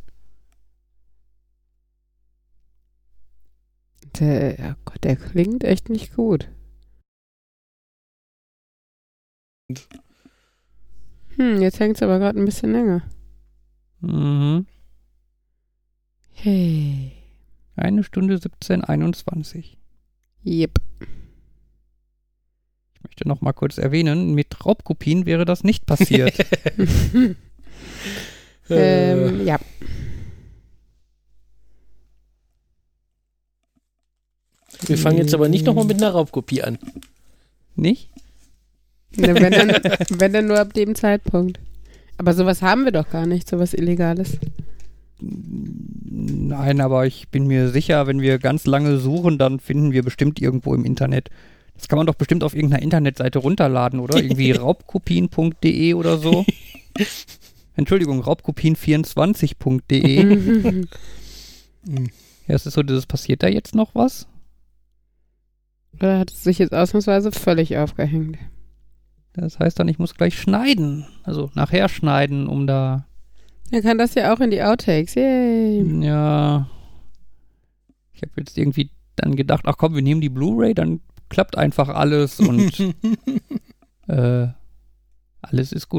Der, oh Gott, der klingt echt nicht gut. Hm, jetzt hängt es aber gerade ein bisschen länger. Mhm. Hey. Eine Stunde 17, 21. Yep. Ich möchte noch mal kurz erwähnen, mit Raubkopien wäre das nicht passiert. ähm, ja. Wir fangen jetzt aber nicht nochmal mit einer Raubkopie an. nicht? Ne, wenn, dann, wenn dann nur ab dem Zeitpunkt. Aber sowas haben wir doch gar nicht, sowas Illegales. Nein, aber ich bin mir sicher, wenn wir ganz lange suchen, dann finden wir bestimmt irgendwo im Internet. Das kann man doch bestimmt auf irgendeiner Internetseite runterladen, oder? Irgendwie raubkopien.de oder so. Entschuldigung, raubkopien24.de. Ja, es ist so, das passiert da jetzt noch was? Oder hat es sich jetzt ausnahmsweise völlig aufgehängt? Das heißt dann, ich muss gleich schneiden. Also nachher schneiden, um da. Er kann das ja auch in die Outtakes. Yay. Ja. Ich habe jetzt irgendwie dann gedacht, ach komm, wir nehmen die Blu-ray, dann klappt einfach alles und äh, alles ist gut.